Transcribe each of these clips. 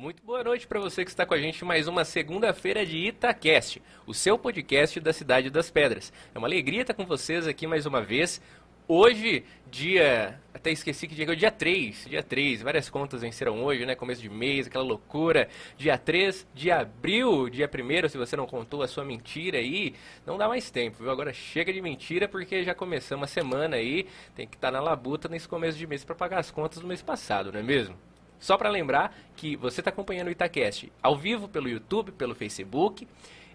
Muito boa noite para você que está com a gente mais uma segunda-feira de Itacast, o seu podcast da Cidade das Pedras. É uma alegria estar com vocês aqui mais uma vez. Hoje, dia. Até esqueci que dia é dia 3. Dia 3, várias contas venceram hoje, né? Começo de mês, aquela loucura. Dia 3 de abril, dia 1 se você não contou a sua mentira aí, não dá mais tempo, viu? Agora chega de mentira porque já começamos a semana aí. Tem que estar na labuta nesse começo de mês para pagar as contas do mês passado, não é mesmo? Só para lembrar que você está acompanhando o Itacast ao vivo pelo YouTube, pelo Facebook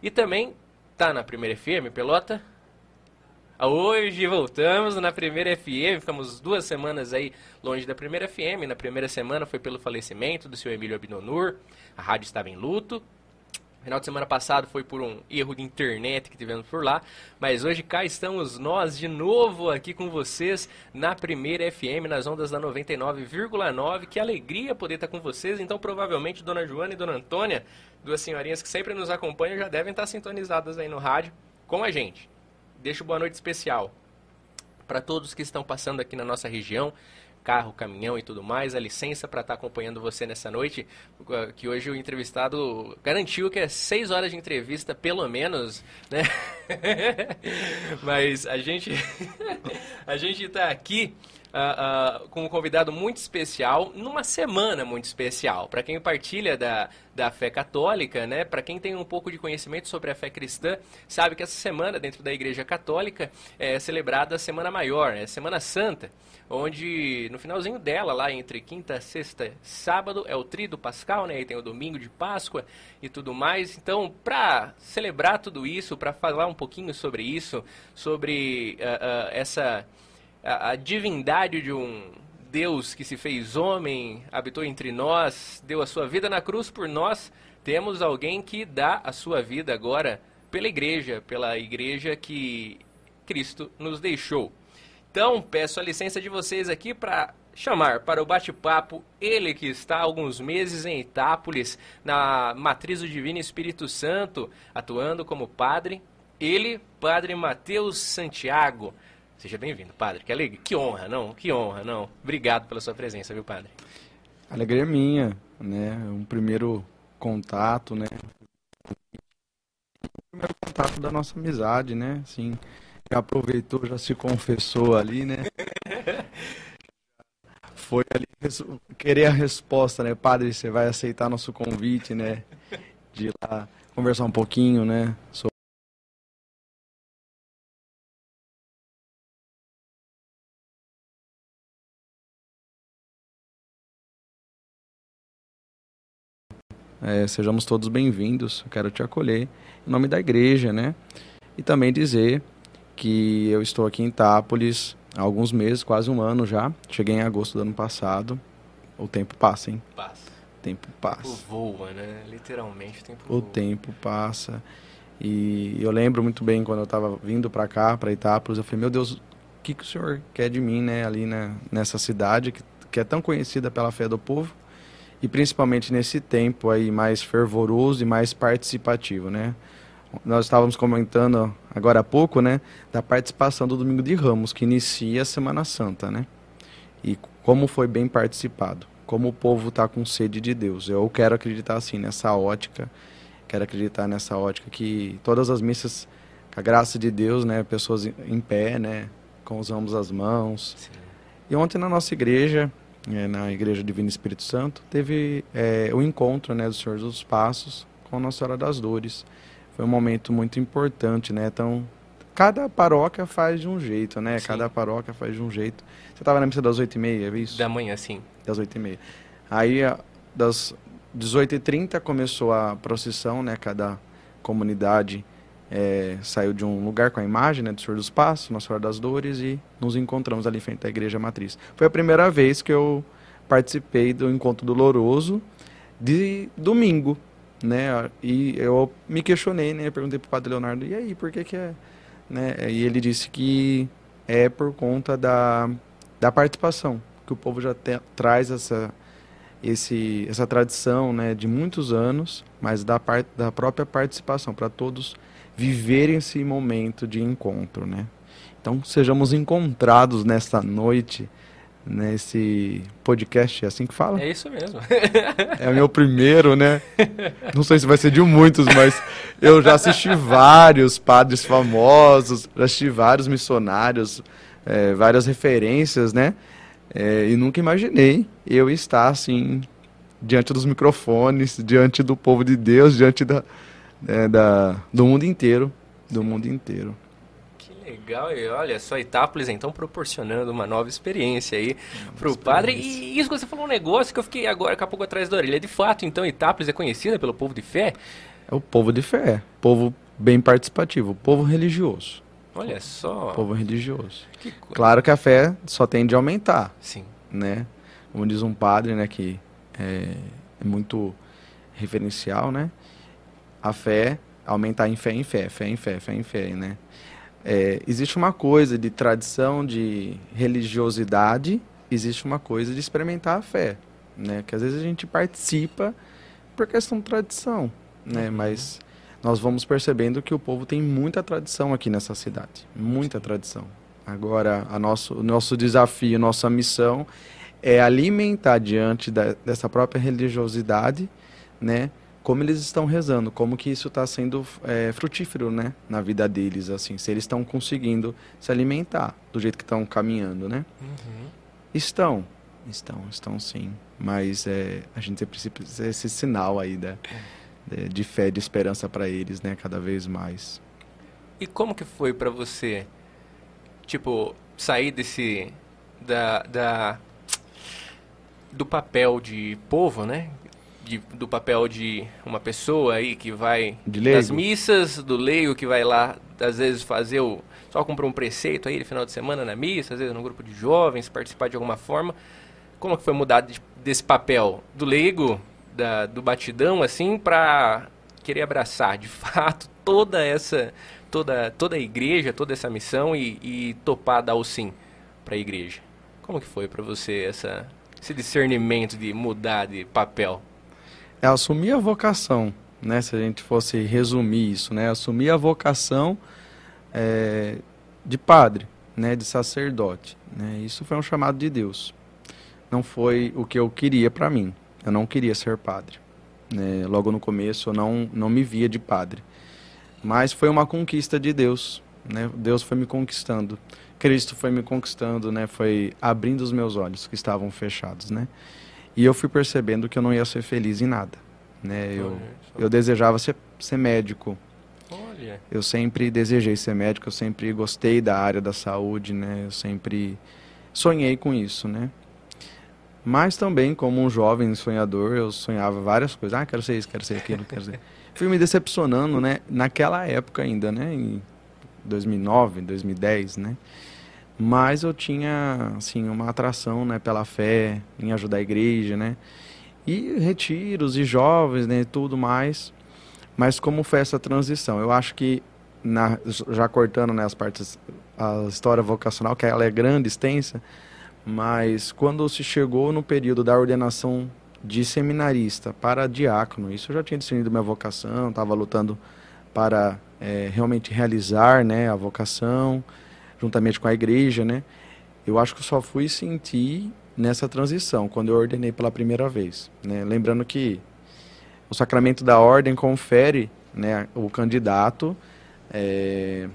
e também tá na Primeira FM, Pelota. Hoje voltamos na Primeira FM, ficamos duas semanas aí longe da Primeira FM. Na primeira semana foi pelo falecimento do seu Emílio Abinonur, a rádio estava em luto. Final de semana passado foi por um erro de internet que tivemos por lá, mas hoje cá estamos nós de novo aqui com vocês na primeira FM, nas ondas da 99,9. Que alegria poder estar com vocês. Então, provavelmente, Dona Joana e Dona Antônia, duas senhorinhas que sempre nos acompanham, já devem estar sintonizadas aí no rádio com a gente. Deixo boa noite especial para todos que estão passando aqui na nossa região carro, caminhão e tudo mais, a licença para estar tá acompanhando você nessa noite, que hoje o entrevistado garantiu que é seis horas de entrevista, pelo menos, né? Mas a gente a gente está aqui uh, uh, com um convidado muito especial, numa semana muito especial. Para quem partilha da, da fé católica, né? Para quem tem um pouco de conhecimento sobre a fé cristã, sabe que essa semana, dentro da Igreja Católica, é celebrada a Semana Maior, né? Semana Santa, onde no finalzinho dela, lá entre quinta, sexta, sábado, é o Tríduo Pascal, né? E tem o domingo de Páscoa e tudo mais. Então, para celebrar tudo isso, para falar um pouquinho sobre isso, sobre uh, essa a, a divindade de um Deus que se fez homem, habitou entre nós, deu a sua vida na cruz por nós, temos alguém que dá a sua vida agora pela igreja, pela igreja que Cristo nos deixou. Então, peço a licença de vocês aqui para chamar para o bate-papo ele que está há alguns meses em Itápolis, na Matriz do Divino Espírito Santo, atuando como padre. Ele, Padre Mateus Santiago. Seja bem-vindo, padre. Que alegria, que honra, não? Que honra, não? Obrigado pela sua presença, viu, padre? Alegria minha, né? Um primeiro contato, né? O primeiro contato da nossa amizade, né? Assim, já aproveitou, já se confessou ali, né? Foi ali querer a resposta, né? Padre, você vai aceitar nosso convite, né? De ir lá conversar um pouquinho, né? Sobre É, sejamos todos bem-vindos. Quero te acolher em nome da igreja, né? E também dizer que eu estou aqui em Itápolis há alguns meses, quase um ano já. Cheguei em agosto do ano passado. O tempo passa, hein? Passa. O tempo passa. O tempo voa, né? Literalmente o tempo o voa. O tempo passa. E eu lembro muito bem quando eu estava vindo para cá, para Itápolis, eu falei, meu Deus, o que, que o senhor quer de mim, né? Ali na, nessa cidade que, que é tão conhecida pela fé do povo e principalmente nesse tempo aí mais fervoroso e mais participativo, né? Nós estávamos comentando agora há pouco, né, da participação do Domingo de Ramos, que inicia a Semana Santa, né? E como foi bem participado, como o povo está com sede de Deus. Eu quero acreditar assim nessa ótica, quero acreditar nessa ótica que todas as missas, com a graça de Deus, né, pessoas em pé, né, com os ombros as mãos. Sim. E ontem na nossa igreja, é, na Igreja Divino Espírito Santo, teve é, o encontro né, do Senhor dos Passos com Nossa Senhora das Dores. Foi um momento muito importante, né? Então, cada paróquia faz de um jeito, né? Sim. Cada paróquia faz de um jeito. Você estava na missa das oito e meia, é isso? Da manhã, sim. Das oito e meia. Aí, das 18h30 começou a procissão, né? Cada comunidade é, saiu de um lugar com a imagem né, do Senhor dos Passos, Nossa Senhora das Dores, e nos encontramos ali em frente à Igreja Matriz. Foi a primeira vez que eu participei do Encontro Doloroso de domingo, né? E eu me questionei, né? perguntei para o Padre Leonardo, e aí, por que que é? Né? E ele disse que é por conta da, da participação, que o povo já te, traz essa, esse, essa tradição né, de muitos anos, mas da, part, da própria participação, para todos viver esse momento de encontro, né? Então, sejamos encontrados nesta noite nesse podcast, é assim que fala? É isso mesmo. É o meu primeiro, né? Não sei se vai ser de muitos, mas eu já assisti vários padres famosos, já assisti vários missionários, é, várias referências, né? É, e nunca imaginei eu estar assim, diante dos microfones, diante do povo de Deus, diante da, é, da, do mundo inteiro. Do mundo inteiro. Legal, e olha só, Itápolis então proporcionando uma nova experiência aí para o padre. E isso que você falou um negócio que eu fiquei agora com a pouco atrás da orelha. De fato, então, Itápolis é conhecida pelo povo de fé? É o povo de fé, povo bem participativo, povo religioso. Olha só. Povo religioso. Que claro que a fé só tende a aumentar. Sim. Né? Como diz um padre, né, que é, é muito referencial, né? A fé aumentar em fé em fé, fé em fé, fé em fé, né? É, existe uma coisa de tradição, de religiosidade, existe uma coisa de experimentar a fé, né? Que às vezes a gente participa por questão de tradição, né? Uhum. Mas nós vamos percebendo que o povo tem muita tradição aqui nessa cidade, muita tradição. Agora, a nosso, o nosso desafio, nossa missão é alimentar diante da, dessa própria religiosidade, né? Como eles estão rezando, como que isso está sendo é, frutífero, né, na vida deles, assim, se eles estão conseguindo se alimentar do jeito que estão caminhando, né? Uhum. Estão, estão, estão sim, mas é, a gente precisa esse sinal aí da, de, de fé, de esperança para eles, né, cada vez mais. E como que foi para você, tipo, sair desse da, da do papel de povo, né? De, do papel de uma pessoa aí que vai das missas, do leigo que vai lá, às vezes fazer o. só cumprir um preceito aí no final de semana na missa, às vezes no grupo de jovens, participar de alguma forma. Como que foi mudado de, desse papel do leigo, da, do batidão, assim, para querer abraçar de fato toda essa. toda, toda a igreja, toda essa missão e, e topar dar o sim para a igreja? Como que foi para você essa, esse discernimento de mudar de papel? É assumir a vocação, né? Se a gente fosse resumir isso, né? Assumir a vocação é, de padre, né? De sacerdote, né? Isso foi um chamado de Deus. Não foi o que eu queria para mim. Eu não queria ser padre. Né? Logo no começo eu não não me via de padre, mas foi uma conquista de Deus, né? Deus foi me conquistando. Cristo foi me conquistando, né? Foi abrindo os meus olhos que estavam fechados, né? E eu fui percebendo que eu não ia ser feliz em nada. Né? Eu, eu desejava ser, ser médico. Olha. Eu sempre desejei ser médico, eu sempre gostei da área da saúde, né? Eu sempre sonhei com isso, né? Mas também, como um jovem sonhador, eu sonhava várias coisas. Ah, quero ser isso, quero ser aquilo, quero ser... Fui me decepcionando, né? Naquela época ainda, né? Em 2009, 2010, né? Mas eu tinha assim uma atração né pela fé em ajudar a igreja né e retiros e jovens né tudo mais. Mas como foi essa transição? Eu acho que na, já cortando né, as partes a história vocacional que ela é grande extensa mas quando se chegou no período da ordenação de seminarista para diácono isso eu já tinha decidido minha vocação estava lutando para é, realmente realizar né a vocação juntamente com a igreja, né? Eu acho que eu só fui sentir nessa transição, quando eu ordenei pela primeira vez. Né? Lembrando que o sacramento da ordem confere né, o candidato é,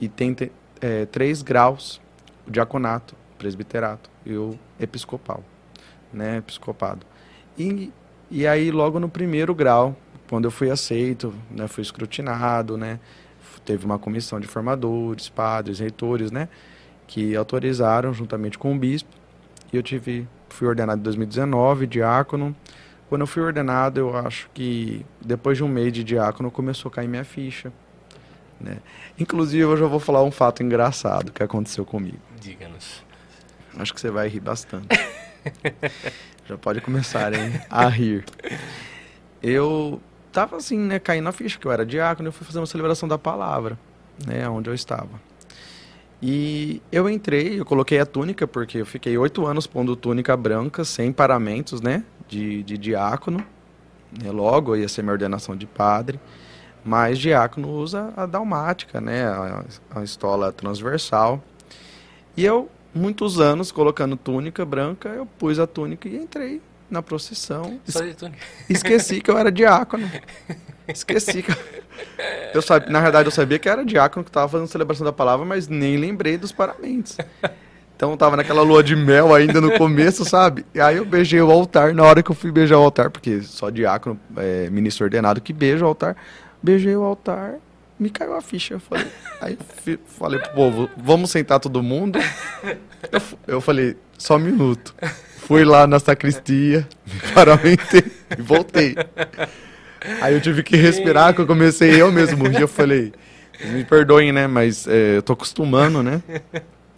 e tem é, três graus, o diaconato, o presbiterato e o episcopal, né, episcopado. E, e aí logo no primeiro grau, quando eu fui aceito, né, fui escrutinado, né, teve uma comissão de formadores, padres, reitores, né, que autorizaram juntamente com o bispo. E eu tive fui ordenado em 2019, diácono. Quando eu fui ordenado, eu acho que depois de um mês de diácono começou a cair minha ficha. Né? Inclusive, eu já vou falar um fato engraçado que aconteceu comigo. Diga-nos. Acho que você vai rir bastante. já pode começar hein, a rir. Eu tava assim, né, caindo na ficha, que eu era diácono, eu fui fazer uma celebração da palavra, né, onde eu estava. E eu entrei, eu coloquei a túnica, porque eu fiquei oito anos pondo túnica branca, sem paramentos, né, de, de diácono. Né, logo ia ser minha ordenação de padre. Mas diácono usa a dalmática, né, a, a estola transversal. E eu muitos anos colocando túnica branca, eu pus a túnica e entrei na procissão. Túnica. Esqueci que eu era diácono. Esqueci que eu... eu sabia, na verdade eu sabia que era diácono que estava fazendo celebração da palavra, mas nem lembrei dos paramentos. Então tava naquela lua de mel ainda no começo, sabe? E aí eu beijei o altar na hora que eu fui beijar o altar, porque só diácono, é, ministro ordenado que beija o altar. Beijei o altar, me caiu a ficha. Eu falei, aí falei pro povo, vamos sentar todo mundo. Eu, eu falei, só um minuto. Fui lá na sacristia, me paramentei e voltei. Aí eu tive que respirar, que eu comecei eu mesmo rir. Eu falei, me perdoem, né? Mas é, eu tô acostumando, né?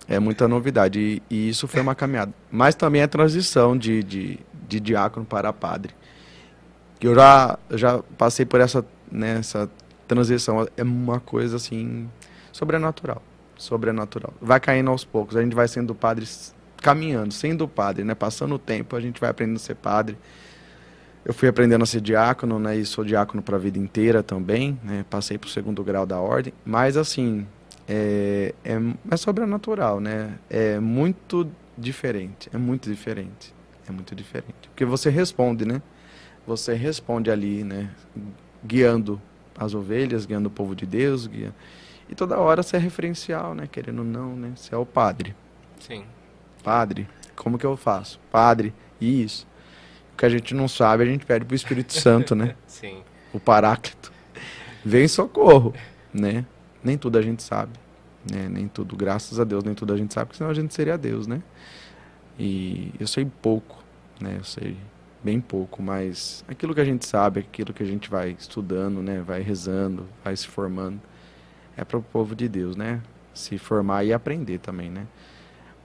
É muita novidade. E, e, isso foi uma caminhada. Mas também a transição de, de, de diácono para padre. Eu já, já passei por essa, né, essa transição. É uma coisa assim sobrenatural. Sobrenatural. Vai caindo aos poucos. A gente vai sendo padre caminhando, sendo padre, né? Passando o tempo, a gente vai aprendendo a ser padre. Eu fui aprendendo a ser diácono, né? E sou diácono para a vida inteira também, né? Passei para o segundo grau da ordem. Mas, assim, é, é, é sobrenatural, né? É muito diferente. É muito diferente. É muito diferente. Porque você responde, né? Você responde ali, né? Guiando as ovelhas, guiando o povo de Deus. Guia... E toda hora você é referencial, né? Querendo ou não, né? Você é o padre. Sim. Padre, como que eu faço? Padre, isso. O que a gente não sabe, a gente pede pro Espírito Santo, né? Sim. O Paráclito. Vem socorro, né? Nem tudo a gente sabe. Né? Nem tudo, graças a Deus, nem tudo a gente sabe, porque senão a gente seria Deus, né? E eu sei pouco, né? Eu sei bem pouco, mas aquilo que a gente sabe, aquilo que a gente vai estudando, né? Vai rezando, vai se formando, é para o povo de Deus, né? Se formar e aprender também, né?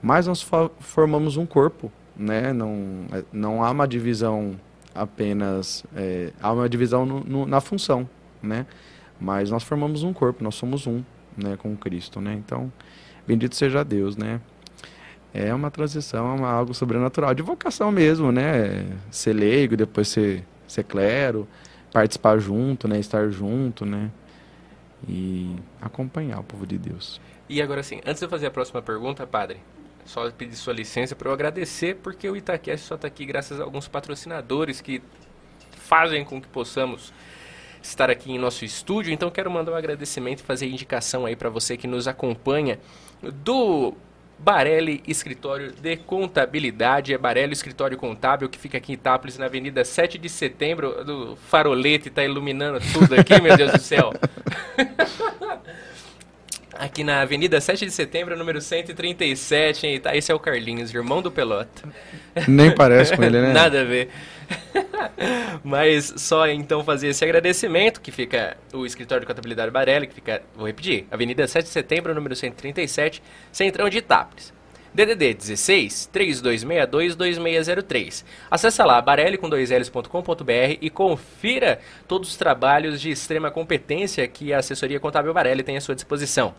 Mas nós formamos um corpo, né? Não, é, não há uma divisão apenas, é, há uma divisão no, no, na função, né? Mas nós formamos um corpo, nós somos um, né, com Cristo, né? Então, bendito seja Deus, né? É uma transição, é uma, algo sobrenatural, de vocação mesmo, né? Ser leigo, depois ser, ser clero, participar junto, né? Estar junto, né? E acompanhar o povo de Deus. E agora sim, antes de eu fazer a próxima pergunta, padre, só pedir sua licença para eu agradecer, porque o Itaquest só está aqui graças a alguns patrocinadores que fazem com que possamos estar aqui em nosso estúdio. Então quero mandar um agradecimento e fazer indicação aí para você que nos acompanha do Barelli Escritório de Contabilidade, é Barelli Escritório Contábil, que fica aqui em Itápolis, na Avenida 7 de Setembro, do farolete, está iluminando tudo aqui, meu Deus do céu. Aqui na Avenida 7 de Setembro, número 137, hein? Tá, esse é o Carlinhos, irmão do Pelota. Nem parece com ele, né? Nada a ver. Mas só então fazer esse agradecimento, que fica o escritório de contabilidade Barelli, que fica, vou repetir, Avenida 7 de Setembro, número 137, Centrão de Itápolis. DDD 16 3262 2603. Acesse lá barelli com e confira todos os trabalhos de extrema competência que a assessoria contábil Barelli tem à sua disposição.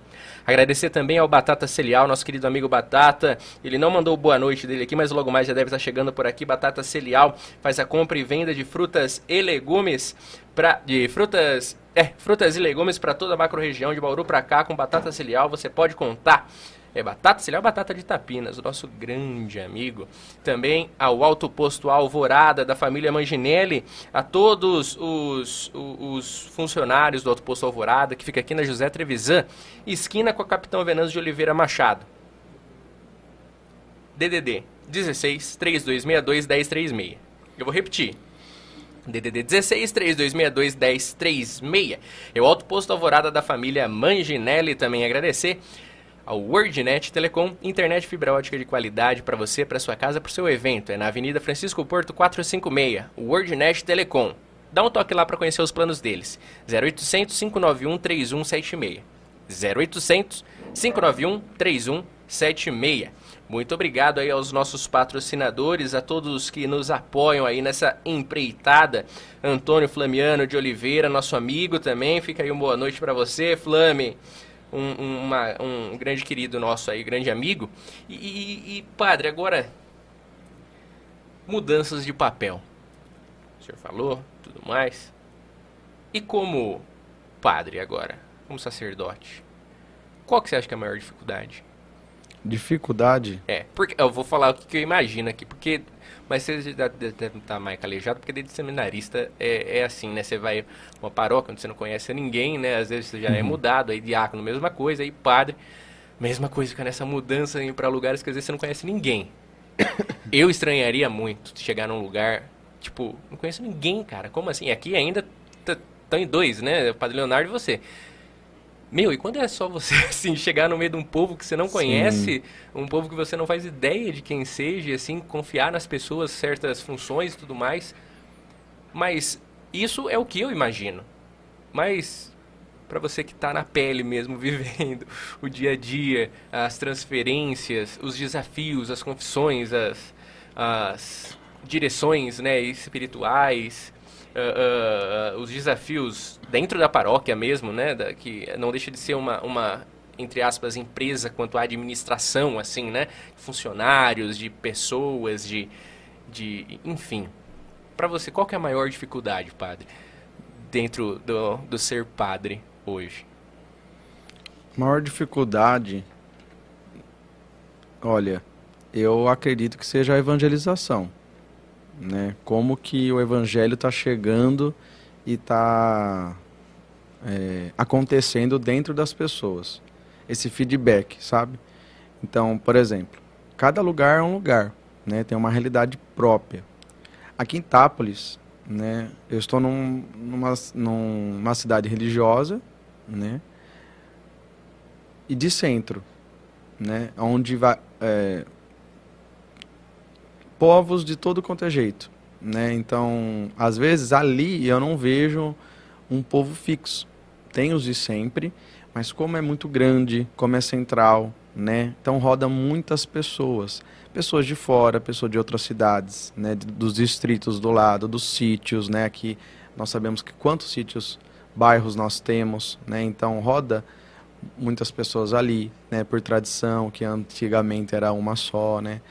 Agradecer também ao Batata Celial, nosso querido amigo Batata. Ele não mandou boa noite dele aqui, mas logo mais já deve estar chegando por aqui. Batata Celial faz a compra e venda de frutas e legumes para de frutas é, frutas e legumes para toda a macro-região de Bauru para cá com Batata Celial, você pode contar é batata, é batata de Tapinas, o nosso grande amigo. Também ao Alto Posto Alvorada da família Manginelli, a todos os, os, os, funcionários do Alto Posto Alvorada, que fica aqui na José Trevisan, esquina com a Capitão Venâncio de Oliveira Machado. DDD 16 3262 1036. Eu vou repetir. DDD 16 3262 1036. É o Alto Posto Alvorada da família Manginelli também agradecer ao WordNet Telecom, internet fibra ótica de qualidade para você, para sua casa, para o seu evento. É na Avenida Francisco Porto 456, WordNet Telecom. Dá um toque lá para conhecer os planos deles. 0800 591 3176. 0800 591 3176. Muito obrigado aí aos nossos patrocinadores, a todos que nos apoiam aí nessa empreitada. Antônio Flamiano de Oliveira, nosso amigo também. Fica aí uma boa noite para você, Flame um, uma, um grande querido nosso aí, grande amigo. E, e, e, padre, agora, mudanças de papel. O senhor falou, tudo mais. E como padre agora, como sacerdote, qual que você acha que é a maior dificuldade? Dificuldade? É, porque eu vou falar o que eu imagino aqui, porque mas você já deve estar mais calejado, porque desde seminarista é, é assim, né? Você vai uma paróquia onde você não conhece ninguém, né? Às vezes você já é uhum. é mudado, aí diácono, mesma coisa, aí padre, mesma coisa, fica nessa mudança para lugares que às vezes você não conhece ninguém. Eu estranharia muito chegar num lugar, tipo, não conheço ninguém, cara. Como assim? Aqui ainda estão em dois, né? O Padre Leonardo e você. Meu, e quando é só você, assim, chegar no meio de um povo que você não conhece, Sim. um povo que você não faz ideia de quem seja, assim, confiar nas pessoas, certas funções e tudo mais. Mas isso é o que eu imagino. Mas para você que está na pele mesmo, vivendo o dia a dia, as transferências, os desafios, as confissões, as, as direções né, espirituais, uh, uh, os desafios dentro da paróquia mesmo, né, da, que não deixa de ser uma, uma entre aspas, empresa quanto à administração, assim, né? Funcionários, de pessoas, de, de enfim. Para você, qual que é a maior dificuldade, padre, dentro do, do ser padre hoje? Maior dificuldade, olha, eu acredito que seja a evangelização né? Como que o evangelho está chegando e está é, acontecendo dentro das pessoas. Esse feedback, sabe? Então, por exemplo, cada lugar é um lugar, né? Tem uma realidade própria. Aqui em Tápolis, né? Eu estou num, numa, numa cidade religiosa, né? E de centro, né? Onde vai, é, povos de todo quanto é jeito. Né? Então, às vezes ali eu não vejo um povo fixo. Tem os de sempre, mas como é muito grande, como é central, né? Então roda muitas pessoas, pessoas de fora, pessoas de outras cidades, né? Dos distritos do lado, dos sítios, né? Aqui nós sabemos que quantos sítios, bairros nós temos, né? Então roda muitas pessoas ali, né? Por tradição, que antigamente era uma só, né?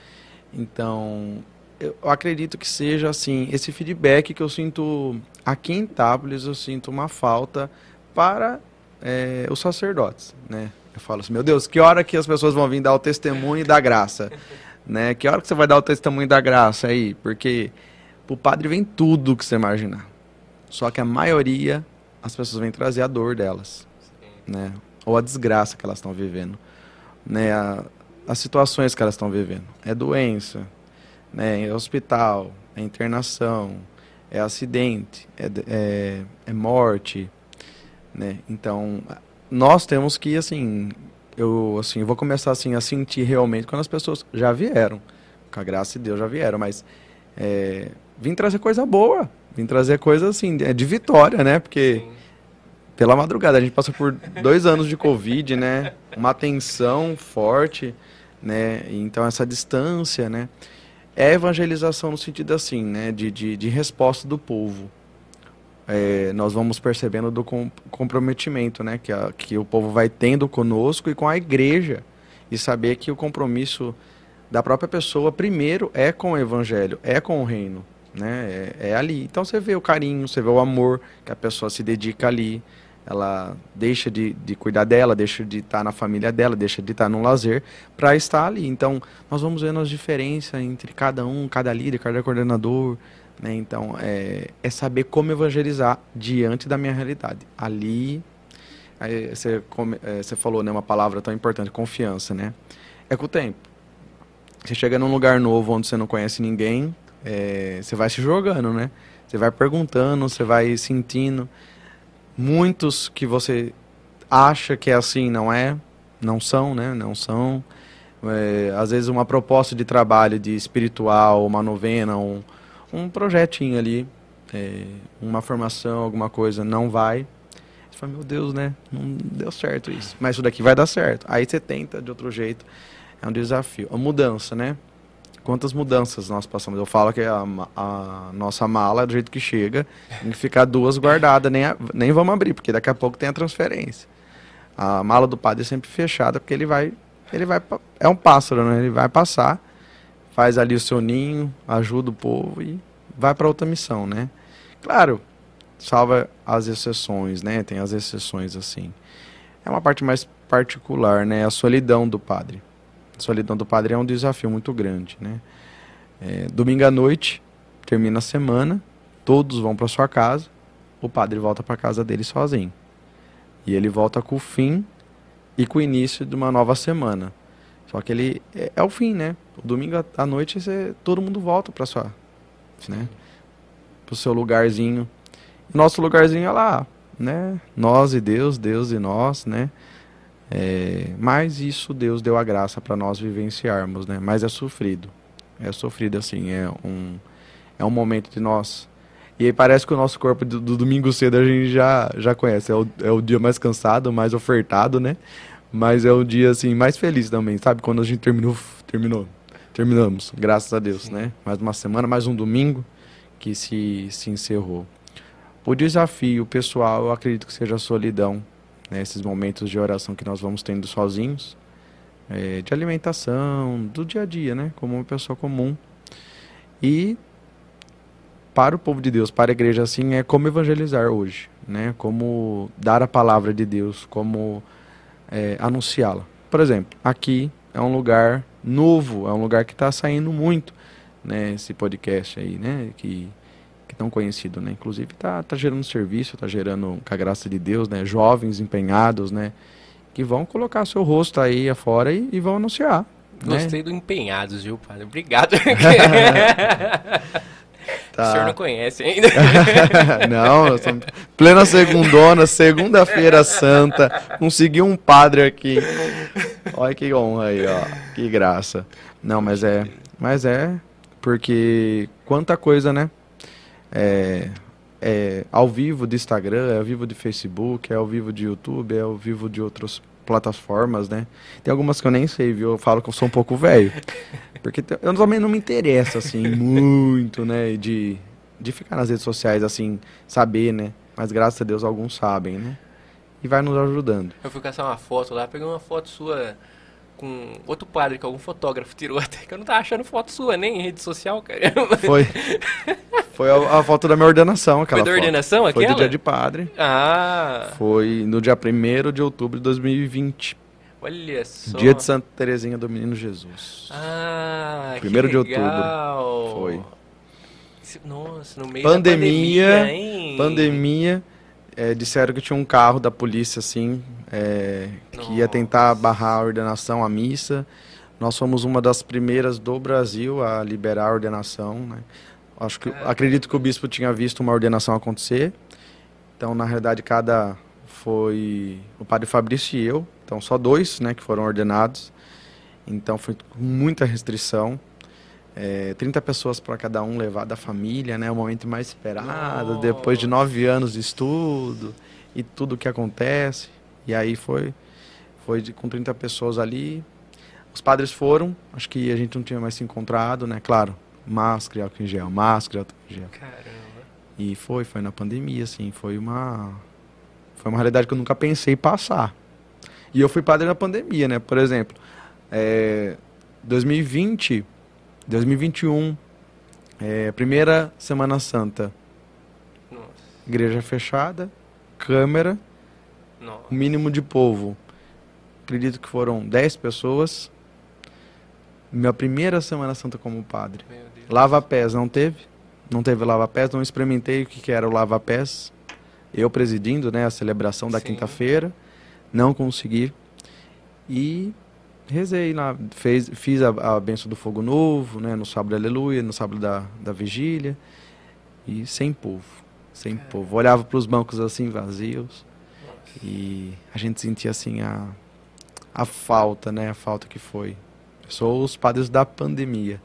Então, eu acredito que seja assim, esse feedback que eu sinto aqui em Tápolis, eu sinto uma falta para é, os sacerdotes, né? Eu falo assim, meu Deus, que hora que as pessoas vão vir dar o testemunho da graça, né? Que hora que você vai dar o testemunho da graça aí? Porque o padre vem tudo que você imaginar. Só que a maioria, as pessoas vêm trazer a dor delas, né? Ou a desgraça que elas estão vivendo, né? A, as situações que elas estão vivendo. É doença, né? é hospital, é internação, é acidente, é, é, é com né? Então, nós temos que, assim, eu assim, vou começar assim a sentir realmente quando as pessoas já vieram, com a graça de Deus já vieram, mas é, vim trazer coisa boa, vim trazer coisa assim de, de vitória, né? Porque pela madrugada. A gente passou por dois anos de Covid, né? Uma tensão forte né? Então essa distância, né? É evangelização no sentido assim, né? De, de, de resposta do povo. É, nós vamos percebendo do com, comprometimento, né? Que, a, que o povo vai tendo conosco e com a igreja. E saber que o compromisso da própria pessoa, primeiro, é com o evangelho, é com o reino. Né? É, é ali. Então você vê o carinho, você vê o amor que a pessoa se dedica ali ela deixa de, de cuidar dela, deixa de estar na família dela, deixa de estar no lazer para estar ali. Então, nós vamos vendo as diferenças entre cada um, cada líder, cada coordenador. Né? Então, é, é saber como evangelizar diante da minha realidade. Ali, aí você, é, você falou né, uma palavra tão importante, confiança. Né? É com o tempo. Você chega num lugar novo onde você não conhece ninguém, é, você vai se jogando, né? Você vai perguntando, você vai sentindo muitos que você acha que é assim, não é, não são, né? Não são. É, às vezes uma proposta de trabalho de espiritual, uma novena, um, um projetinho ali, é, uma formação, alguma coisa, não vai. Você fala, meu Deus, né? Não deu certo isso. Mas isso daqui vai dar certo. Aí você tenta de outro jeito. É um desafio. A mudança, né? Quantas mudanças nós passamos. Eu falo que a, a nossa mala, do jeito que chega, tem que ficar duas guardadas, nem, a, nem vamos abrir, porque daqui a pouco tem a transferência. A mala do padre é sempre fechada, porque ele vai, ele vai, é um pássaro, né? Ele vai passar, faz ali o seu ninho, ajuda o povo e vai para outra missão, né? Claro, salva as exceções, né? Tem as exceções assim. É uma parte mais particular, né? A solidão do padre. Solidão do padre é um desafio muito grande, né? É, domingo à noite, termina a semana, todos vão para sua casa, o padre volta para casa dele sozinho. E ele volta com o fim e com o início de uma nova semana. Só que ele é, é o fim, né? O domingo à noite você, todo mundo volta para sua, né? Pro seu lugarzinho. Nosso lugarzinho é lá, né? Nós e Deus, Deus e nós, né? É, mas isso Deus deu a graça para nós vivenciarmos, né? Mas é sofrido, é sofrido assim, é um é um momento de nós e aí parece que o nosso corpo do, do domingo cedo a gente já já conhece, é o, é o dia mais cansado, mais ofertado, né? Mas é o dia assim mais feliz também, sabe? Quando a gente terminou, terminou, terminamos, graças a Deus, Sim. né? Mais uma semana, mais um domingo que se se encerrou. O desafio pessoal, eu acredito que seja a solidão, né, esses momentos de oração que nós vamos tendo sozinhos, é, de alimentação, do dia a dia, né, como uma pessoa comum. E para o povo de Deus, para a igreja assim, é como evangelizar hoje, né, como dar a palavra de Deus, como é, anunciá-la. Por exemplo, aqui é um lugar novo, é um lugar que está saindo muito, né, esse podcast aí, né, que tão conhecido, né? Inclusive tá, tá gerando serviço, tá gerando, com a graça de Deus, né? Jovens empenhados, né? Que vão colocar seu rosto aí afora e, e vão anunciar. Né? Gostei né? do empenhados, viu, padre? Obrigado. Tá. O senhor não conhece ainda. não, plena segundona, segunda-feira santa, consegui um padre aqui. Olha que honra aí, ó. Que graça. Não, mas é, mas é porque quanta coisa, né? É, é ao vivo de Instagram, é ao vivo de Facebook, é ao vivo de YouTube, é ao vivo de outras plataformas, né? Tem algumas que eu nem sei, viu? Eu falo que eu sou um pouco velho. Porque eu também não me interesso, assim, muito, né? De, de ficar nas redes sociais, assim, saber, né? Mas graças a Deus alguns sabem, né? E vai nos ajudando. Eu fui caçar uma foto lá, peguei uma foto sua com outro padre que algum fotógrafo tirou até que eu não tava achando foto sua nem em rede social, cara. Foi. Foi a, a foto da minha ordenação, aquela Foi da ordenação foto. aquela? Foi do dia de padre. Ah. Foi no dia 1 de outubro de 2020. Olha só. Dia de Santa Terezinha do Menino Jesus. Ah, 1 de outubro. Foi. Nossa, no meio pandemia, da pandemia, hein? Pandemia. É, disseram que tinha um carro da polícia, assim, é, que ia tentar barrar a ordenação, a missa. Nós fomos uma das primeiras do Brasil a liberar a ordenação. Né? Acho que, acredito que o bispo tinha visto uma ordenação acontecer. Então, na realidade, cada foi o padre Fabrício e eu. Então, só dois né, que foram ordenados. Então, foi com muita restrição. É, 30 pessoas para cada um levar da família, né? O momento mais esperado, Nossa. depois de nove anos de estudo e tudo o que acontece. E aí foi, foi de, com 30 pessoas ali. Os padres foram, acho que a gente não tinha mais se encontrado, né? Claro, máscara, álcool em gel, máscara, álcool em gel. Caramba. E foi, foi na pandemia, assim, foi uma foi uma realidade que eu nunca pensei passar. E eu fui padre na pandemia, né? Por exemplo, é, 2020, 2021, é, primeira Semana Santa. Nossa. Igreja fechada, câmera, nossa. O mínimo de povo. Acredito que foram 10 pessoas. Minha primeira Semana Santa como padre. Lava-pés não teve. Não teve lava-pés. Não experimentei o que era o lava-pés. Eu presidindo né, a celebração da quinta-feira. Não consegui. E rezei lá. Fez, fiz a, a benção do fogo novo, né, no sábado aleluia, no sábado da, da vigília. E sem povo. Sem povo. Olhava para os bancos assim vazios. E a gente sentia assim a, a falta, né? A falta que foi. Sou os padres da pandemia.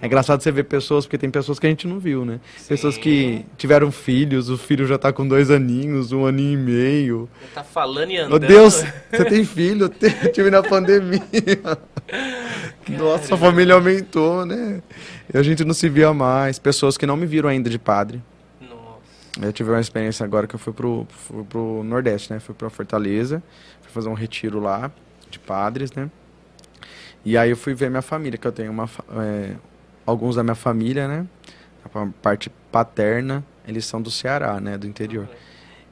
É engraçado você ver pessoas, porque tem pessoas que a gente não viu, né? Sim. Pessoas que tiveram filhos, o filho já tá com dois aninhos, um aninho e meio. Já tá falando e andando. Meu Deus, você tem filho? Eu tive na pandemia. Nossa, a família aumentou, né? E a gente não se via mais. Pessoas que não me viram ainda de padre. Eu tive uma experiência agora que eu fui pro, fui pro Nordeste, né? Fui pra Fortaleza, fui fazer um retiro lá de padres, né? E aí eu fui ver minha família, que eu tenho uma, é, alguns da minha família, né? A parte paterna, eles são do Ceará, né? Do interior.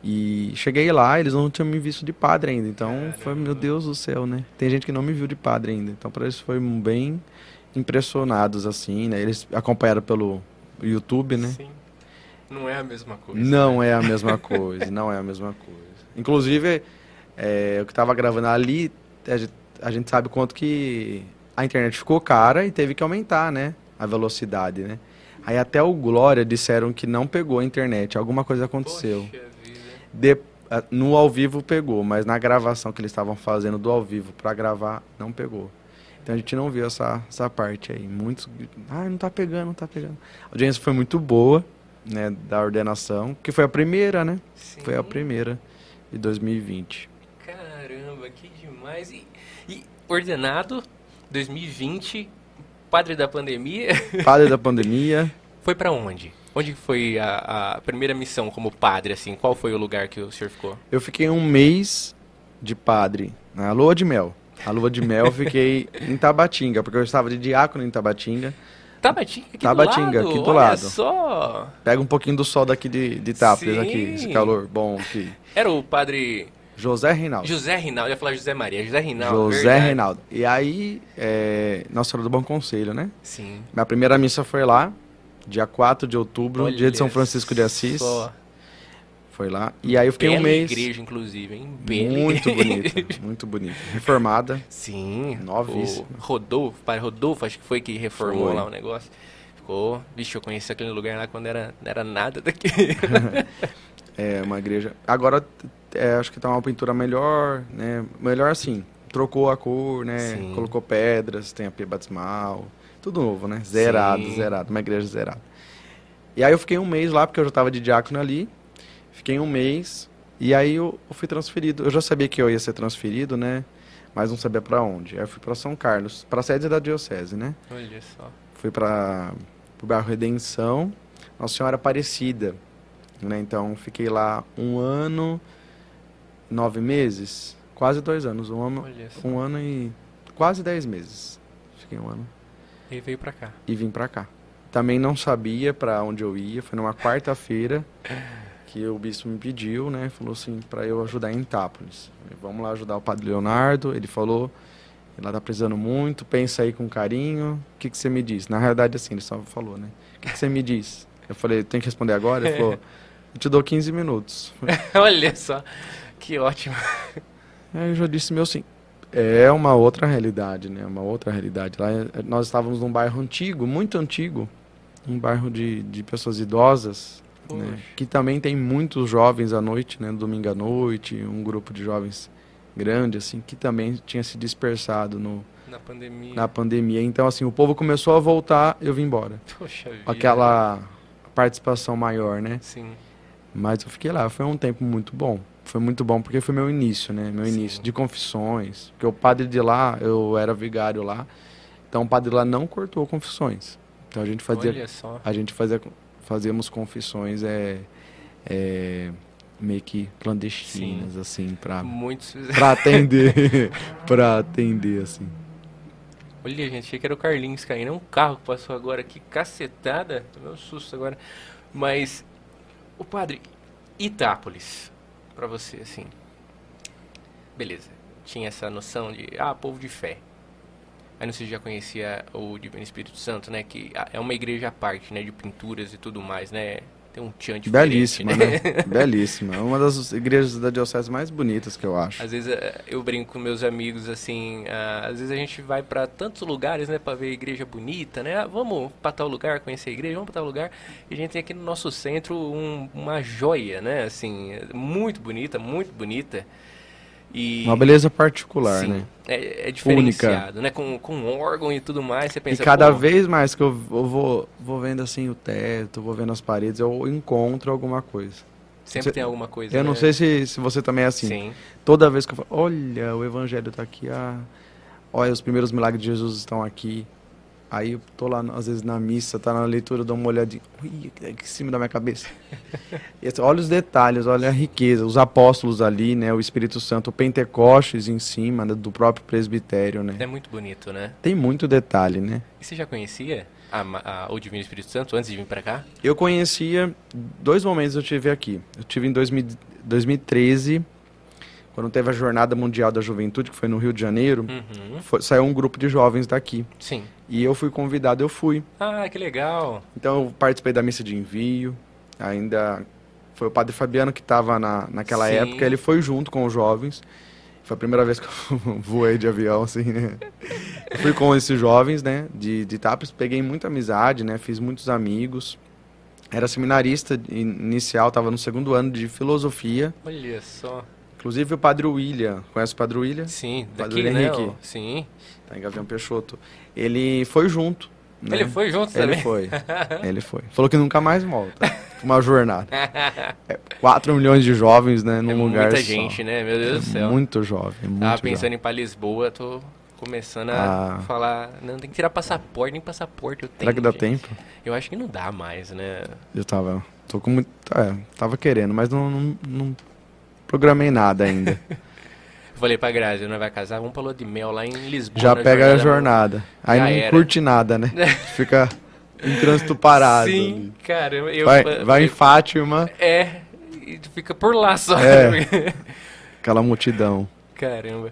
E cheguei lá, eles não tinham me visto de padre ainda. Então Caramba. foi, meu Deus do céu, né? Tem gente que não me viu de padre ainda. Então para eles foi bem impressionados, assim, né? Eles acompanharam pelo YouTube, né? Sim. Não é a mesma coisa. Não né? é a mesma coisa, não é a mesma coisa. Inclusive, é, eu que estava gravando ali, a gente, a gente sabe quanto que a internet ficou cara e teve que aumentar, né? A velocidade, né? Aí até o Glória disseram que não pegou a internet, alguma coisa aconteceu. De- no ao vivo pegou, mas na gravação que eles estavam fazendo do ao vivo para gravar, não pegou. Então a gente não viu essa, essa parte aí. Muitos. Ah, não tá pegando, não tá pegando. A audiência foi muito boa, né? Da ordenação, que foi a primeira, né? Sim. Foi a primeira de 2020. Caramba, que demais. E, e ordenado 2020, padre da pandemia, Padre da pandemia. foi pra onde? Onde foi a, a primeira missão como padre, assim? Qual foi o lugar que o senhor ficou? Eu fiquei um mês de padre na lua de mel. A lua de mel eu fiquei em Tabatinga, porque eu estava de diácono em Tabatinga. Tabatinga, aqui Tabatinga, do lado. aqui do lado. só. Pega um pouquinho do sol daqui de, de Itápolis, Sim. aqui, esse calor bom aqui. Era o padre José Reinaldo. José Rinaldo. Eu ia falar José Maria. José Rinaldo. José verdade. Reinaldo. E aí, é, Nossa Senhora do Bom Conselho, né? Sim. Minha primeira missa foi lá, dia 4 de outubro, Olha dia de São Francisco de Assis. só. Foi lá. E aí eu fiquei Bela um mês. igreja, inclusive, hein? Bela Muito bonita, muito bonita. Reformada. Sim. Novíssimo. O Rodolfo, pai Rodolfo, acho que foi que reformou Foi. lá o negócio. Ficou. Vixe, eu conheci aquele lugar lá quando era, não era nada daqui. É uma igreja. Agora é, acho que tá uma pintura melhor, né? Melhor assim. Trocou a cor, né? Sim. Colocou pedras, tem a pia batismal. Tudo novo, né? Zerado, Sim. zerado. Uma igreja zerada. E aí eu fiquei um mês lá, porque eu já tava de diácono ali. Fiquei um mês. E aí eu, eu fui transferido. Eu já sabia que eu ia ser transferido, né? Mas não sabia pra onde. Aí eu fui pra São Carlos, pra sede da diocese, né? Olha só. fui para o bairro Redenção, Nossa Senhora Aparecida, né? Então fiquei lá um ano, nove meses, quase dois anos, um ano, um ano e quase dez meses. Fiquei um ano E veio pra cá. e vim para cá. Também não sabia para onde eu ia. Foi numa quarta-feira que o bispo me pediu, né? Falou assim para eu ajudar em Itápolis. Falei, Vamos lá ajudar o Padre Leonardo. Ele falou ela tá precisando muito, pensa aí com carinho. O que, que você me diz? Na realidade, assim, ele só falou, né? O que, que você me diz? Eu falei, tem que responder agora? Ele falou, eu te dou 15 minutos. Olha só. Que ótimo. Aí eu já disse meu sim. É uma outra realidade, né? Uma outra realidade. Lá nós estávamos num bairro antigo, muito antigo, um bairro de, de pessoas idosas, né? Que também tem muitos jovens à noite, né? Domingo à noite, um grupo de jovens grande, assim, que também tinha se dispersado no, Na pandemia. na pandemia. Então, assim, o povo começou a voltar, eu vim embora. Poxa vida. Aquela participação maior, né? Sim. Mas eu fiquei lá, foi um tempo muito bom. Foi muito bom porque foi meu início, né? Meu Sim. início de confissões. Porque o padre de lá, eu era vigário lá. Então o padre lá não cortou confissões. Então a gente fazia, Olha só. a gente fazia, fazíamos confissões é, é, meio que clandestinas, assim, pra, Muitos pra atender, pra atender, assim. Olha, gente, achei que era o Carlinhos caindo. É um carro que passou agora aqui, cacetada. Tomei um susto agora. Mas, o padre, Itápolis, pra você, assim. Beleza. Tinha essa noção de, ah, povo de fé. Aí não sei se já conhecia o Divino Espírito Santo, né? Que é uma igreja à parte, né? De pinturas e tudo mais, né? Tem um tchan diferente, Belíssima, né? Belíssima. É uma das igrejas da diocese mais bonitas que eu acho. Às vezes eh, eu brinco com meus amigos assim, ah, às vezes a gente vai pra tantos lugares, né, para ver igreja bonita, né? Ah, vamos para tal lugar conhecer a igreja, vamos para tal lugar. E a gente tem aqui no nosso centro um- uma joia, né? Assim, muito bonita, muito bonita. E Uma beleza particular, sim, né? é, é diferenciado, né? Com, com órgão e tudo mais, você E pensa, cada pô, vez mais que eu, eu vou, vou vendo assim o teto, vou vendo as paredes, eu encontro alguma coisa. sempre Cê- tem alguma coisa. eu não né? sei se, se você também é assim. Sim. Toda vez que eu falo, olha, o evangelho tá aqui, ah, olha, os primeiros milagres de Jesus estão aqui. Aí eu tô lá, às vezes, na missa, tá na leitura, dou uma olhadinha, ui, aqui em cima da minha cabeça. Assim, olha os detalhes, olha a riqueza, os apóstolos ali, né, o Espírito Santo, o Pentecostes em cima né, do próprio presbitério, né. É muito bonito, né? Tem muito detalhe, né. E você já conhecia a a- o Divino Espírito Santo antes de vir pra cá? Eu conhecia, dois momentos eu tive aqui. Eu tive em 2000 2013, quando teve a Jornada Mundial da Juventude, que foi no Rio de Janeiro, Uhum. foi- saiu um grupo de jovens daqui. Sim. E eu fui convidado, eu fui. Ah, que legal. Então eu participei da missa de envio, ainda foi o padre Fabiano que estava na, naquela Sim. época, ele foi junto com os jovens. Foi a primeira vez que eu voei de avião, assim, né? Eu fui com esses jovens, né, de, de Tapes, peguei muita amizade, né, fiz muitos amigos. Era seminarista in- inicial, estava no segundo ano de filosofia. Olha só. Inclusive o padre William, conhece o padre William? Sim, Padre daqui, né? Henrique. ó. Sim. Tá em Gavião Peixoto. Ele foi junto. né? Ele foi junto Ele também. foi. Ele foi. Falou que nunca mais volta. Uma jornada. É, 4 milhões de jovens, né? Num é lugar muita só. gente, né? Meu Deus do É céu. muito jovem. Muito Tava pensando jovem. em ir pra Lisboa, tô começando a Ah. falar. Não, tem que tirar passaporte, nem passaporte eu tenho. Será que dá gente. tempo? Eu acho que não dá mais, né? Eu tava. Tô com muito. É, tava querendo, mas não, não, não programei nada ainda. Eu falei pra Grazi, não vai casar, vamos pra lua de mel lá em Lisboa. Já na pega a jornada. Aí não era. curte nada, né? Fica em trânsito parado. Sim, caramba. Eu, Vai, vai em Fátima, É, e fica por lá só. É. aquela multidão. caramba.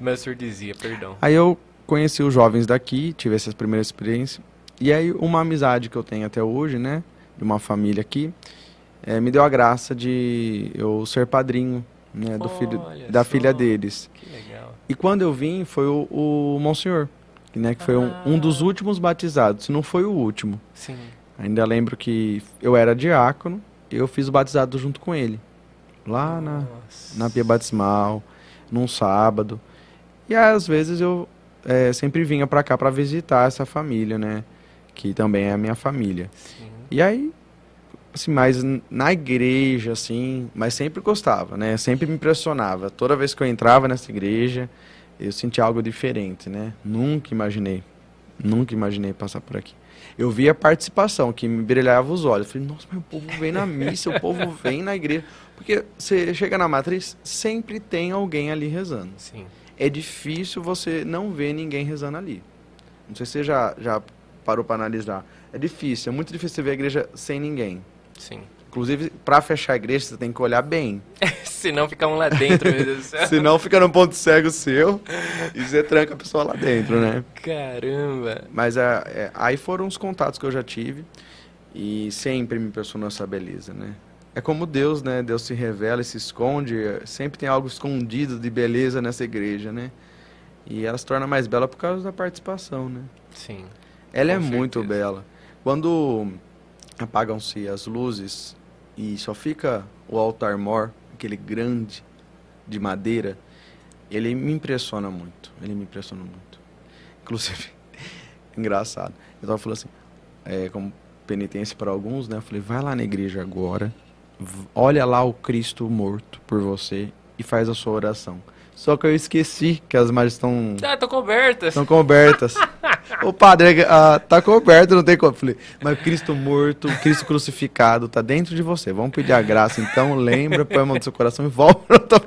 Mas o senhor dizia, perdão. Aí eu conheci os jovens daqui, tive essa primeira experiência. E aí uma amizade que eu tenho até hoje, né? De uma família aqui, eh, me deu a graça de eu ser padrinho, né? Do filho, Olha da só. filha deles. E quando eu vim, foi o, o Monsenhor, que, né? Que foi um, um dos Ah. últimos batizados, se não foi o último. Sim. Ainda lembro que eu era diácono, eu fiz o batizado junto com ele. Lá na, Nossa. na pia batismal, num sábado. E às vezes eu eh, sempre vinha pra cá pra visitar essa família, né? Que também é a minha família. Sim. E aí, assim, mais na igreja, assim, mas sempre gostava, né? Sempre me impressionava. Toda vez que eu entrava nessa igreja, eu sentia algo diferente, né? Nunca imaginei, nunca imaginei passar por aqui. Eu via a participação, que me brilhava os olhos. Eu falei, nossa, mas o povo vem na missa, o povo vem na igreja. Porque você chega na matriz, sempre tem alguém ali rezando. Sim. É difícil você não ver ninguém rezando ali. Não sei se você já, já parou para analisar. É difícil, é muito difícil você ver a igreja sem ninguém. Sim. Inclusive, para fechar a igreja, você tem que olhar bem. Se não ficar um lá dentro, meu Deus do céu. Senão fica no ponto cego seu e você tranca a pessoa lá dentro, né? Caramba. Mas é, é, aí foram os contatos que eu já tive e sempre me impressionou essa beleza, né? É como Deus, né? Deus se revela e se esconde. Sempre tem algo escondido de beleza nessa igreja, né? E ela se torna mais bela por causa da participação, né? Sim. Ela é Com muito certeza. bela. Quando apagam-se as luzes e só fica o altar mor, aquele grande de madeira, ele me impressiona muito. Ele me impressiona muito. Inclusive, engraçado. Eu tava falando assim, é, como penitência para alguns, né? Eu falei, vai lá na igreja agora, olha lá o Cristo morto por você e faz a sua oração. Só que eu esqueci que as imagens estão Ah, tô coberta. Estão cobertas. o padre, ah, tá coberto, não tem como. Falei, mas Cristo morto, Cristo crucificado, tá dentro de você. Vamos pedir a graça, então lembra, põe a mão no seu coração e volta.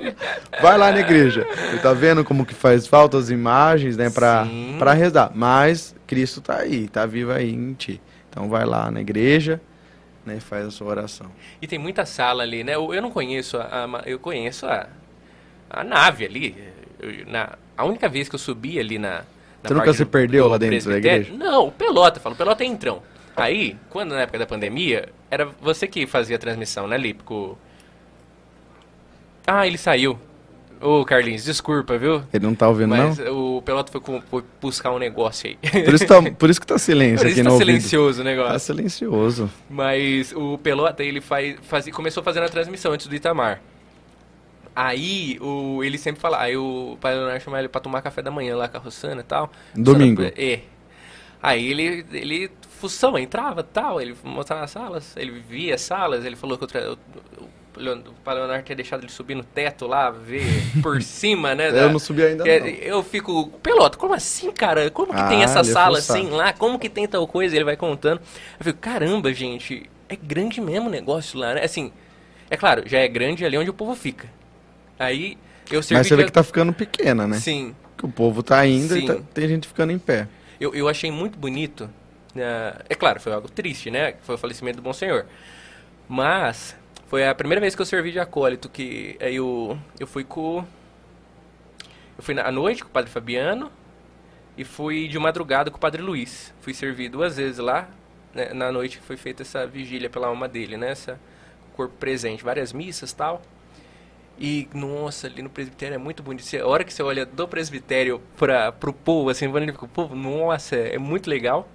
Vai lá na igreja. Você tá vendo como que faz falta as imagens, né, pra, Sim. pra rezar. Mas Cristo tá aí, tá vivo aí em ti. Então vai lá na igreja, né, faz a sua oração. E tem muita sala ali, né? Eu, eu não conheço a, a- eu conheço a, a nave ali. Eu- na, a única vez que eu subi ali na. na Você nunca se perdeu lá dentro da igreja? Não, o Pelota, falo, o Pelota é entrão. Aí, quando na época da pandemia, era você que fazia a transmissão, né, Lípico? Ah, ele saiu. Ô, Carlinhos, desculpa, viu? Ele não tá ouvindo, Mas não? o Pelota foi, com- foi buscar um negócio aí. Por isso, tá, por isso que tá silêncio Por aqui isso no tá ouvido. silencioso o negócio. Tá silencioso. Mas o Pelota, ele faz, fazia, começou fazendo a transmissão antes do Itamar. Aí o, ele sempre fala, aí o pai Leonardo chamava ele pra tomar café da manhã lá com a Rossana e tal. Domingo. Rossana, É. Aí ele, ele, função, entrava e tal, ele mostrava as salas, ele via as salas, ele falou que o, tra- o, Leonardo tinha deixado ele subir no teto lá, ver por cima, né? da- Eu não subi ainda, é, não. Eu fico, pelota, como assim, cara? Como que Ah, tem essa sala assim lá? Como que tem tal coisa? Ele vai contando. Eu fico, caramba, gente, é grande mesmo o negócio lá, né? Assim, é claro, já é grande ali onde o povo fica. Aí eu servi Mas você vê de- que tá ficando pequena, né? Sim, Que o povo tá indo Sim. e tá- tem gente ficando em pé. eu, eu achei muito bonito. né? É claro, foi algo triste, né? Foi o falecimento do Bom Senhor. Mas Foi a primeira vez que eu servi de acólito, que aí eu, eu fui com... Eu fui na- à noite com o Padre Fabiano e fui de madrugada com o Padre Luiz. Fui servir duas vezes lá, né, na noite que foi feita essa vigília pela alma dele, né? Essa, corpo presente, várias missas tal. E, nossa, ali no presbitério é muito bonito. A hora que você olha do presbitério para pro povo, assim, quando ele fica o povo, nossa, é muito legal.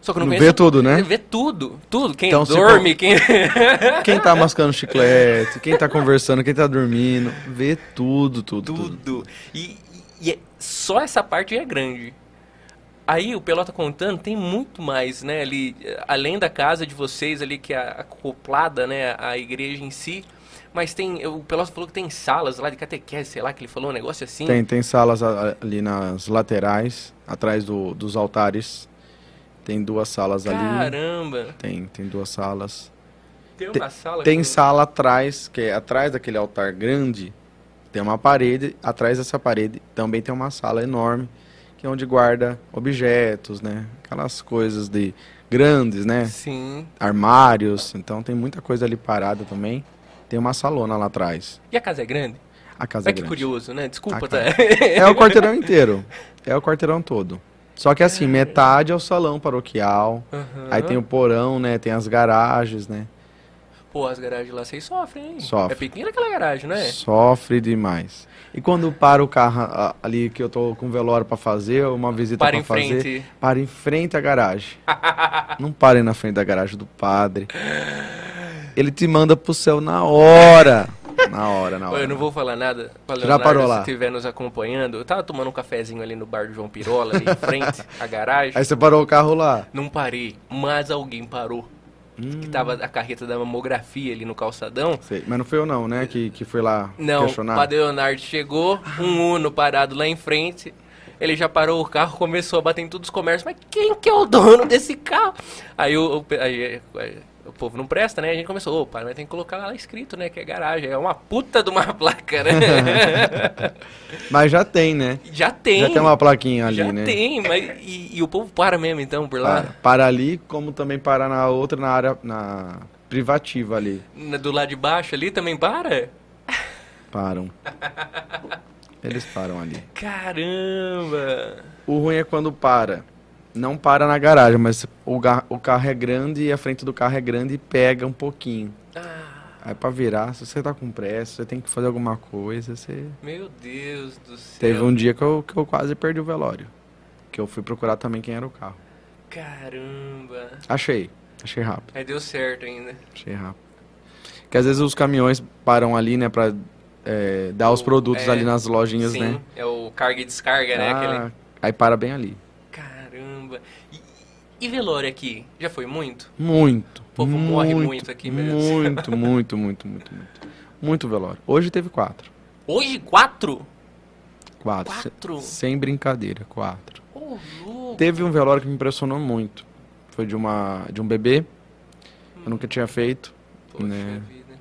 Só que não Não conheço... vê tudo, né? Vê tudo, tudo. Quem Então, se dorme, quem... Quem tá mascando chiclete, quem tá conversando, quem tá dormindo, vê tudo, tudo, tudo. tudo. E, e é- só essa parte é grande. Aí o Pelota contando tem muito mais, né? Ali, além da casa de vocês ali que é acoplada, né, à igreja em si, mas tem o Pelota falou que tem salas lá de catequese, sei lá, que ele falou um negócio assim. Tem, tem salas a- ali nas laterais, atrás do- dos altares. Tem duas salas ali. Caramba. Tem, tem duas salas. Tem Tem- uma sala Tem que- sala atrás, que é atrás daquele altar grande, tem uma parede, atrás dessa parede também tem uma sala enorme, que é onde guarda objetos, né? Aquelas coisas de grandes, né? Sim. Armários, então tem muita coisa ali parada também. Tem uma salona lá atrás. E a casa é grande? A casa Olha é que grande. curioso, né? Desculpa, tá? É o quarteirão inteiro. É o quarteirão todo. Só que assim, metade é o salão paroquial. Aham. Aí tem o porão, né? Tem as garagens, né? Pô, as garagens lá vocês sofrem, hein? Sofre. É pequena aquela garagem, não é? Sofre demais. E quando para o carro ali que eu tô com velório pra fazer, uma visita Para fazer, frente. para em frente à garagem. Não parem na frente da garagem do padre. Ele te manda pro céu na hora. Na hora, na hora. Eu não vou falar nada pra Já Leonardo, parou se lá? estiver nos acompanhando. Eu tava tomando um cafezinho ali no bar do João Pirola, ali em frente à garagem. Aí você parou o carro lá. Não parei, mas alguém parou. Hum. Que tava a carreta da mamografia ali no calçadão. Sei, Mas não foi eu não, né? Que, que fui lá Não, o questionar. padre Leonardo chegou, um Uno parado lá em frente. Ele já parou o carro, começou a bater em todos os comércios. Mas quem que é o dono desse carro? Aí o, o, aí, aí, o povo não presta, né? A gente começou, opa, mas tem que colocar lá escrito, né? Que é garagem. É uma puta de uma placa, né? Mas já tem, né? já tem. Já tem uma plaquinha ali, já né? tem, mas e, e o povo para mesmo então por lá? Para, para ali, como também para na outra, na área na privativa ali. Do lado de baixo ali também para? Param. Eles param ali. Caramba! O ruim é quando para. Não para na garagem, mas o, o carro é grande e a frente do carro é grande e pega um pouquinho. Ah, Aí pra virar, se você tá com pressa, você tem que fazer alguma coisa, você... meu Deus do céu. Teve um dia que eu, que eu quase perdi o velório. Que eu fui procurar também quem era o carro. Caramba! Achei. Achei rápido. Aí deu certo ainda. Achei rápido. Que às vezes os caminhões param ali, né, pra é, dar os O- produtos é, ali nas lojinhas, Sim, né? é o carga e descarga, né? Aquele... Ah, Aí para bem ali. Caramba! E, e velório aqui? Já foi muito? Muito. O povo morre muito aqui, Deus. Muito, muito, muito, muito, muito. Muito velório. Hoje teve quatro. Hoje, quatro? Quatro. Quatro? Se- Sem brincadeira, quatro. Ô, louco! Teve um velório que me impressionou muito. Foi de uma de um bebê. Eu nunca tinha feito. Poxa né? vida.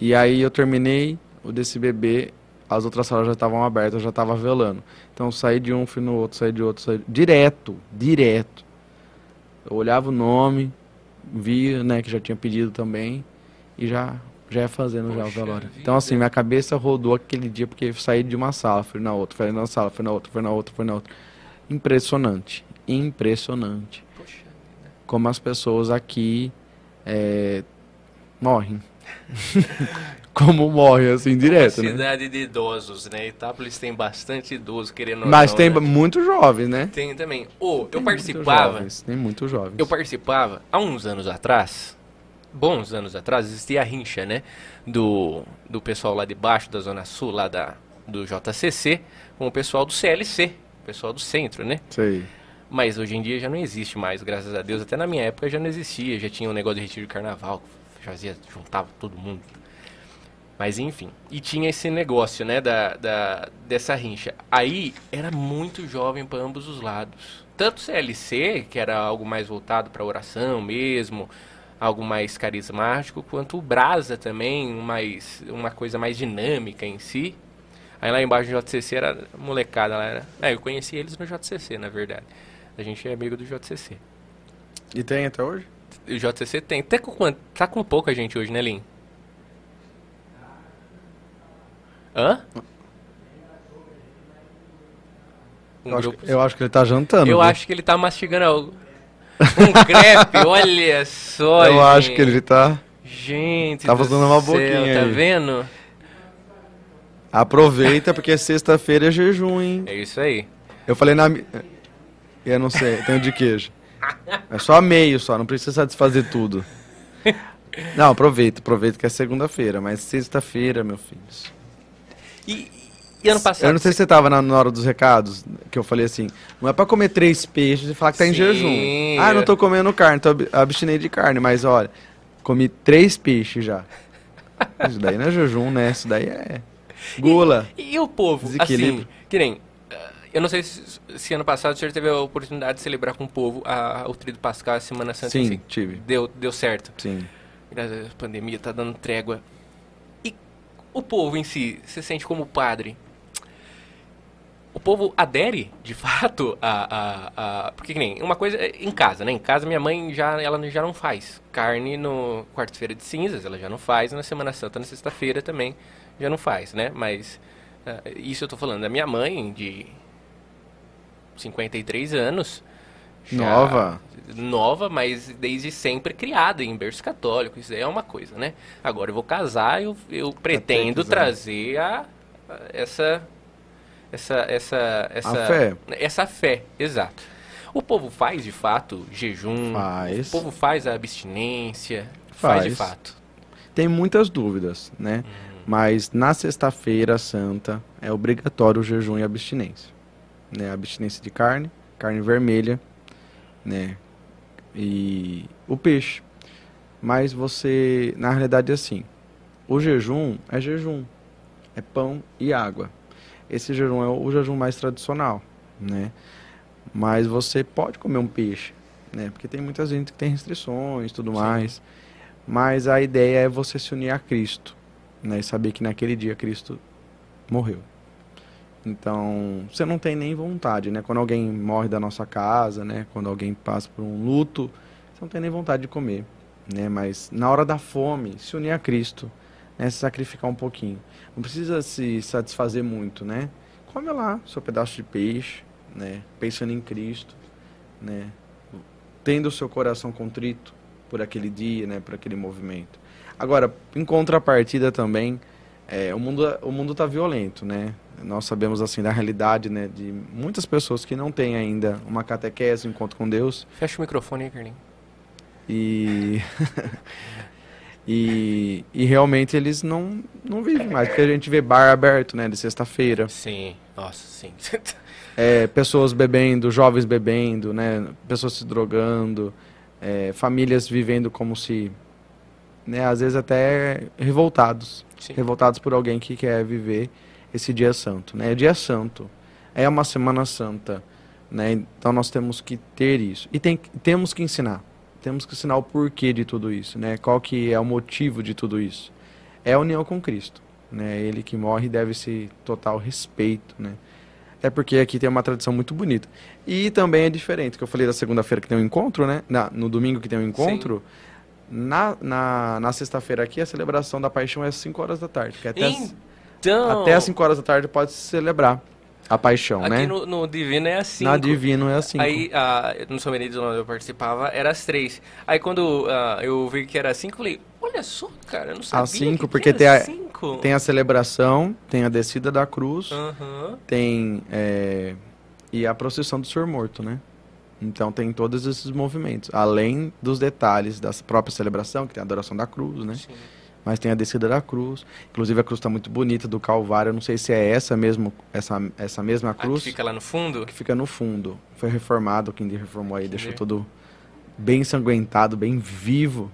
E aí eu terminei o desse bebê, as outras salas já estavam abertas, eu já estava velando. Então saí de um, fui no outro, saí de outro, saí... direto, direto. Eu olhava o nome, via, né, que já tinha pedido também e já já ia fazendo já o Poxa velório. Então assim, minha cabeça rodou aquele dia porque saí de uma sala, fui na outra, fui na sala, fui na outra, fui na outra, fui na outra. Impressionante, impressionante Poxa como as pessoas aqui é, morrem. como morrem, assim, direto, Uma né? cidade de idosos, né? Itápolis tem bastante idoso querendo Mas não, tem né? muitos jovens, né? Tem também. Ô, eu participava... jovens, Tem muitos jovens. Eu participava há uns anos atrás, bons anos atrás, existia a rincha, né? Do, do pessoal lá de baixo, da Zona Sul, lá da, do JCC, com o pessoal do CLC, o pessoal do centro, né? Sei. Mas hoje em dia já não existe mais, graças a Deus. Até na minha época já não existia, já tinha um negócio de retiro de carnaval, fazia, juntava todo mundo. Mas enfim, e tinha esse negócio, né, da, da, dessa rincha. Aí era muito jovem para ambos os lados. Tanto CLC, que era algo mais voltado para oração mesmo, algo mais carismático, quanto o Brasa também, mais, uma coisa mais dinâmica em si. Aí lá embaixo do JCC era molecada lá. Era... É, eu conheci eles no JCC, na verdade. A gente é amigo do JCC. E tem até hoje? O JCC tem. Até com quanto? Tá com pouca gente hoje, né, Lin? Hã? Um Eu acho, grupo- eu acho que ele tá jantando. Eu viu? acho que ele tá mastigando algo. Um crepe, olha só, Eu acho gente. que ele tá. Gente Tá do fazendo uma céu, boquinha Tá aí. vendo? Aproveita porque sexta-feira é jejum, hein? É isso aí. Eu falei na. Eu não sei, tem o de queijo. É só meio só, não precisa satisfazer tudo. Não, aproveita, aproveita que é segunda-feira, mas sexta-feira, meu filho. E, e ano passado? Eu não sei se você tava na, na hora dos recados, que eu falei assim, não é pra comer três peixes e falar que tá em Sim, jejum. Ah, eu não tô comendo carne, tô ab- abstinei de carne, mas olha, comi três peixes já. Isso daí não é jejum, né? Isso daí é gula. E, e o povo, assim, que nem... ah, Eu não sei se, se ano passado o senhor teve a oportunidade de celebrar com o povo a, o Tríduo Pascal, a Semana Santa. em Sim, si. tive. Deu, deu certo. Sim. Graças a pandemia tá dando trégua. O povo em si, se sente como padre? O povo adere, de fato, a, a, a... Porque que nem, uma coisa é em casa, né? Em casa minha mãe já, ela já não faz carne no quarta-feira de cinzas, ela já não faz, na Semana Santa, na sexta-feira também já não faz, né? Mas ah, isso eu tô falando da minha mãe, de 53 anos. Nova. Nova, mas desde sempre criada em berço católico. Isso daí é uma coisa, né? Agora eu vou casar, eu, eu pretendo Catequizado. trazer a, a- essa, essa, essa, essa, fé. essa fé, exato. O povo faz de fato jejum, Faz. o povo faz a abstinência, faz, de Faz. fato. Tem muitas dúvidas, né? Mas na sexta-feira santa é obrigatório o jejum e abstinência. Né? Abstinência de carne, carne vermelha, né? E o peixe. Mas você, na realidade, é assim: o jejum é jejum, é pão e água. Esse jejum é o jejum mais tradicional, né? Mas você pode comer um peixe, né? Porque tem muita gente que tem restrições, tudo Sim. mais. Mas a ideia é você se unir a Cristo, né? E saber que naquele dia Cristo morreu. Então, você não tem nem vontade, né? Quando alguém morre da nossa casa, né? Quando alguém passa por um luto, você não tem nem vontade de comer, né? Mas na hora da fome, se unir a Cristo, né? Se sacrificar um pouquinho. Não precisa se satisfazer muito, né? Come lá seu pedaço de peixe, né? Pensando em Cristo, né? Tendo o seu coração contrito por aquele dia, né? Por aquele movimento. Agora, em contrapartida também, é, o mundo o mundo está violento, né? Nós sabemos assim da realidade, né? De muitas pessoas que não têm ainda uma catequese, um encontro com Deus Fecha o microfone aí, Carlinhos. e e, e realmente eles não não vivem mais, porque a gente vê bar aberto, né? De sexta-feira, Sim, nossa, sim. é, pessoas bebendo, jovens bebendo, né? Pessoas se drogando, é, famílias vivendo como se, né? Às vezes até revoltados. sim. revoltados por alguém que quer viver esse dia santo, né? É dia santo, é uma semana santa, né? Então nós temos que ter isso e tem, temos que ensinar, temos que ensinar o porquê de tudo isso, né? Qual que é o motivo de tudo isso? É a união com Cristo, né? Ele que morre deve-se total respeito, né? Até porque aqui tem uma tradição muito bonita. E também é diferente, que eu falei da segunda-feira que tem um encontro, né? Na- no domingo que tem um encontro. Na, na, na sexta-feira aqui, a celebração da paixão é às 5 horas da tarde. Que até, as- Então, até às 5 horas da tarde pode se celebrar a paixão, aqui né? no, no Divino é assim. Na Divino é assim. Aí, ah, no São Benedito, onde eu participava, era às três. Aí, quando ah, eu vi que era cinco, eu falei, olha só, cara, eu não sabia cinco, que porque tem a- cinco. Tem a celebração, tem a descida da cruz, Aham. tem. é, e a procissão do Senhor Morto, né? Então tem todos esses movimentos. Além dos detalhes da própria celebração, que tem a adoração da cruz, né? Sim. Mas tem a descida da cruz. Inclusive a cruz está muito bonita do Calvário. Eu não sei se é essa mesmo, essa, essa mesma A que cruz fica lá no fundo. que fica no fundo. Foi reformado, quem reformou aí deixou tudo bem ensanguentado, bem vivo,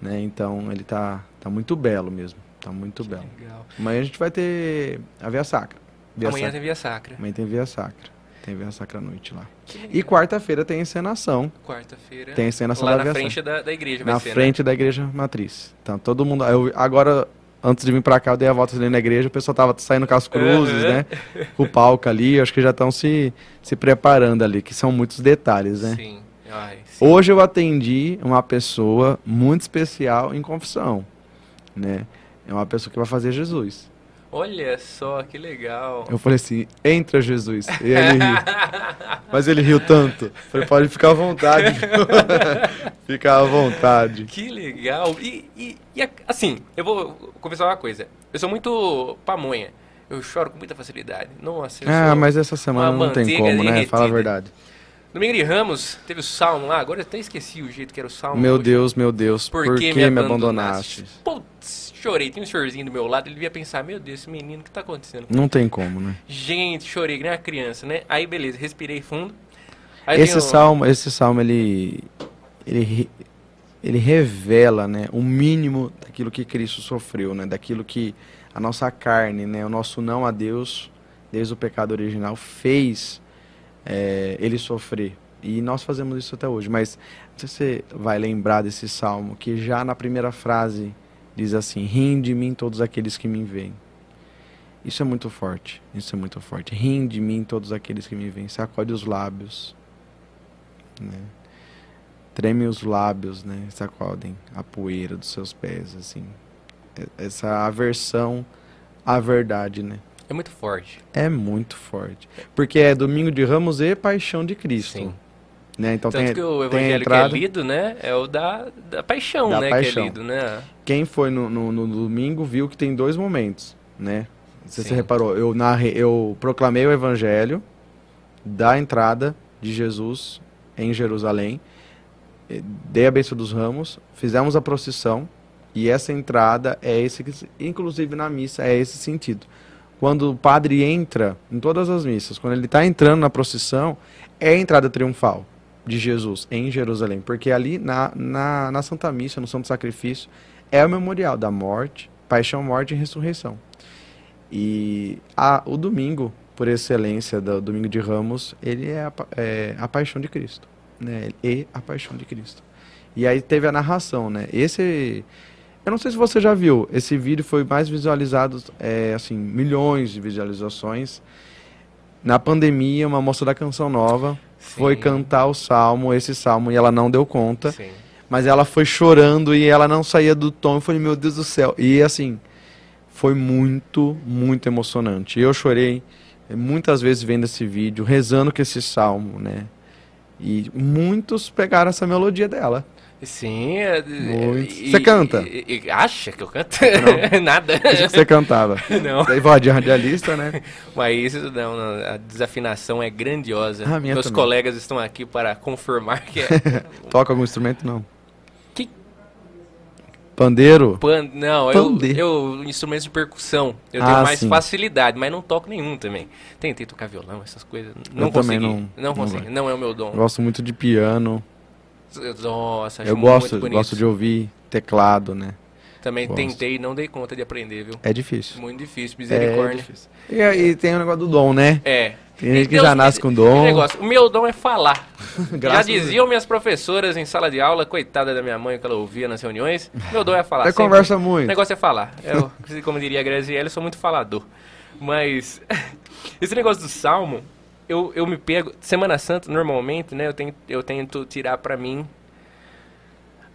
né? Então ele tá, tá muito belo mesmo. Tá muito belo. Legal. Amanhã a gente vai ter a Via Sacra. Via Amanhã Sacra. tem Via Sacra. Amanhã tem Via Sacra. Tem Via Sacra noite lá. E quarta-feira tem encenação. Quarta-feira. Tem encenação Lá da na Via frente da, da igreja na ser, né? frente da igreja matriz. Então todo mundo. Eu, agora, antes de vir pra cá, eu dei a volta ali na igreja, o pessoal tava saindo com as cruzes, Aham. né? Com o palco ali, acho que já estão se, se preparando ali, que são muitos detalhes, né? Sim. Ai, sim. Hoje eu atendi uma pessoa muito especial em confissão, né? É uma pessoa que vai fazer Jesus. Olha só, que legal. Eu falei assim, entra Jesus. E ele riu. Mas ele riu tanto. Falei, pode ficar à vontade. Fica à vontade. Que legal. E, e, e, assim, eu vou confessar uma coisa. Eu sou muito pamonha. Eu choro com muita facilidade. Nossa, eu Ah, mas essa semana não tem como, né? Fala a verdade. Domingo de Ramos, teve o salmo lá, agora eu até esqueci o jeito que era o salmo. Meu hoje. Deus, meu Deus, por, Por que, que me abandonaste? Putz, chorei. Tem um senhorzinho do meu lado, ele devia pensar, meu Deus, esse menino, o que tá acontecendo? Não tem como, né? Gente, chorei que nem uma criança, né? Aí, beleza, respirei fundo. Aí Esse o- salmo, esse salmo ele ele ele revela, né, o mínimo daquilo que Cristo sofreu, né, daquilo que a nossa carne, né, o nosso não a Deus, desde o pecado original fez é, ele sofrer. E nós fazemos isso até hoje, mas não sei se você vai lembrar desse salmo que já na primeira frase diz assim: "Riem de mim todos aqueles que me veem". Isso é muito forte. Isso é muito forte. Riem de mim todos aqueles que me veem. Sacode os lábios. Né? Treme os lábios, né? Sacodem a poeira dos seus pés, assim. E- Essa aversão à verdade, né? É muito forte. É muito forte. Porque é domingo de ramos e paixão de Cristo. Sim. Né? Então Tanto tem, que o evangelho entrada. que é lido, né? É o da, da paixão, Da né? paixão. Que é lido, né? Quem foi no, no, no domingo viu que tem dois momentos, né? Sei se você reparou. Eu, narrei, eu proclamei o evangelho da entrada de Jesus em Jerusalém, eh, dei a bênção dos ramos, fizemos a procissão e essa entrada é esse, que- inclusive na missa, é esse sentido. Quando o padre entra em todas as missas, quando ele está entrando na procissão, é a entrada triunfal de Jesus em Jerusalém, porque ali na, na, na Santa Missa, no Santo Sacrifício, é o memorial da morte, paixão, morte e ressurreição. E a, o domingo, por excelência do domingo de Ramos, ele é a, é a paixão de Cristo, né? E a paixão de Cristo. E aí teve a narração, né? Esse eu não sei se você já viu, esse vídeo foi mais visualizado, é, assim, milhões de visualizações. Na pandemia, uma moça da Canção Nova foi cantar o salmo, esse salmo, e ela não deu conta. Sim. Mas ela foi chorando e ela não saía do tom. Eu falei, meu Deus do céu. E assim, foi muito, muito emocionante. Eu chorei eh, muitas vezes vendo esse vídeo, rezando com esse salmo, né? E muitos pegaram essa melodia dela. Sim. é- Muito. e- Você canta? e- e- acha que eu canto? Não. Nada. Que você cantava. Não. Daí voz de radialista, né? Mas isso não, não, a desafinação é grandiosa. Ah, a minha Meus também. colegas estão aqui para confirmar que é. Toca algum instrumento? Não. Que- Pandeiro? Pan, não, eu, Pandeiro. eu instrumentos de percussão. Eu Ah, tenho mais sim. facilidade, mas não toco nenhum também. Tentei tocar violão, essas coisas. Não Eu também consegui. não- Não, não consegui. vai. Não é o meu dom. Gosto muito de piano. Nossa, acho Eu muito gosto, bonito. gosto de ouvir teclado, né? Também gosto. tentei e não dei conta de aprender, viu? É difícil. Muito difícil, É misericórdia. difícil. E aí tem o negócio do dom, né? É. Tem gente que Deus já nasce com dom. negócio. O meu dom é falar. Já diziam minhas professoras em sala de aula, coitada da minha mãe que ela ouvia nas reuniões. Meu dom é falar. Você sempre. conversa O muito. negócio é falar. Eu, como diria a Graziella, eu sou muito falador. Mas esse negócio do salmo, eu, eu me pego. Semana Santa, normalmente, né? Eu, tenho, eu tento tirar pra mim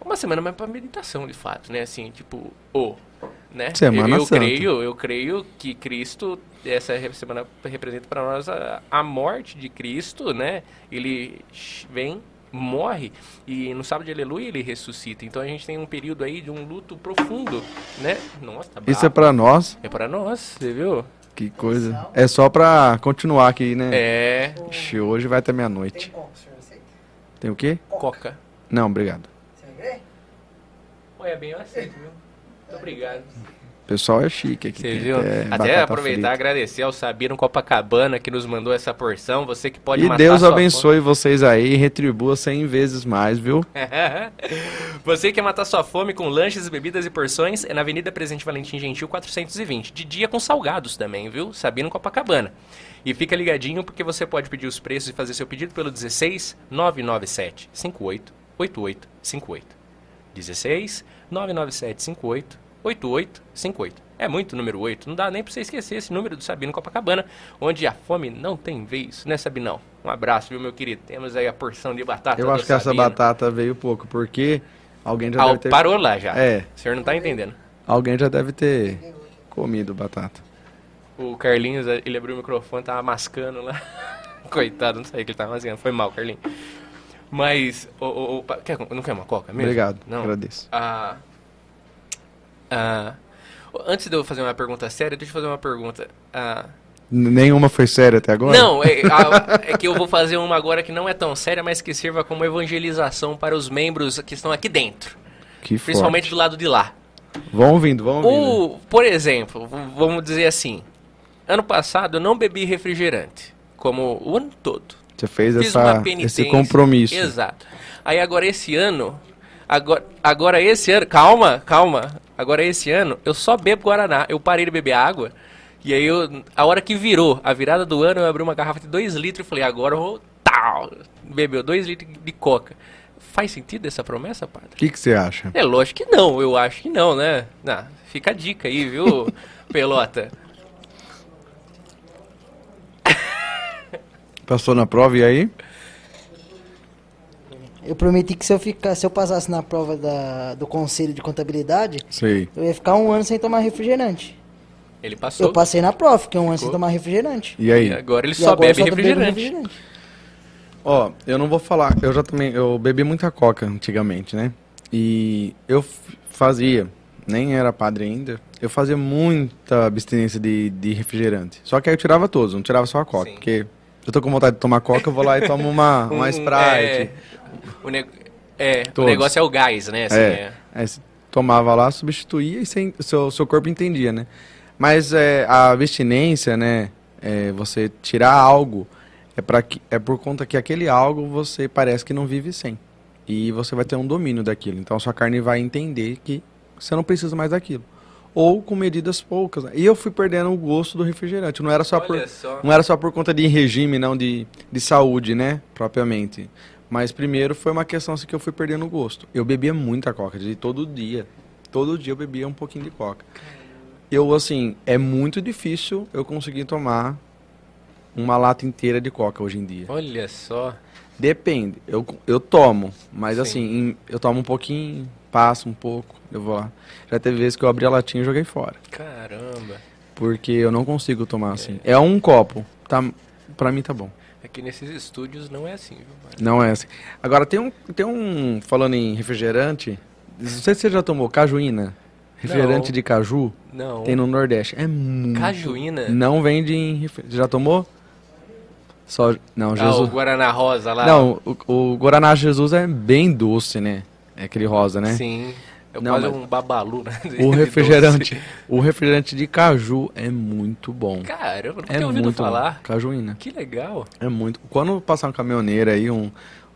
uma semana mais pra meditação, de fato, né? Assim, tipo, ô. né? Semana eu, eu Santa. creio, eu creio que Cristo, essa semana representa para nós a, a morte de Cristo, né? Ele vem, morre e no sábado de aleluia ele ressuscita. Então a gente tem um período aí de um luto profundo, né? Nossa, tá Isso é pra nós. É para nós, você viu? Que coisa. É só pra continuar aqui, né? É, Ixi, hoje vai até meia-noite. Tem como, senhor aceita? Tem o quê? coca. Não, obrigado. Você vai querer? Olha bem, eu aceito, viu? Muito obrigado. O pessoal é chique aqui. Você viu? até Até aproveitar e agradecer ao Sabino Copacabana que nos mandou essa porção. Você que pode E matar Deus abençoe vocês aí e retribua 100 vezes mais, viu? Você quer matar sua fome com lanches, bebidas e porções? É na Avenida Presidente Valentim Gentil 420. De dia com salgados também, viu? Sabino Copacabana. E fica ligadinho porque você pode pedir os preços e fazer seu pedido pelo 16 997 58 88 58. 16 997 58 88 58. É muito número 8, não dá nem pra você esquecer esse número do Sabino Copacabana, onde a fome não tem vez, né, Sabinão? Um abraço, viu, meu querido? Temos aí a porção de batata Eu acho que essa Sabino. batata veio pouco, porque alguém já Ah, deve ter... parou lá já. É, O senhor não tá entendendo. alguém já deve ter comido batata. O Carlinhos, ele abriu o microfone, tava mascando lá. Coitado, não sei o que ele tava mascando. Foi mal, Carlinhos. Mas, o, o, o, quer, não quer uma coca mesmo? Obrigado, não. agradeço. Ah, ah, antes de eu fazer uma pergunta séria, deixa eu fazer uma pergunta. Ah, Nenhuma foi séria até agora? não, é, a- é que eu vou fazer uma agora que não é tão séria, mas que sirva como evangelização para os membros que estão aqui dentro. Que Principalmente forte. do lado de lá. Vão ouvindo, vão ouvindo. O, por exemplo, vamos dizer assim, ano passado eu não bebi refrigerante, como o ano todo. Você fez Fiz essa, esse compromisso. Exato. Aí agora esse ano, agora, agora esse ano, calma, calma. Agora esse ano eu só bebo Guaraná. Eu parei de beber água. E aí eu, a hora que virou, a virada do ano, eu abri uma garrafa de 2 litros e falei, agora eu vou tal. Bebeu 2 litros de coca. Faz sentido essa promessa, padre? O que, você acha? É lógico que não, eu acho que não, né? Não, fica a dica aí, viu, Pelota? Passou na prova e aí? Eu prometi que se eu, ficar, se eu passasse na prova da, do Conselho de Contabilidade, Sei. eu ia ficar um ano sem tomar refrigerante. Ele passou. Eu passei na prova, fiquei um ano sem tomar refrigerante. E aí? E agora ele E só agora eu bebe bebendo refrigerante. Ó, eu não vou falar. Eu já também. Eu bebi muita coca antigamente, né? E eu f- fazia, nem era padre ainda. Eu fazia muita abstinência de, de refrigerante. Só que aí eu tirava todos, não tirava só a coca. Sim. Porque eu tô com vontade de tomar coca, eu vou lá e tomo uma, uma Um, Sprite. É, o, ne- é, o negócio é o gás, né? Assim, É. é. Você tomava lá, substituía e sem, seu, seu corpo entendia, né? Mas é, a abstinência, né? é, você tirar algo é, pra que, é por conta que aquele algo você parece que não vive sem. E você vai ter um domínio daquilo. Então sua carne vai entender que você não precisa mais daquilo. Ou com medidas poucas. E eu fui perdendo o gosto do refrigerante. Não era só por, só. não era só por conta de regime, não de, de saúde, né? Propriamente. Mas primeiro foi uma questão assim que eu fui perdendo o gosto. Eu bebia muita coca, de todo dia. Todo dia eu bebia um pouquinho de coca. Eu, assim, é muito difícil eu conseguir tomar uma lata inteira de coca hoje em dia. Olha só. Depende. Eu, eu tomo, mas Sim. assim, eu tomo um pouquinho, passo um pouco, eu vou lá. Já teve vezes que eu abri a latinha e joguei fora. Caramba. Porque eu não consigo tomar assim. É um copo. Tá, pra mim tá bom. Aqui nesses estúdios não é assim, viu? mano? Não é assim. Agora tem um, tem um falando em refrigerante, não sei se você já tomou cajuína. Refrigerante Não. de caju Não. tem no Nordeste. É muito. Cajuína? Não vende em refri- Você já tomou? Só não, Ah, o Jesus. Guaraná Rosa lá. não, o, o Guaraná Jesus é bem doce, né? É aquele rosa, né? Sim. É Não, quase um babalu, né? O refrigerante, doce. o refrigerante de caju é muito bom. Caramba, nunca É tinha ouvido muito falar. bom. Cajuína. Que legal. É muito. Quando passar um caminhoneiro aí, um,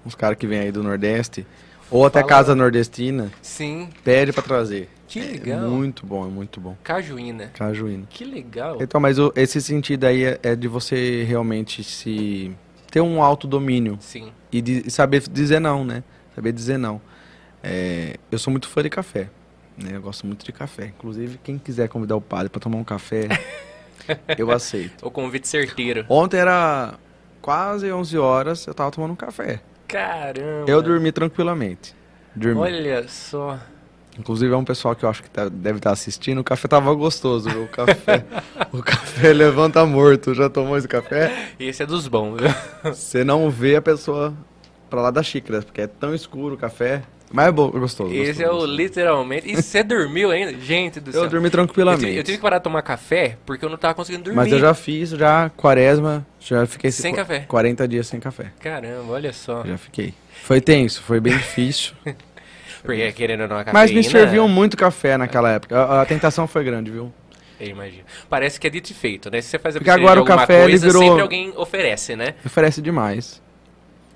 uns caras que vêm aí do Nordeste, ou até Fala- casa nordestina, Sim, pede pra trazer. que É legal. muito bom, é muito bom. Cajuína. Cajuína. Que legal. Então, mas o- esse sentido aí é, é de você realmente se ter um autodomínio Sim. e de e saber dizer não, né? Saber dizer não. É, eu sou muito fã de café, né? Eu gosto muito de café. Inclusive, quem quiser convidar o padre para tomar um café, eu aceito. O convite certeiro. Ontem era quase 11 horas, eu tava tomando um café. Caramba. Eu dormi tranquilamente. Dormi. Olha só. Inclusive é um pessoal que eu acho que tá- deve estar assistindo. O café tava gostoso, viu? O café, o café levanta morto. Já tomou esse café? Esse é dos bons, viu? Você não vê a pessoa pra lá da xícara, porque é tão escuro o café. Mas é bom, gostoso. Esse é o literalmente. E você dormiu ainda? Gente do céu. Eu dormi Eu tranquilamente. tive, eu tive que parar de tomar café porque eu não tava conseguindo dormir. Mas eu já fiz, já quaresma, já fiquei Sem café. 40 dias sem café. Caramba, olha só. Já fiquei. Foi tenso, foi bem difícil. Porque querendo ou não, a Mas me cafeína- serviam muito café naquela época. A, a tentação foi grande, viu? Eu imagino. Parece que é dito e feito, né? Se você faz a Porque agora o café, ele coisa, virou- sempre alguém oferece, né? Oferece demais.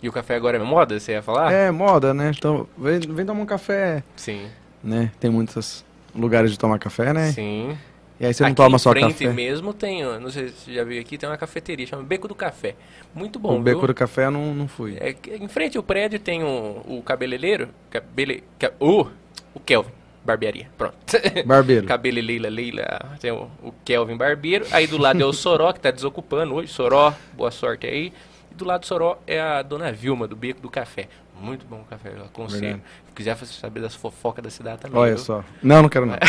E o café agora é moda, você ia falar? É, moda, né? Então, vem, vem tomar um café, Sim. né? Tem muitos lugares de tomar café, né? Sim. E aí você não aqui toma só frente café. mesmo tem, não sei se você já viu aqui, tem uma cafeteria, chama Beco do Café. Muito bom, o beco viu? do café eu não, não fui. É, em frente ao prédio tem o, o cabeleireiro, cabele, ca, uh, o Kelvin, barbearia, pronto. Barbeiro. Cabeleleila, Leila, tem o, o Kelvin Barbeiro. Aí do lado é o Soró, que tá desocupando hoje. Soró, boa sorte aí. E do lado do Soró é a dona Vilma, do Beco do Café. Muito bom o café, eu aconselho. Verdade. Se quiser saber das fofocas da cidade também. Olha viu? só. Não, não quero não.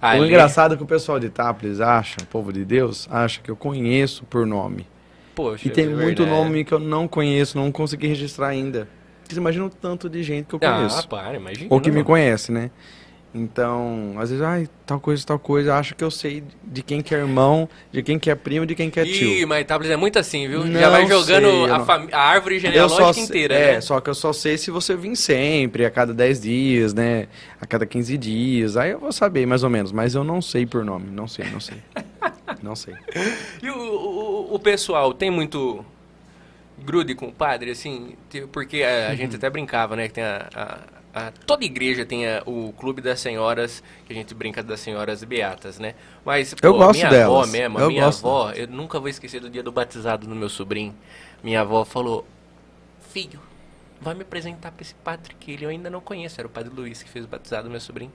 O Ali- engraçado é que o pessoal de Itápolis acha, o povo de Deus, acha que eu conheço por nome. Poxa, E tem é muito nome que eu não conheço, não consegui registrar ainda. Vocês imaginam o tanto de gente que eu Ah, conheço. para, imagina. ou que me mano. conhece, né? Então, às vezes, ai, tal coisa, tal coisa, acho que eu sei de quem que é irmão, de quem que é primo, de quem que é Ih, tio. mas Itápolis é muito assim, viu? Já Não vai jogando sei, a, não- a árvore genealógica inteira, é, né? só que eu só sei se você vir sempre, a cada 10 dias, né? A cada 15 dias. Aí eu vou saber, mais ou menos. Mas eu não sei por nome. Não sei, não sei. não sei. E o, o, o pessoal tem muito grude com o padre, assim? Te- Porque a, a gente até brincava, né? Que tem a, a- toda igreja tem a- o clube das senhoras, que a gente brinca das senhoras beatas, né? Mas, pô, Eu gosto minha delas. avó mesmo, Eu minha avó, eu nunca vou esquecer do dia do batizado do meu sobrinho. Minha avó falou, filho, vai me apresentar pra esse padre que ele eu ainda não conheço. Era o padre Luiz que fez o batizado do meu sobrinho.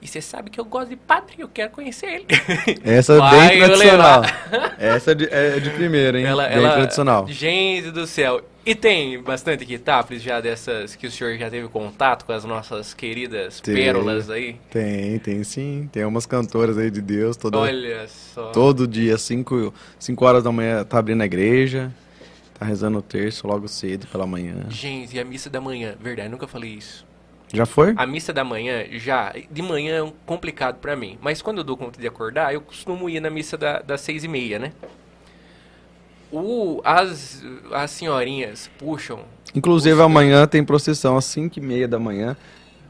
E você sabe que eu gosto de padre, eu quero conhecer ele. Essa é bem tradicional. Essa é de, é de primeira, hein? Ela, bem ela- tradicional. Gente do céu. E tem bastante Kitaples já dessas que o senhor já teve contato com as nossas queridas Tem. pérolas aí? Tem, tem sim. Tem umas cantoras aí de Deus. Todo, Olha só. todo dia, 5 horas da manhã, tá abrindo a igreja. Tá rezando o terço logo cedo pela manhã. Gente, e a missa da manhã? Verdade, nunca falei isso. Já foi? A missa da manhã, já, de manhã é complicado pra mim. Mas quando eu dou conta de acordar, eu costumo ir na missa da, das seis e meia, né? O, as, as senhorinhas puxam Inclusive Os- amanhã tem procissão às 5 e meia da manhã.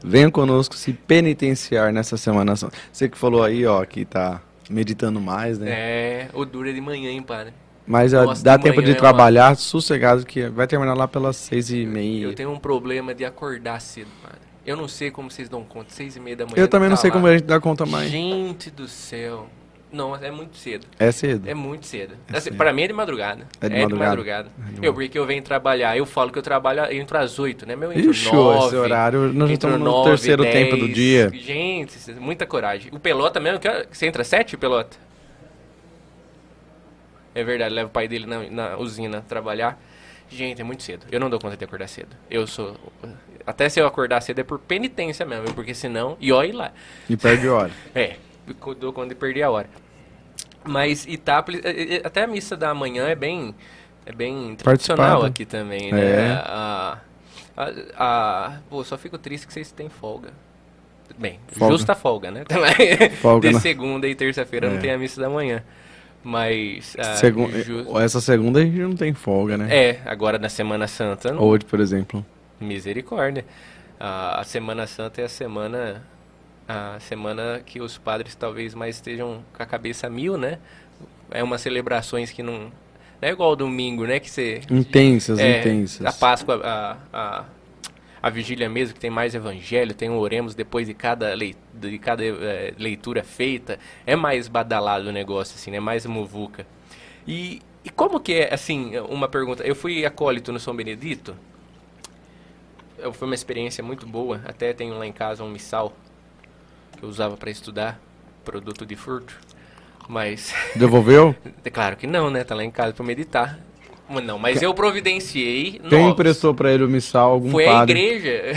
Venha conosco se penitenciar nessa semana. Você que falou aí, ó, que tá meditando mais, né? É, o duro é de manhã, hein, padre? Mas Nossa, dá de tempo de é trabalhar sossegado, que vai terminar lá pelas 6 e meia. Eu tenho um problema de acordar cedo, padre. Eu não sei como vocês dão conta, seis e meia da manhã. Eu também tá não sei lá. como a gente dá conta mais. Gente do céu. Não, é muito cedo. É cedo. É muito cedo. É Assim, cedo. pra mim é de madrugada. É de madrugada? É de Eu, porque eu venho trabalhar, eu falo que eu trabalho, eu entro às oito, né? Meu, eu entro Ixi, nove, esse horário, nós estamos no nove, terceiro dez. tempo do dia. Gente, muita coragem. O Pelota mesmo, que você entra às sete, Pelota? É verdade, leva o pai dele na, na usina trabalhar. Gente, é muito cedo. Eu não dou conta de acordar cedo. Eu sou. Até se eu acordar cedo é por penitência mesmo, porque senão. E olha lá. E perde hora. É, eu dou conta de perder a hora. Mas Itápolis, é, é, até a missa da manhã é bem, é bem tradicional aqui também, né? É. A, a, a- pô, só fico triste que vocês têm folga. Bem, Folga. justa folga, né? Folga, de segunda e terça-feira não É. tem a missa da manhã. Mas. ah, Segun- ju- Essa segunda a gente não tem folga, né? É, agora na Semana Santa, não- Hoje, por exemplo. Misericórdia. A, a Semana Santa é a semana a semana que os padres talvez mais estejam com a cabeça mil, né? É umas celebrações que não não é igual ao domingo, né? Que você Intensas, é, intensas. a Páscoa, a, a, a vigília mesmo, que tem mais evangelho, tem o oremos depois de cada, de cada eh, leitura feita. É mais badalado o negócio, assim, é mais muvuca. E, e como que é, assim, uma pergunta. Eu fui acólito no São Benedito. Foi uma experiência muito boa. Até tenho lá em casa um missal que eu usava para estudar, produto de furto. Mas Devolveu? é claro que não, né? Tá lá em casa para meditar. Mas Não, mas eu providenciei. Quem novos. emprestou pra ele o missal? Algum Foi a padre? igreja.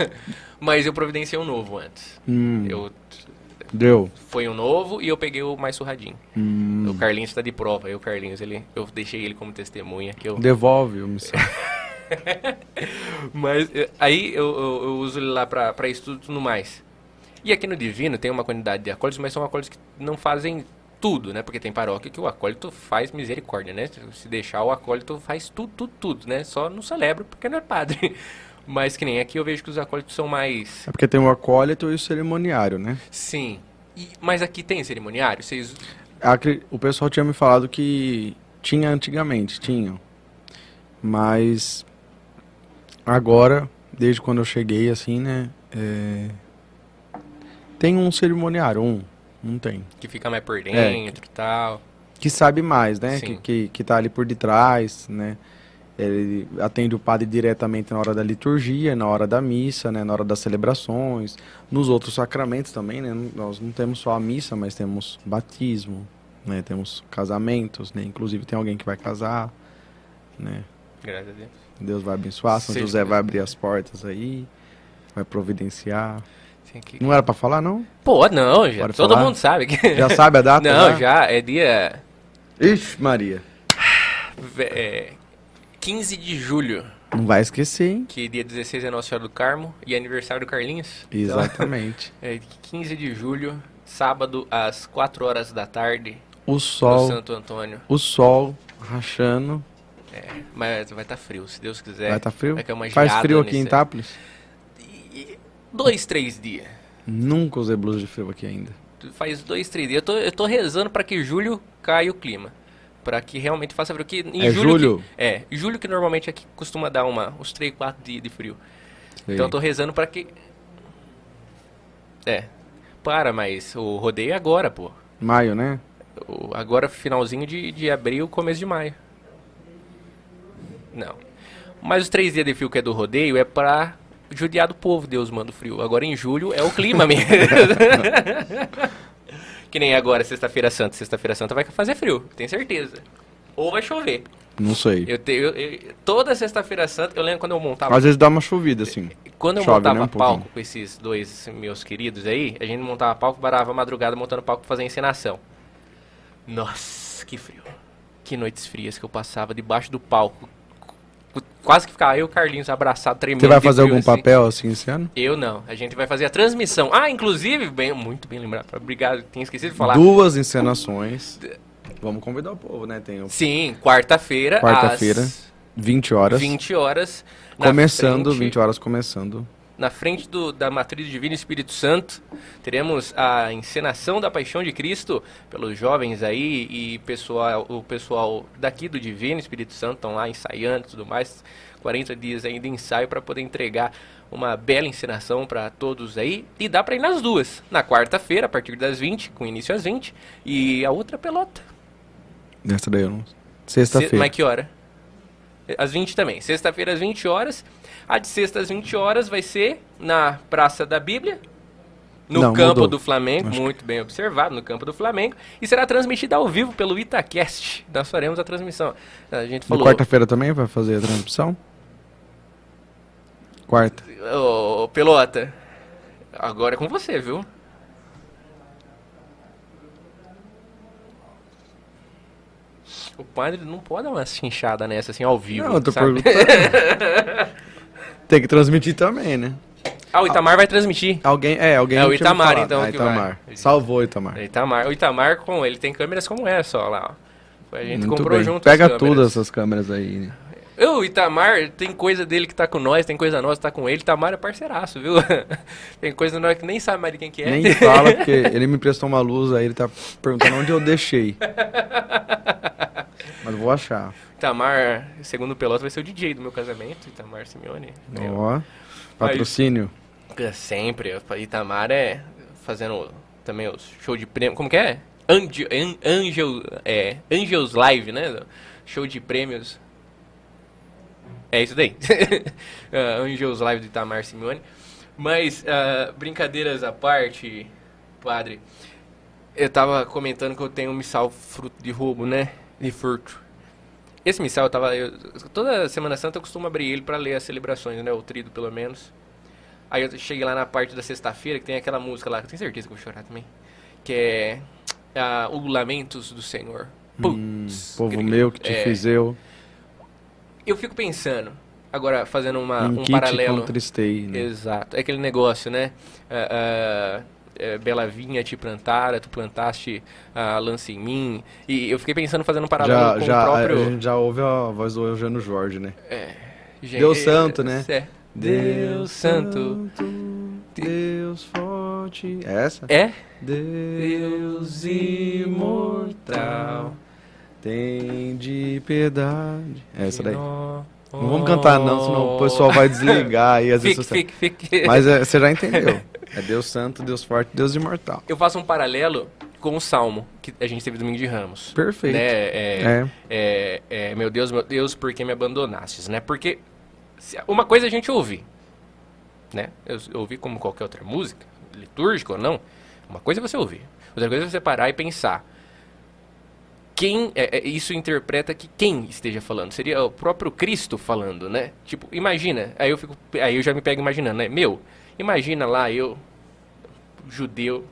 mas eu providenciei um novo antes. Hum, Eu Deu. foi um novo e eu peguei o mais surradinho. Hum, O Carlinhos está de prova. Eu, Carlinhos, ele, eu deixei ele como testemunha que eu. Devolve o missal. Mas eh, aí eu, eu- eu uso ele lá pra, pra estudo e tudo mais. E aqui no Divino tem uma quantidade de acólitos, mas são acólitos que não fazem tudo, né? Porque tem paróquia que o acólito faz misericórdia, né? Se deixar, o acólito faz tudo, tudo, tudo, né? Só não celebra porque não é padre. Mas que nem aqui eu vejo que os acólitos são mais... É porque tem o acólito e o cerimoniário, né? Sim. E- mas aqui tem cerimoniário? Vocês... Acre- O pessoal tinha me falado que tinha antigamente, tinham. Mas agora, desde quando eu cheguei, assim, né? é, Tem um cerimoniário, um. Não tem. Que fica mais por dentro e tal. Que sabe mais, né? Sim. Que, que, que tá ali por detrás, né? Ele atende o padre diretamente na hora da liturgia, na hora da missa, né? Na hora das celebrações, nos outros sacramentos também, né? Nós não temos só a missa, mas temos batismo, né? Temos casamentos, né? Inclusive tem alguém que vai casar, né? Graças a Deus. Deus vai abençoar, São José vai abrir as portas aí, vai providenciar. Não era pra falar, não? Pô, não, já. Pode todo falar? mundo sabe que. Já sabe a data? Não, já. É dia Ixi, Maria. é, 15 de julho. Não vai esquecer, hein? Que dia 16 é Nossa Senhora do Carmo e aniversário do Carlinhos. Então, Exatamente. é 15 de julho, sábado, às 4 horas da tarde, O sol, Santo Antônio. o sol rachando. Mas vai estar frio, se Deus quiser. Vai tá frio? Vai Faz frio aqui em nesse- Itápolis? E- Dois, três dias. Nunca usei blusa de frio aqui ainda. Faz dois, três dias. Eu tô, eu tô rezando pra que julho caia o clima. Pra que realmente faça frio. Que em É julho? julho? que- é, julho que normalmente aqui costuma dar uma, uns 3, 4 dias de frio. Sei. Então eu tô rezando pra que. É. Para, mas o rodeio é agora, pô. Maio, né? O- agora finalzinho de, de abril, começo de maio. Não. Mas os três dias de frio que é do rodeio é pra judiar do povo, Deus manda o frio. Agora em julho é o clima mesmo. que nem agora, sexta-feira santa. Sexta-feira santa vai fazer frio, tenho certeza. Ou vai chover. Não sei. Eu tenho, eu- eu- toda sexta-feira santa, eu lembro quando eu montava Às vezes dá uma chovida, assim. quando eu Chove, montava né, um palco pouquinho. com esses dois meus queridos aí, a gente montava palco, parava a madrugada montando palco pra fazer encenação. Nossa, que frio. Que noites frias que eu passava debaixo do palco. Qu- Quase que ficava eu e o Carlinhos abraçados, tremendo. Você vai fazer algum assim. papel assim esse ano? Eu não. A gente vai fazer a transmissão. Ah, inclusive, bem, muito bem lembrado. Obrigado, tinha esquecido de falar. Duas encenações. Vamos convidar o povo, né? Tem o Sim, quarta-feira, Quarta-feira, às 20 horas. 20 horas. começando, frente- 20 horas começando. Na frente do- da matriz divina Espírito Santo, teremos a encenação da Paixão de Cristo pelos jovens aí e pessoal, o pessoal daqui do Divino Espírito Santo estão lá ensaiando e tudo mais. 40 dias ainda de ensaio para poder entregar uma bela encenação para todos aí. E dá para ir nas duas. Na quarta-feira, a partir das 20, com início às 20, e a outra pelota. Nessa daí eu não. Se- Sexta-feira. Mas que hora? Às 20 também. Sexta-feira às 20 horas. A de sexta às 20 horas vai ser na Praça da Bíblia. No Não, campo mudou. do Flamengo, Acho que- muito bem observado, no campo do Flamengo. E será transmitida ao vivo pelo Itacast. Nós faremos a transmissão. A gente falou. quarta-feira também vai fazer a transmissão? Quarta. Ô, Pelota, agora é com você, viu? O padre não pode dar uma chinchada nessa assim ao vivo. Não, eu tô sabe? perguntando. Tem que transmitir também, né? Ah, o Itamar vai transmitir. Alguém, é, alguém É o Itamar, então, Ah, Itamar. Salvou o Itamar. O Itamar, o Itamar com ele tem câmeras como essa, ó lá. ó. A gente Muito comprou bem. junto Pega todas essas câmeras aí. né? Eu, o Itamar, tem coisa dele que tá com nós, tem coisa nossa que tá com ele. Itamar é parceiraço, viu? tem coisa nós que nem sabe mais de quem que é. Nem fala, porque ele me emprestou uma luz, aí ele tá perguntando onde eu deixei. Mas vou achar. Itamar, segundo o Pelota, vai ser o DJ do meu casamento, Itamar Simeone. Ó, patrocínio. É, Sempre. o Itamar é fazendo também os show de prêmio. Como que é? Angel, An- Angel, é, Angels Live, né? Show de prêmios. É isso daí. Ah, Angels Live do Itamar Simeone. Mas, ah, brincadeiras à parte, padre. Eu tava comentando que eu tenho um missal fruto de roubo, né? De furto. Esse missal eu tava. eu- toda Semana Santa eu costumo abrir ele pra ler as celebrações, né? O trido, pelo menos. Aí eu cheguei lá na parte da sexta-feira, que tem aquela música lá, que eu tenho certeza que eu vou chorar também. Que é. ah, o Lamentos do Senhor. Hum, Putz, povo gringo. meu que te É, fiz eu. Eu fico pensando, agora fazendo uma, em um que te paralelo. contristei. Né? Exato. É aquele negócio, né? Ah, é, Bela vinha te plantara, tu plantaste a lança em mim. E eu fiquei pensando, fazendo um paralelo Já, com já, o próprio. a gente já ouve a voz do Eugênio Jorge, né? Gente, Deus santo, né? É. Deus santo. Deus forte. É essa? É? Deus imortal. Tem de piedade. É essa daí. Não vamos cantar não, senão o pessoal vai desligar aí as Fique, redes fique, fique. Mas é, você já entendeu. É Deus santo, Deus forte, Deus imortal. Eu faço um paralelo com o Salmo que a gente teve domingo de Ramos. Perfeito. Né? É, É. é, é, meu Deus, meu Deus, por que me abandonastes? Né? Porque uma coisa é a gente ouvir, né? Eu, eu ouvi como qualquer outra música, litúrgica ou não. Uma coisa é você ouvir. Outra coisa é você parar e pensar. Quem é, é, isso interpreta que quem esteja falando? Seria o próprio Cristo falando, né? Tipo, imagina. Aí eu fico, aí eu já me pego imaginando, né? Meu, imagina lá eu judeu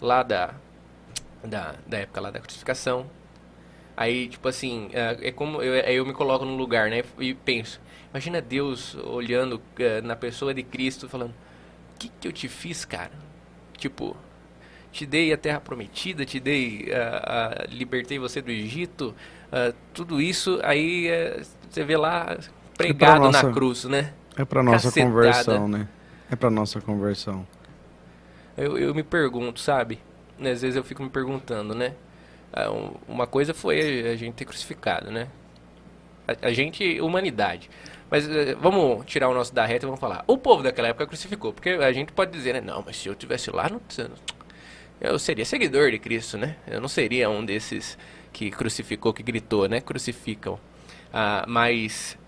lá da, da, da época lá da crucificação. Aí, tipo assim, é, é como eu, eu me coloco no lugar, né? E penso, imagina Deus olhando é, na pessoa de Cristo, falando: que, que eu te fiz, cara? Tipo, te dei a terra prometida, te dei, uh, uh, libertei você do Egito, uh, tudo isso, aí eh, você vê lá pregado nossa, na cruz, né? É para nossa Cacetada. conversão, né? É para nossa conversão. Eu, eu me pergunto, sabe? Às vezes eu fico me perguntando, né? Ah, uma coisa foi a gente ter crucificado, né? A, a gente, humanidade. Mas vamos tirar o nosso da reta e vamos falar. O povo daquela época crucificou. Porque a gente pode dizer, né? Não, mas se eu tivesse lá, não, eu seria seguidor de Cristo, né? Eu não seria um desses que crucificou, que gritou, né? Crucificam. Uh, mas,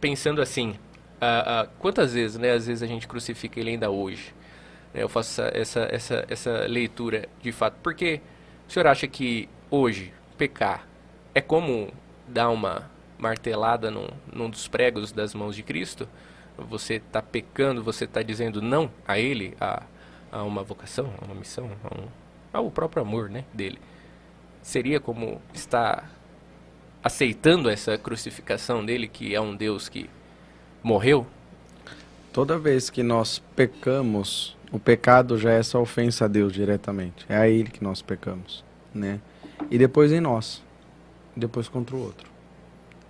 pensando assim, uh, quantas vezes, né? Às vezes a gente crucifica ele ainda hoje. Né? Eu faço essa, essa, essa leitura de fato. Porque o senhor acha que hoje, pecar é como dar uma martelada num, num dos pregos das mãos de Cristo? Você está pecando, você está dizendo não a Ele, a, a uma vocação, a uma missão, a um, ao próprio amor né, dele. Seria como estar aceitando essa crucificação dele, que é um Deus que morreu? Toda vez que nós pecamos, o pecado já é essa ofensa a Deus diretamente. É a Ele que nós pecamos, né? e depois em nós, depois contra o outro.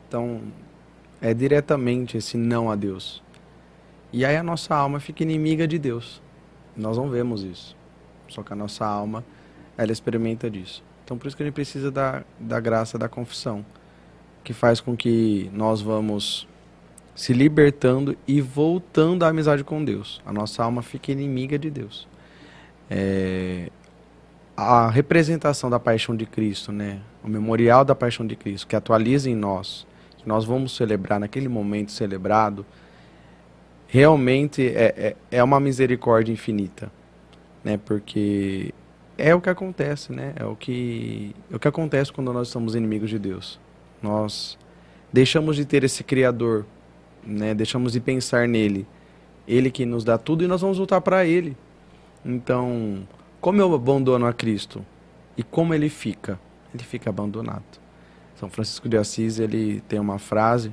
Então, é diretamente esse não a Deus. E aí a nossa alma fica inimiga de Deus. Nós não vemos isso. Só que a nossa alma, ela experimenta disso. Então, por isso que a gente precisa da, da graça da confissão, que faz com que nós vamos se libertando e voltando à amizade com Deus. A nossa alma fica inimiga de Deus. É, a representação da paixão de Cristo, né? o memorial da paixão de Cristo, que atualiza em nós, que nós vamos celebrar naquele momento celebrado, realmente é, é, é uma misericórdia infinita. Né? Porque é o que acontece, né? É o que, é o que acontece quando nós somos inimigos de Deus. Nós deixamos de ter esse Criador, né? deixamos de pensar nele. Ele que nos dá tudo e nós vamos voltar para Ele. Então, como eu abandono a Cristo e como ele fica? Ele fica abandonado. São Francisco de Assis ele tem uma frase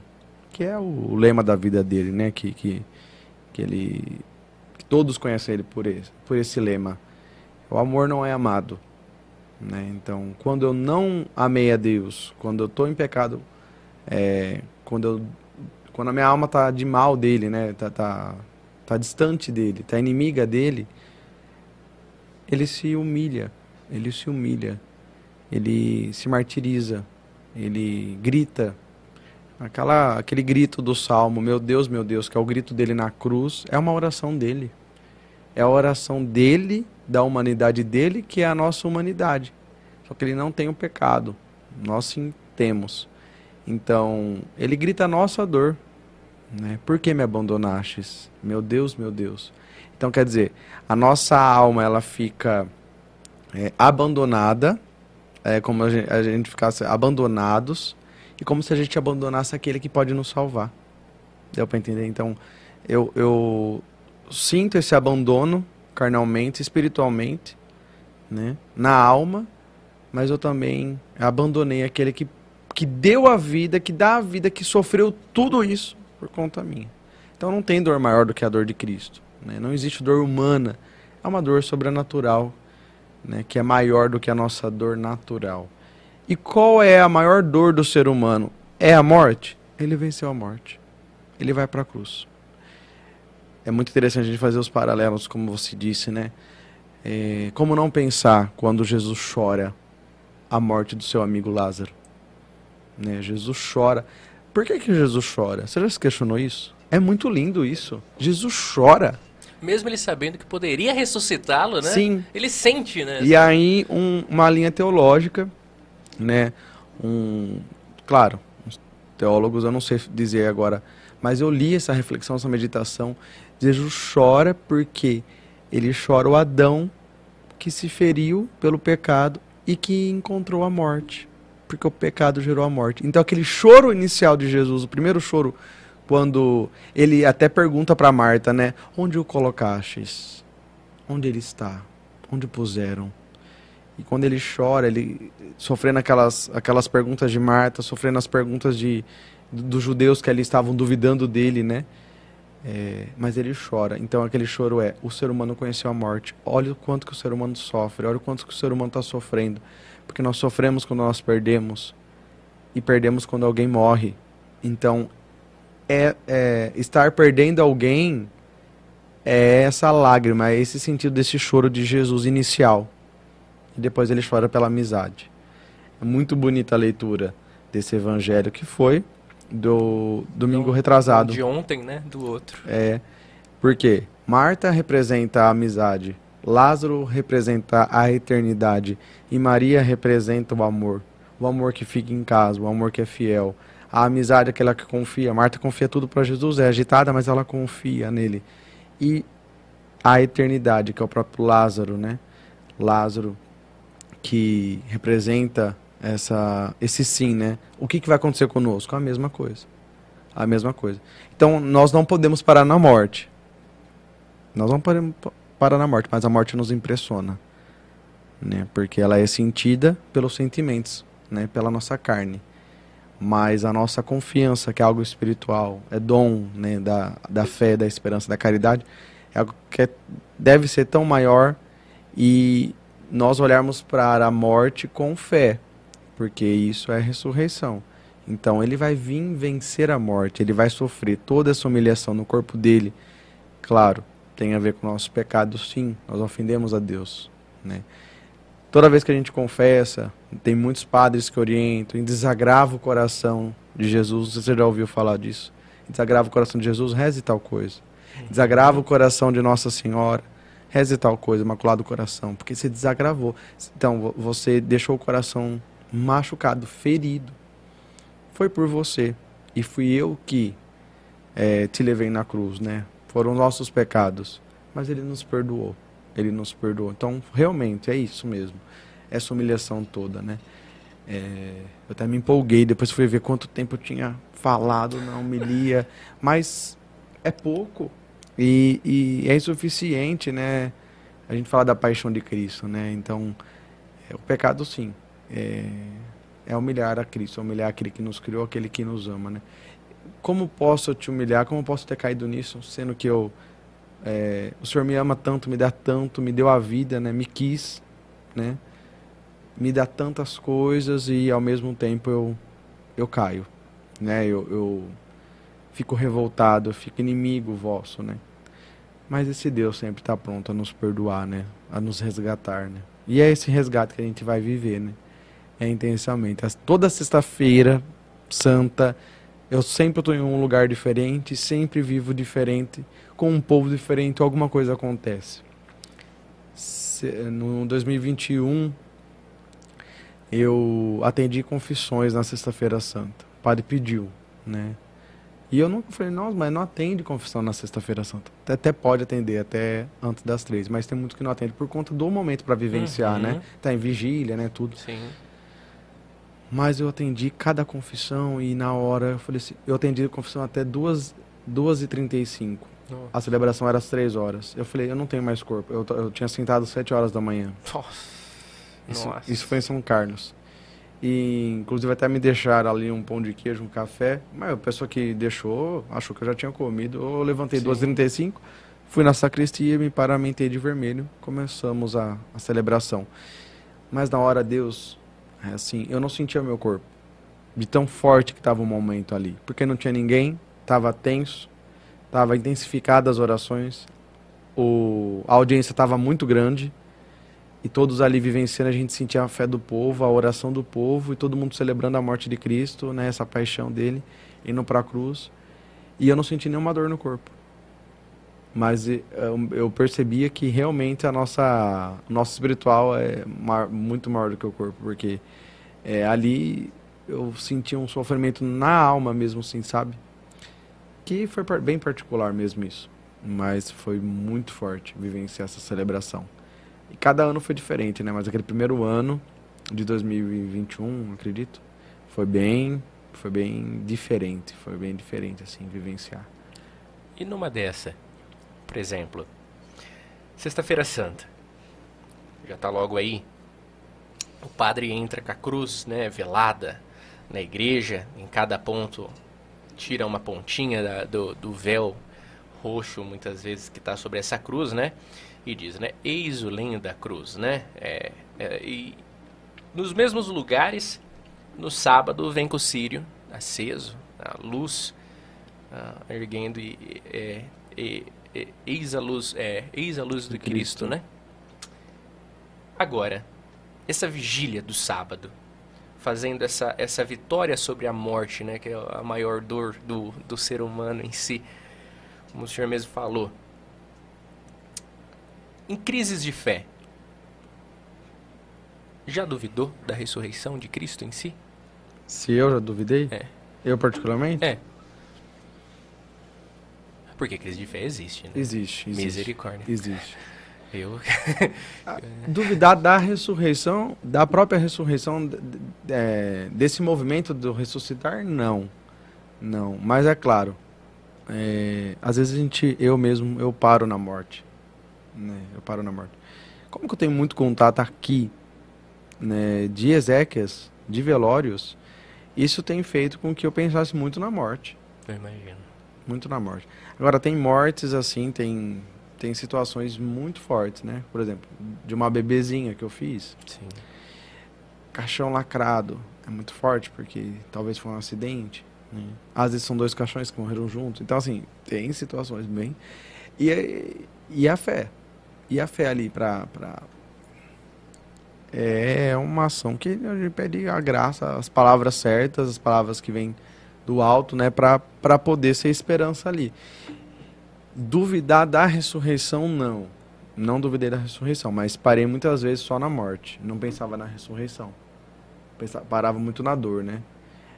que é o lema da vida dele, né? Que, que, que ele que todos conhecem ele por esse, por esse lema. O amor não é amado. Né? Então, quando eu não amei a Deus, quando eu estou em pecado, é, quando, eu, quando a minha alma está de mal dele, né? tá, tá, tá distante dele, está inimiga dele, ele se humilha, ele se humilha, ele se martiriza, ele grita. Aquela, aquele grito do salmo, meu Deus, meu Deus, que é o grito dele na cruz, é uma oração dele. É a oração dele, da humanidade dele, que é a nossa humanidade. Só que ele não tem o pecado. Nós sim temos. Então, ele grita a nossa dor. Né? Por que me abandonastes? Meu Deus, meu Deus. Então, quer dizer, a nossa alma ela fica é, abandonada, é como a gente, a gente ficasse abandonados, e como se a gente abandonasse aquele que pode nos salvar. Deu para entender? Então, eu, eu sinto esse abandono carnalmente, espiritualmente, né, na alma, mas eu também abandonei aquele que, que deu a vida, que dá a vida, que sofreu tudo isso por conta minha. Então não tem dor maior do que a dor de Cristo. Né? Não existe dor humana, é uma dor sobrenatural, né? que é maior do que a nossa dor natural. E qual é a maior dor do ser humano? É a morte? Ele venceu a morte. Ele vai para a cruz. É muito interessante a gente fazer os paralelos, como você disse, né? É, como não pensar quando Jesus chora a morte do seu amigo Lázaro? Né? Jesus chora. Por que, que Jesus chora? Você já se questionou isso? É muito lindo isso. Jesus chora mesmo ele sabendo que poderia ressuscitá-lo, né? Sim. Ele sente, né? E aí um, uma linha teológica, né? Um, claro, os teólogos eu não sei dizer agora, mas eu li essa reflexão, essa meditação. Jesus chora porque ele chora o Adão que se feriu pelo pecado e que encontrou a morte, porque o pecado gerou a morte. Então aquele choro inicial de Jesus, o primeiro choro quando ele até pergunta para Marta, né? Onde o colocastes? Onde ele está? Onde puseram? E quando ele chora, ele sofrendo aquelas, aquelas perguntas de Marta, sofrendo as perguntas de, dos judeus que ali estavam duvidando dele, né? É, mas ele chora. Então aquele choro é: o ser humano conheceu a morte. Olha o quanto que o ser humano sofre. Olha o quanto que o ser humano está sofrendo. Porque nós sofremos quando nós perdemos e perdemos quando alguém morre. Então é, é estar perdendo alguém é essa lágrima, é esse sentido desse choro de Jesus inicial e depois ele chora pela amizade. É muito bonita a leitura desse evangelho que foi do domingo então, retrasado. De ontem, né? Do outro. É. Porque Marta representa a amizade, Lázaro representa a eternidade e Maria representa o amor. O amor que fica em casa, o amor que é fiel. A amizade é aquela que confia. Marta confia tudo para Jesus, é agitada, mas ela confia nele. E a eternidade, que é o próprio Lázaro, né? Lázaro que representa essa, esse sim, né? O que, que vai acontecer conosco? A mesma coisa. A mesma coisa. Então, nós não podemos parar na morte. Nós não podemos parar na morte, mas a morte nos impressiona. Né? Porque ela é sentida pelos sentimentos, né? pela nossa carne. Mas a nossa confiança, que é algo espiritual, é dom né? da, da fé, da esperança, da caridade, é algo que é, deve ser tão maior e nós olharmos para a morte com fé, porque isso é ressurreição. Então ele vai vir vencer a morte, ele vai sofrer toda essa humilhação no corpo dele. Claro, tem a ver com nossos pecados, sim, nós ofendemos a Deus, né? Toda vez que a gente confessa, tem muitos padres que orientam, em desagrava o coração de Jesus, você já ouviu falar disso? Desagrava o coração de Jesus, reze tal coisa. Desagrava o coração de Nossa Senhora, reze tal coisa, Imaculado Coração, porque você desagravou. Então, você deixou o coração machucado, ferido. Foi por você. E fui eu que é, te levei na cruz, né? Foram nossos pecados. Mas ele nos perdoou. Ele nos perdoou. Então, realmente, é isso mesmo. Essa humilhação toda, né? É, eu até me empolguei, depois fui ver quanto tempo eu tinha falado na homilia. Mas é pouco. E, e é insuficiente, né? A gente fala da paixão de Cristo, né? Então, é, o pecado, sim, é, é humilhar a Cristo, humilhar aquele que nos criou, aquele que nos ama, né? Como posso te humilhar? Como posso ter caído nisso, sendo que eu é, o Senhor me ama tanto, me dá tanto, me deu a vida, né? Me quis, né? Me dá tantas coisas e ao mesmo tempo eu eu caio, né? Eu, eu fico revoltado, eu fico inimigo vosso, né? Mas esse Deus sempre está pronto a nos perdoar, né? A nos resgatar, né? E é esse resgate que a gente vai viver, né? É intensamente. Toda sexta-feira santa, eu sempre estou em um lugar diferente, sempre vivo diferente, com um povo diferente, alguma coisa acontece. No 2021, eu atendi confissões na sexta-feira santa. O padre pediu, né? E eu nunca falei, nossa, mas não atende confissão na sexta-feira santa. Até, pode atender, até antes das três, mas tem muitos que não atendem por conta do momento para vivenciar, né? uhum. né? Tá em vigília, né? Tudo. Sim. Mas eu atendi cada confissão e na hora eu falei assim, eu atendi a confissão até duas, duas e trinta e cinco. A celebração era às três horas. Eu falei, eu não tenho mais corpo. Eu, eu tinha sentado às sete horas da manhã. Nossa. Isso, isso foi em São Carlos. E inclusive até me deixaram ali um pão de queijo, um café. Mas a pessoa que deixou achou que eu já tinha comido. Eu levantei 2h35, fui na sacristia, me paramentei de vermelho. Começamos a, a celebração. Mas na hora Deus, é assim, eu não sentia meu corpo. De tão forte que estava o momento ali. Porque não tinha ninguém, estava tenso, estava intensificadas as orações, o, a audiência estava muito grande e todos ali vivenciando, a gente sentia a fé do povo, a oração do povo e todo mundo celebrando a morte de Cristo, né, essa paixão dele, indo para a cruz. E eu não senti nenhuma dor no corpo. Mas eu, percebia que realmente a nossa nosso espiritual é muito maior do que o corpo, porque é, ali eu sentia um sofrimento na alma mesmo, assim, sabe? Que foi bem particular mesmo isso. Mas foi muito forte vivenciar essa celebração. E cada ano foi diferente, né? Mas aquele primeiro ano de 2021, acredito, foi bem, foi bem diferente, foi bem diferente assim vivenciar. E numa dessa, por exemplo, Sexta-feira Santa. Já tá logo aí. O padre entra com a cruz, né, velada na igreja, em cada ponto tira uma pontinha da, do, do véu roxo, muitas vezes, que está sobre essa cruz, né? E diz, né? Eis o lenho da cruz, né? É, é, e nos mesmos lugares, no sábado, vem com o sírio aceso, a luz ah, erguendo e, é, é, eis a luz, é, eis a luz do, Cristo, Cristo, né? Agora, essa vigília do sábado, fazendo essa, essa vitória sobre a morte, né, que é a maior dor do, do ser humano em si, como o senhor mesmo falou. Em crises de fé, já duvidou da ressurreição de Cristo em si? Se eu já duvidei? É. Eu particularmente? É. Porque crise de fé existe, né? Existe, existe. Misericórdia. Existe. Eu. Ah, duvidar da ressurreição, da própria ressurreição, é, desse movimento do ressuscitar, não. Não. Mas é claro, é, às vezes a gente, eu mesmo, eu paro na morte. Né? Eu paro na morte. Como que eu tenho muito contato aqui, né, de Ezequias, de velórios, isso tem feito com que eu pensasse muito na morte. Eu imagino. Muito na morte. Agora, tem mortes assim, tem, tem situações muito fortes, né? Por exemplo, de uma bebezinha que eu fiz. Sim. Caixão lacrado. É muito forte, porque talvez foi um acidente. Né? Às vezes são dois caixões que morreram juntos. Então, assim, tem situações bem. E, e a fé. E a fé ali para pra... É uma ação que a gente pede a graça, as palavras certas, as palavras que vêm do alto, né, para poder ser esperança ali. Duvidar da ressurreição, não. Não duvidei da ressurreição, mas parei muitas vezes só na morte. Não pensava na ressurreição. Pensava, parava muito na dor, né?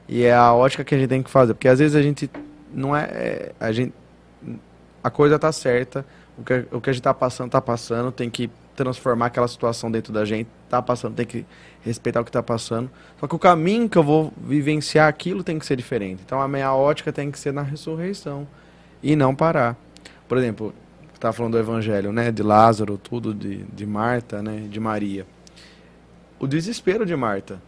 E é a ótica que a gente tem que fazer, porque às vezes a gente não é, é a gente a coisa tá certa, o que, o que a gente tá passando tá passando, tem que transformar aquela situação dentro da gente, tá passando, tem que respeitar o que tá passando. Só que o caminho que eu vou vivenciar aquilo tem que ser diferente. Então a minha ótica tem que ser na ressurreição e não parar. Por exemplo, estava falando do evangelho, né, de Lázaro, tudo de, de Marta, né, de Maria. O desespero de Marta,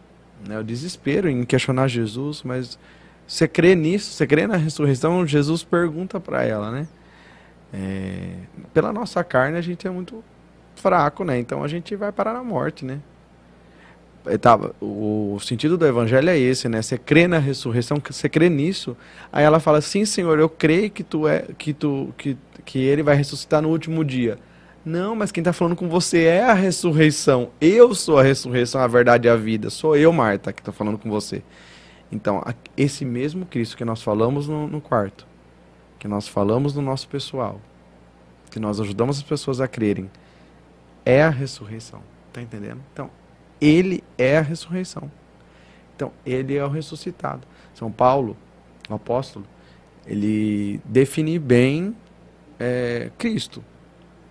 né, o desespero em questionar Jesus, mas você crê nisso? Você crê na ressurreição? Jesus pergunta para ela, né? É, pela nossa carne a gente é muito fraco, né? Então a gente vai parar na morte, né? Tá, o sentido do evangelho é esse, né? Você crê na ressurreição, você crê nisso. Aí ela fala: "Sim, Senhor, eu creio que tu é que tu que que ele vai ressuscitar no último dia". Não, mas quem está falando com você é a ressurreição. Eu sou a ressurreição, a verdade e a vida. Sou eu, Marta, que estou falando com você. Então, esse mesmo Cristo que nós falamos no, no quarto, que nós falamos no nosso pessoal, que nós ajudamos as pessoas a crerem, é a ressurreição. Tá entendendo? Então, ele é a ressurreição. Então, ele é o ressuscitado. São Paulo, o apóstolo, ele define bem é, Cristo.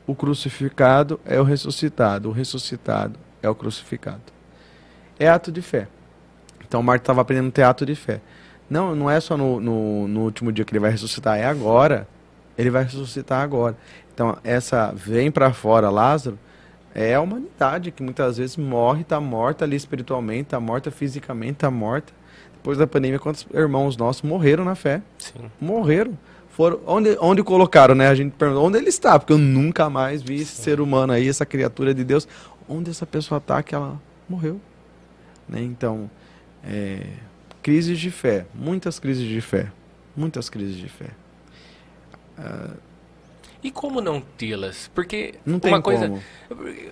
O crucificado é o ressuscitado, o ressuscitado é o crucificado. É ato de fé. Então, Marta estava aprendendo ato de fé. Não, não é só no, no, no último dia que ele vai ressuscitar, é agora. Ele vai ressuscitar agora. Então, essa vem para fora, Lázaro, é a humanidade que muitas vezes morre, está morta ali espiritualmente, está morta fisicamente, está morta. Depois da pandemia, quantos irmãos nossos morreram na fé? Sim. Morreram. Foram, onde, onde colocaram, né? A gente perguntou, onde ele está? Porque eu nunca mais vi esse Sim. ser humano aí, essa criatura de Deus. Onde essa pessoa está que ela morreu? Né? Então, é, crises de fé. Muitas crises de fé. Muitas crises de fé. Uh, e como não tê-las? Porque não tem uma coisa. Como.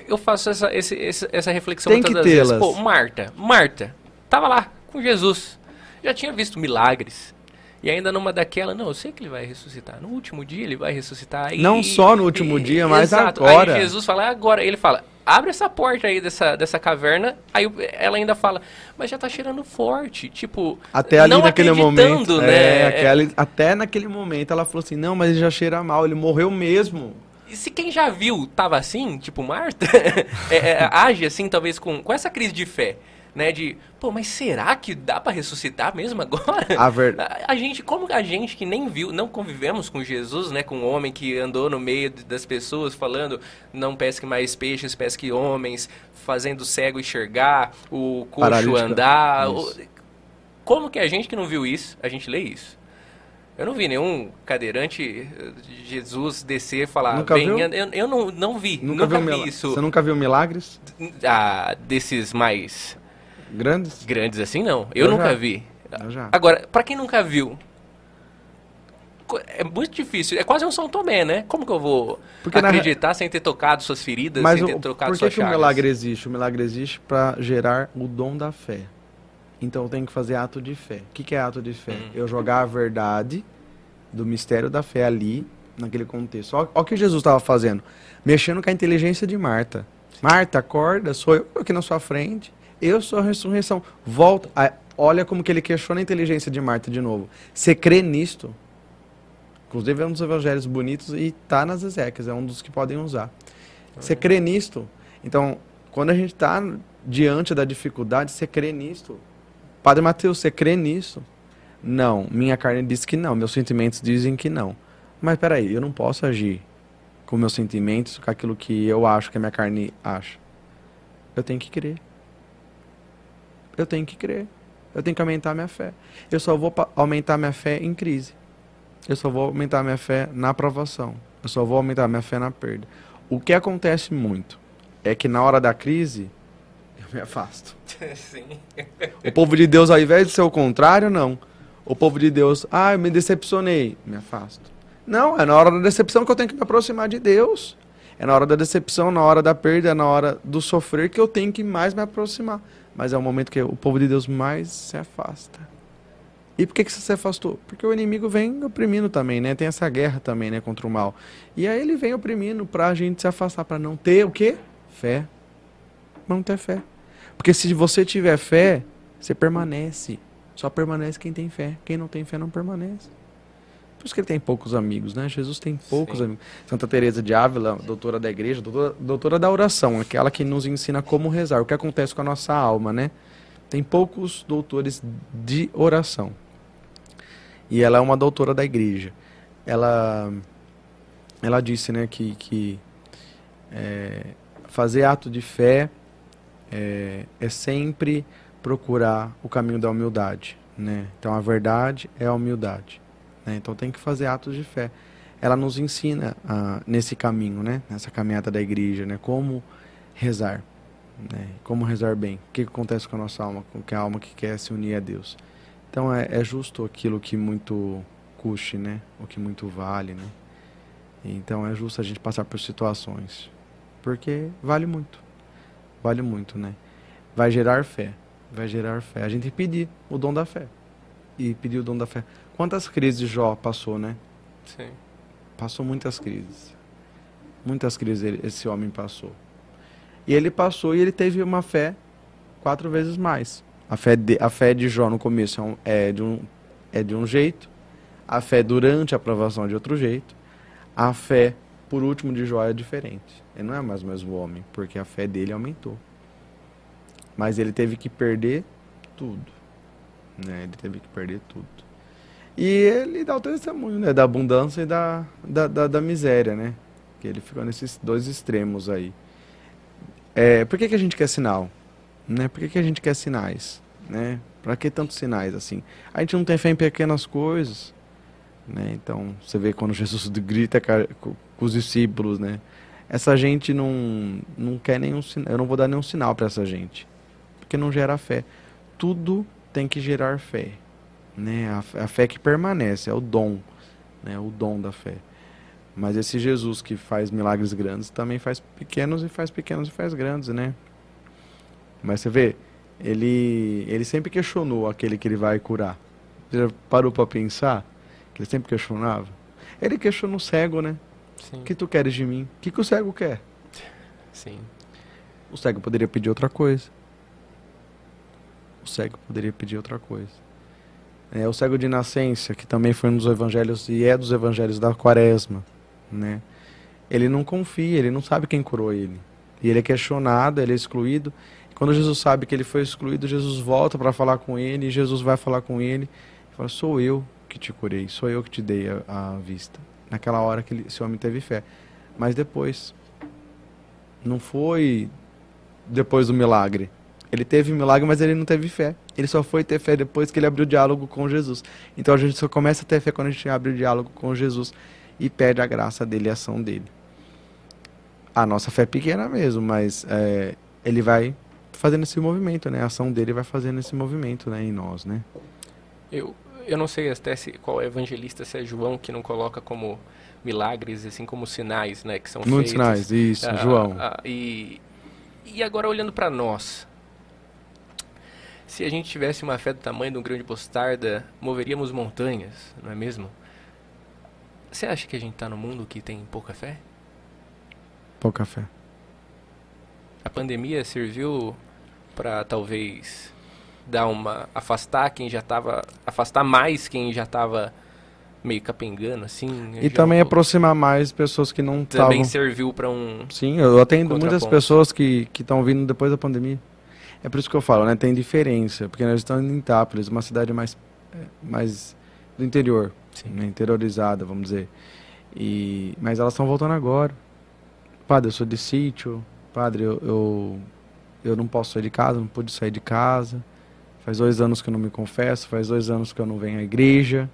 Eu faço essa, esse, essa reflexão tem muitas vezes. Pô, Marta, Marta, tava lá com Jesus. Já tinha visto milagres. E ainda numa daquela, não, eu sei que ele vai ressuscitar. No último dia ele vai ressuscitar. E, não só no último e, dia, mas exato. agora. Aí Jesus fala, é agora. Ele fala, abre essa porta aí dessa, dessa caverna. Aí ela ainda fala, mas já tá cheirando forte. Tipo, até ali naquele momento. Né? É, aquele, até naquele momento ela falou assim: não, mas ele já cheira mal, ele morreu mesmo. E se quem já viu tava assim, tipo Marta, é, é, age assim, talvez com, com essa crise de fé. Né? De, pô, mas será que dá para ressuscitar mesmo agora? A ver... A, a, gente, como a gente que nem viu, não convivemos com Jesus, né? Com o um homem que andou no meio das pessoas falando, não pesque mais peixes, pesque homens, fazendo o cego enxergar, o coxo andar. O, como que a gente que não viu isso, a gente lê isso? Eu não vi nenhum cadeirante Jesus descer e falar, nunca. Viu? Eu, eu não, não vi, nunca, nunca viu vi isso. Você nunca viu milagres? Ah, desses mais grandes? Grandes assim não. Eu, eu nunca já. vi. Eu. Agora, para quem nunca viu, é muito difícil. É quase um São Tomé, né? Como que eu vou Porque acreditar na... sem ter tocado suas feridas, Mas sem ter o, trocado por suas que, que o milagre existe? O milagre existe para gerar o dom da fé. Então eu tenho que fazer ato de fé. O que, que é ato de fé? Hum. Eu jogar a verdade do mistério da fé ali, naquele contexto. Olha o que Jesus estava fazendo. Mexendo com a inteligência de Marta. Marta, acorda, sou eu aqui na sua frente. Eu sou a ressurreição. Volta. Ah, olha como que ele questiona a inteligência de Marta de novo. Você crê nisto? Inclusive é um dos evangelhos bonitos e tá nas Ezequias, é um dos que podem usar. Você crê nisto? Então, quando a gente está diante da dificuldade, você crê nisto? Padre Mateus, você crê nisso? Não, minha carne diz que não, meus sentimentos dizem que não. Mas peraí, eu não posso agir com meus sentimentos, com aquilo que eu acho que a minha carne acha. Eu tenho que crer. Eu tenho que crer. Eu tenho que aumentar minha fé. Eu só vou aumentar minha fé em crise. Eu só vou aumentar minha fé na aprovação. Eu só vou aumentar minha fé na perda. O que acontece muito é que na hora da crise, eu me afasto. Sim. O povo de Deus, ao invés de ser o contrário, não. O povo de Deus, ah, eu me decepcionei, me afasto. Não, é na hora da decepção que eu tenho que me aproximar de Deus. É na hora da decepção, na hora da perda, na hora do sofrer que eu tenho que mais me aproximar. Mas é o momento que o povo de Deus mais se afasta. E por que, que você se afastou? Porque o inimigo vem oprimindo também, né? Tem essa guerra também, né, contra o mal. E aí ele vem oprimindo pra gente se afastar, para não ter o quê? Fé. Não ter fé. Porque se você tiver fé, você permanece. Só permanece quem tem fé. Quem não tem fé não permanece. Por isso que ele tem poucos amigos, né? Jesus tem poucos Sim. amigos. Santa Teresa de Ávila, doutora da igreja, doutora, doutora da oração, aquela que nos ensina como rezar, o que acontece com a nossa alma, né? Tem poucos doutores de oração. E ela é uma doutora da igreja. Ela, ela disse, né, que, que é, fazer ato de fé é, é sempre procurar o caminho da humildade, né? Então a verdade é a humildade. Né? Então tem que fazer atos de fé. Ela nos ensina ah, nesse caminho, né? Nessa caminhada da igreja, né? Como rezar, né? Como rezar bem. O que, acontece com a nossa alma, com a alma que quer se unir a Deus? Então é, é justo aquilo que muito custe, né? O que muito vale, né? Então é justo a gente passar por situações, porque vale muito, vale muito, né? Vai gerar fé, vai gerar fé. A gente pedir o dom da fé e pedir o dom da fé. Quantas crises Jó passou, né? Sim. Passou muitas crises. Muitas crises esse homem passou. E ele passou e ele teve uma fé quatro vezes mais. A fé de, a fé de Jó no começo é, um, é, de um, é de um jeito. A fé durante a aprovação é de outro jeito. A fé, por último, de Jó é diferente. Ele não é mais o mesmo homem, porque a fé dele aumentou. Mas ele teve que perder tudo. Né? Ele teve que perder tudo. E ele dá o testemunho, né? Da abundância e da, da, da, da miséria, né? Que ele ficou nesses dois extremos aí. É, por que, que a gente quer sinal? Né? Por que, que a gente quer sinais? Né? Para que tantos sinais assim? A gente não tem fé em pequenas coisas. Né? Então, você vê quando Jesus grita com os discípulos, né? Essa gente não, não quer nenhum sinal. Eu não vou dar nenhum sinal para essa gente. Porque não gera fé. Tudo tem que gerar fé né? A, a, fé que permanece, é o dom, né? O dom da fé. Mas esse Jesus que faz milagres grandes também faz pequenos e faz pequenos e faz grandes, né? Mas você vê, ele ele sempre questionou aquele que ele vai curar. Você já parou para pensar que ele sempre questionava? Ele questionou o cego, né? Sim. O que tu queres de mim? O que, que o cego quer? Sim. O cego poderia pedir outra coisa. O cego poderia pedir outra coisa. É, o cego de nascença, que também foi um dos evangelhos e é dos evangelhos da quaresma, né? Ele não confia, ele não sabe quem curou ele. E ele é questionado, ele é excluído. Quando Jesus sabe que ele foi excluído, Jesus volta para falar com ele, e Jesus vai falar com ele e fala: Sou eu que te curei, sou eu que te dei a, a vista. Naquela hora que ele, esse homem teve fé. Mas depois, não foi depois do milagre. Ele teve milagre, mas ele não teve fé. Ele só foi ter fé depois que ele abriu o diálogo com Jesus. Então a gente só começa a ter fé quando a gente abre o diálogo com Jesus e pede a graça dele a ação dele. A nossa fé é pequena mesmo, mas é, ele vai fazendo esse movimento, né? A ação dele vai fazendo esse movimento, né, em nós, né? Eu, eu não sei até se, qual evangelista, se é João que não coloca como milagres, assim como sinais, né, que são Muitos feitos. sinais, isso, Ah, João. ah, e, e agora olhando para nós, se a gente tivesse uma fé do tamanho de um grão de mostarda, moveríamos montanhas, não é mesmo? Você acha que a gente está no mundo que tem pouca fé? Pouca fé. A pandemia serviu para talvez dar uma afastar quem já estava afastar mais quem já estava meio capengando assim. E já- também aproximar mais pessoas que não também estavam. serviu para um Sim, eu atendo muitas pessoas que estão vindo depois da pandemia. É por isso que eu falo, né? Tem diferença, porque nós estamos em Itápolis, uma cidade mais, é, mais do interior, né? interiorizada, vamos dizer. E, mas elas estão voltando agora. Padre, eu sou de sítio. Padre, eu, eu, eu não posso sair de casa, não pude sair de casa. Faz dois anos que eu não me confesso, faz dois anos que eu não venho à igreja.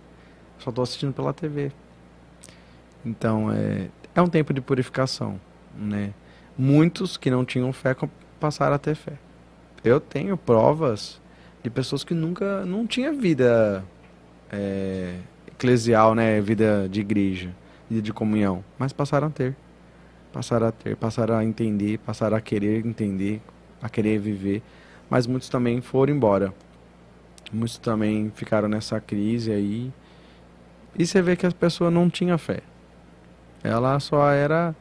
Só estou assistindo pela TV. Então, é, é um tempo de purificação, né? Muitos que não tinham fé passaram a ter fé. Eu tenho provas de pessoas que nunca, não tinha vida é, eclesial, né? Vida de igreja, vida de comunhão, mas passaram a ter. Passaram a ter, passaram a entender, passaram a querer entender, a querer viver. Mas muitos também foram embora. Muitos também ficaram nessa crise aí. E você vê que a pessoa não tinha fé. Ela só era.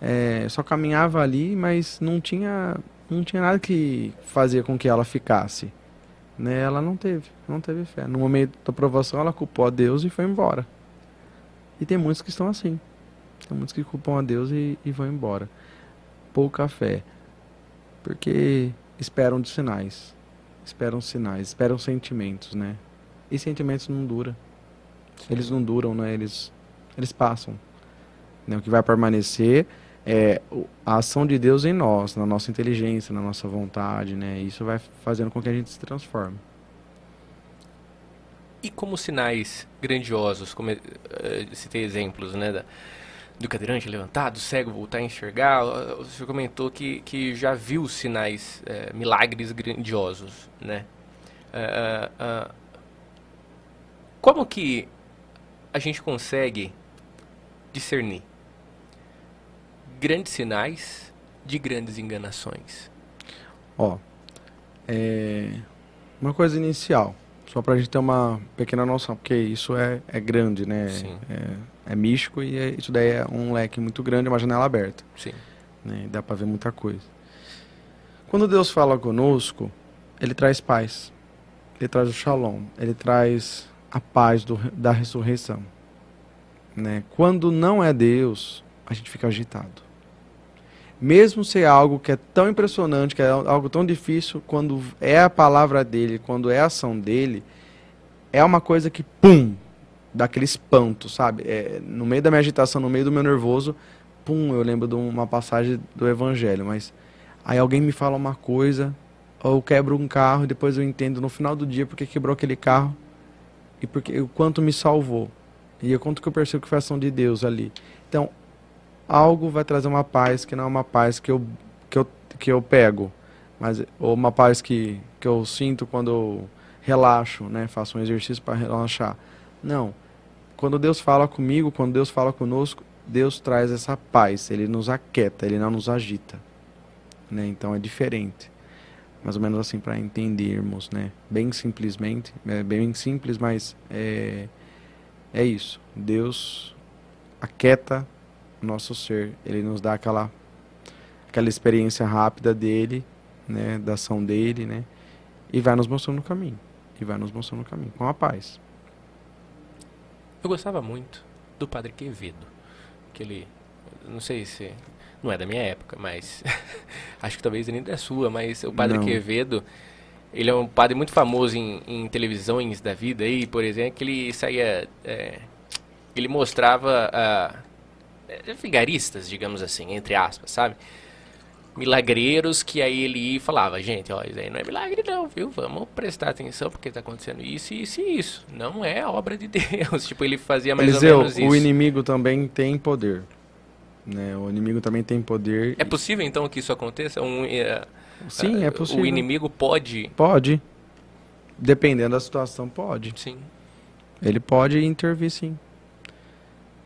é, só caminhava ali, mas não tinha, não tinha nada que fazia com que ela ficasse. Né? Ela não teve, não teve fé. No momento da provação, ela culpou a Deus e foi embora. E tem muitos que estão assim. Tem muitos que culpam a Deus e, e vão embora. Pouca fé. Porque esperam de sinais. Esperam sinais, esperam sentimentos, né? E sentimentos não duram. Eles não duram, né? Eles, eles passam. Né? O que vai permanecer é a ação de Deus em nós, na nossa inteligência, na nossa vontade, né? Isso vai fazendo com que a gente se transforme. E como sinais grandiosos, como eh, citei exemplos, né, da, do cadeirante levantado, do cego voltar a enxergar, o senhor comentou que, que já viu sinais, eh, milagres grandiosos, né? Ah, como que a gente consegue discernir grandes sinais de grandes enganações? Ó, é uma coisa inicial, só pra gente ter uma pequena noção, porque isso é, é grande, né? Sim. É, é místico e é- isso daí é um leque muito grande, é uma janela aberta. Sim. né? Dá pra ver muita coisa. Quando Deus fala conosco, Ele traz paz. Ele traz o shalom. Ele traz a paz do- da ressurreição. Né? Quando não é Deus, a gente fica agitado. Mesmo ser algo que é tão impressionante, que é algo tão difícil, quando é a palavra dele, quando é a ação dele, é uma coisa que, pum, dá aquele espanto, sabe? É, no meio da minha agitação, no meio do meu nervoso, pum, eu lembro de uma passagem do Evangelho, mas aí alguém me fala uma coisa, ou quebro um carro, e depois eu entendo no final do dia porque quebrou aquele carro e porque o quanto me salvou. E o quanto que eu percebo que foi a ação de Deus ali. Então, algo vai trazer uma paz que não é uma paz que eu, que eu, que eu pego, mas ou uma paz que, que eu sinto quando eu relaxo, né? Faço um exercício para relaxar. Não. Quando Deus fala comigo, quando Deus fala conosco, Deus traz essa paz, ele nos aquieta, ele não nos agita. Né? Então é diferente. Mais ou menos assim para entendermos, né? Bem simplesmente, é bem simples, mas é, é isso. Deus aquieta nosso ser, ele nos dá aquela aquela experiência rápida dele, né, da ação dele, né? E vai nos mostrando o caminho. E vai nos mostrando o caminho com a paz. Eu gostava muito do Padre Quevedo. Aquele. Não sei se. não é da minha época, mas acho que talvez nem da sua, mas o Padre Não. Quevedo, ele é um padre muito famoso em, em televisões da vida aí, por exemplo, que ele saía, é, ele mostrava é, vigaristas, digamos assim, entre aspas, sabe? Milagreiros que aí ele falava, gente, ó, isso aí não é milagre não, viu? Vamos prestar atenção porque tá acontecendo isso, isso e isso. Não é obra de Deus. tipo, ele fazia mais Eliseu, ou menos isso. o inimigo também tem poder. Né? O inimigo também tem poder. É possível então que isso aconteça? Um, é, Sim, ah, é possível. O inimigo pode. Pode. Dependendo da situação, pode. Sim. Ele pode intervir, sim.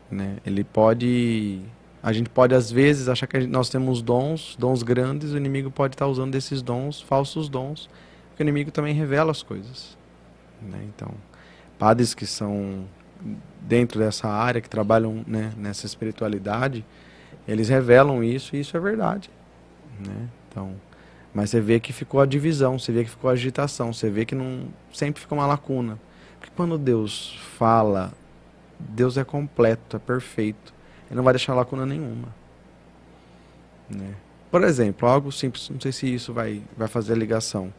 Né? Ele pode. A gente pode, às vezes, achar que gente- nós temos dons, dons grandes, o inimigo pode estar usando desses dons, falsos dons, porque o inimigo também revela as coisas. né? Então, padres que são dentro dessa área, que trabalham né, nessa espiritualidade, eles revelam isso e isso é verdade. Né? Então, mas você vê que ficou a divisão, você vê que ficou a agitação, você vê que não sempre fica uma lacuna. Porque quando Deus fala, Deus é completo, é perfeito. Ele não vai deixar lacuna nenhuma. Né? Por exemplo, algo simples, não sei se isso vai, vai fazer ligação.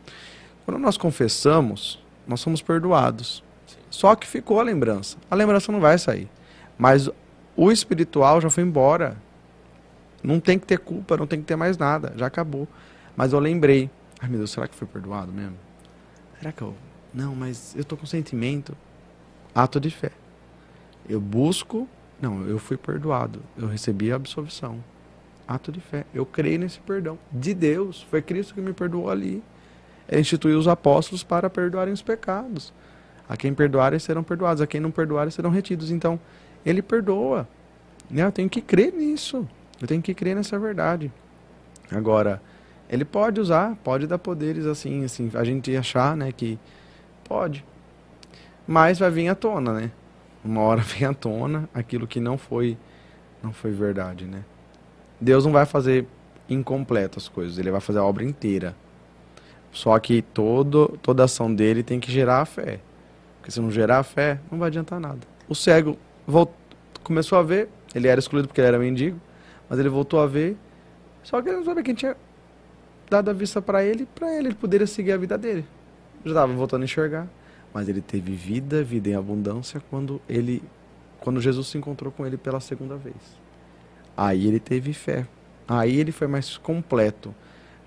Quando nós confessamos, nós somos perdoados. Só que ficou a lembrança. A lembrança não vai sair. Mas o espiritual já foi embora. Não tem que ter culpa, não tem que ter mais nada. Já acabou. Mas eu lembrei. Ai meu Deus, será que foi perdoado mesmo? Será que eu. Não, mas eu tô com sentimento. Ato de fé. Eu busco. Não, eu fui perdoado. Eu recebi a absolvição. Ato de fé. Eu creio nesse perdão. De Deus. Foi Cristo que me perdoou ali. Ele instituiu os apóstolos para perdoarem os pecados. A quem perdoarem serão perdoados. A quem não perdoarem serão retidos. Então, ele perdoa. Né? Eu tenho que crer nisso. Eu tenho que crer nessa verdade. Agora, ele pode usar, pode dar poderes assim, assim, a gente achar, né, que pode. Mas vai vir à tona, né? Uma hora vem à tona aquilo que não foi não foi verdade, né? Deus não vai fazer incompleto as coisas, ele vai fazer a obra inteira. Só que todo, toda ação dele tem que gerar a fé. Porque se não gerar a fé, não vai adiantar nada. O cego volt... começou a ver, ele era excluído porque ele era mendigo, mas ele voltou a ver, só que ele não sabia quem tinha dado a vista para ele, para ele, ele poderia seguir a vida dele. Já estava voltando a enxergar, mas ele teve vida, vida em abundância quando ele quando Jesus se encontrou com ele pela segunda vez. Aí ele teve fé. Aí ele foi mais completo.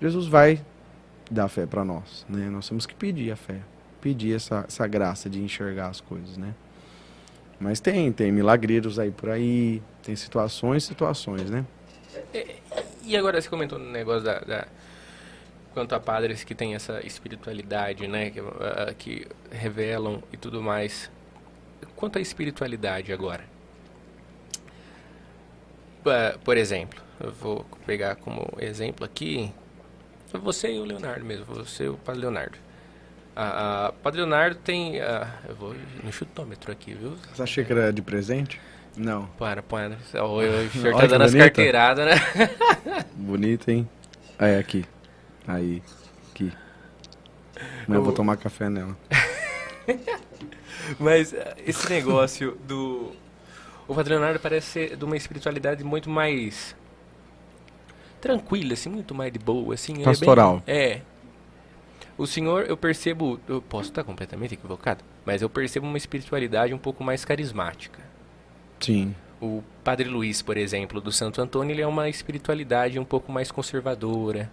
Jesus vai dar fé para nós, né? Nós temos que pedir a fé, pedir essa, essa graça de enxergar as coisas, né? Mas tem, tem milagreiros aí por aí, tem situações, situações, né? E agora você comentou no negócio da, da- quanto a padres que têm essa espiritualidade, né, que, ah, que revelam e tudo mais. Quanto à espiritualidade agora, Ah, por exemplo, eu vou pegar como exemplo aqui você e o Leonardo mesmo, você e o Padre Leonardo. A, a Padre Leonardo tem, ah, eu vou no chutômetro aqui, viu? Essa xícara é de presente? Não. Para, para. O, senhor tá dando as carteiradas, né? Bonito, hein? É, aqui. Aí. Aqui. Mas eu vou tomar café nela. Mas eh, esse negócio do. O Padre Leonardo parece ser de uma espiritualidade muito mais. tranquila, assim, muito mais de boa, assim. ele é bem- Pastoral. É. O senhor, eu percebo. Eu posso estar completamente equivocado, mas eu percebo uma espiritualidade um pouco mais carismática. Sim. O Padre Luiz, por exemplo, do Santo Antônio, ele é uma espiritualidade um pouco mais conservadora,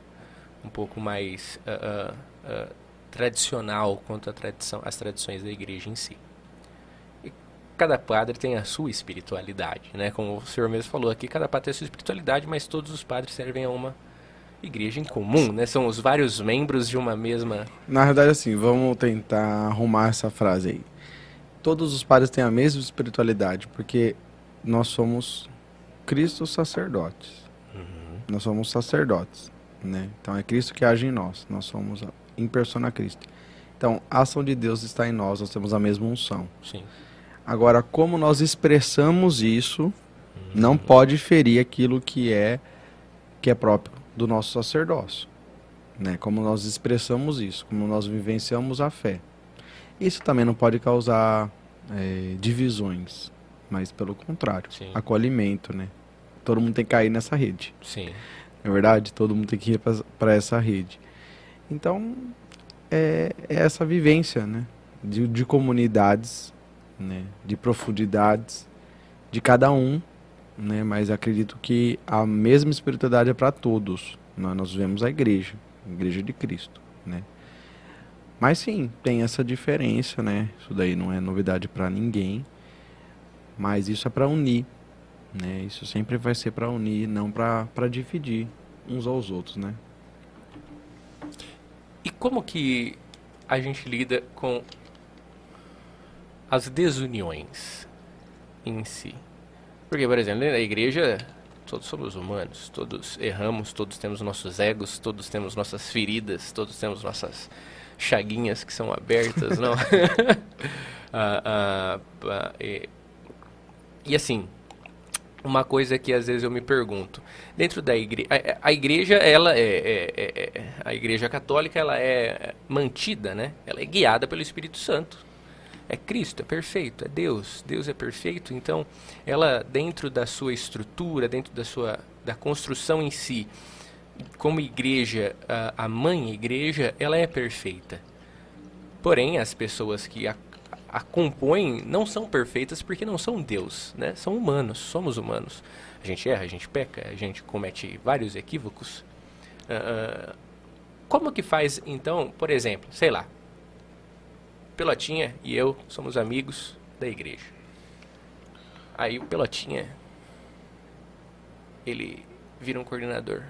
um pouco mais ah, ah, ah, tradicional quanto à tradição, às tradições da igreja em si. E cada padre tem a sua espiritualidade, né? Como o senhor mesmo falou aqui, cada padre tem a sua espiritualidade, mas todos os padres servem a uma igreja em comum, né? São os vários membros de uma mesma... Na verdade, assim, vamos tentar arrumar essa frase aí. Todos os padres têm a mesma espiritualidade, porque nós somos Cristo sacerdotes. Nós somos sacerdotes, né? Então é Cristo que age em nós. Nós somos em persona Cristo. Então, a ação de Deus está em nós, nós temos a mesma unção. Sim. Agora, como nós expressamos isso, não pode ferir aquilo que é que é próprio do nosso sacerdócio, né? Como nós expressamos isso, como nós vivenciamos a fé. Isso também não pode causar eh, divisões, mas pelo contrário, Sim. acolhimento, né? todo mundo tem que cair nessa rede. Sim. Na verdade, todo mundo tem que ir para essa rede. Então, é, é essa vivência, né? De, de comunidades, né? De profundidades de cada um, né? Mas acredito que a mesma espiritualidade é para todos. Nós, nós vemos a igreja, a igreja de Cristo, né? Mas sim, tem essa diferença, né? Isso daí não é novidade para ninguém. Mas isso é para unir, né? Isso sempre vai ser para unir, não para dividir uns aos outros, né? E como que a gente lida com as desuniões em si? Porque, por exemplo, na igreja todos somos humanos, todos erramos, todos temos nossos egos, todos temos nossas feridas, todos temos nossas chaguinhas que são abertas, não? ah, ah, ah, e, e, assim, uma coisa que às vezes eu me pergunto, dentro da igreja, a, igreja, ela é, é, é, é, a igreja católica, ela é mantida, né? Ela é guiada pelo Espírito Santo. É Cristo, é perfeito, é Deus, Deus é perfeito, então ela dentro da sua estrutura, dentro da sua da construção em si, como igreja, a, a mãe igreja, ela é perfeita. Porém, as pessoas que a, a compõem não são perfeitas porque não são Deus, né? São humanos, somos humanos. A gente erra, a gente peca, a gente comete vários equívocos. Uh, como que faz, então, por exemplo, sei lá, Pelotinha e eu somos amigos da igreja. Aí o Pelotinha, ele vira um coordenador.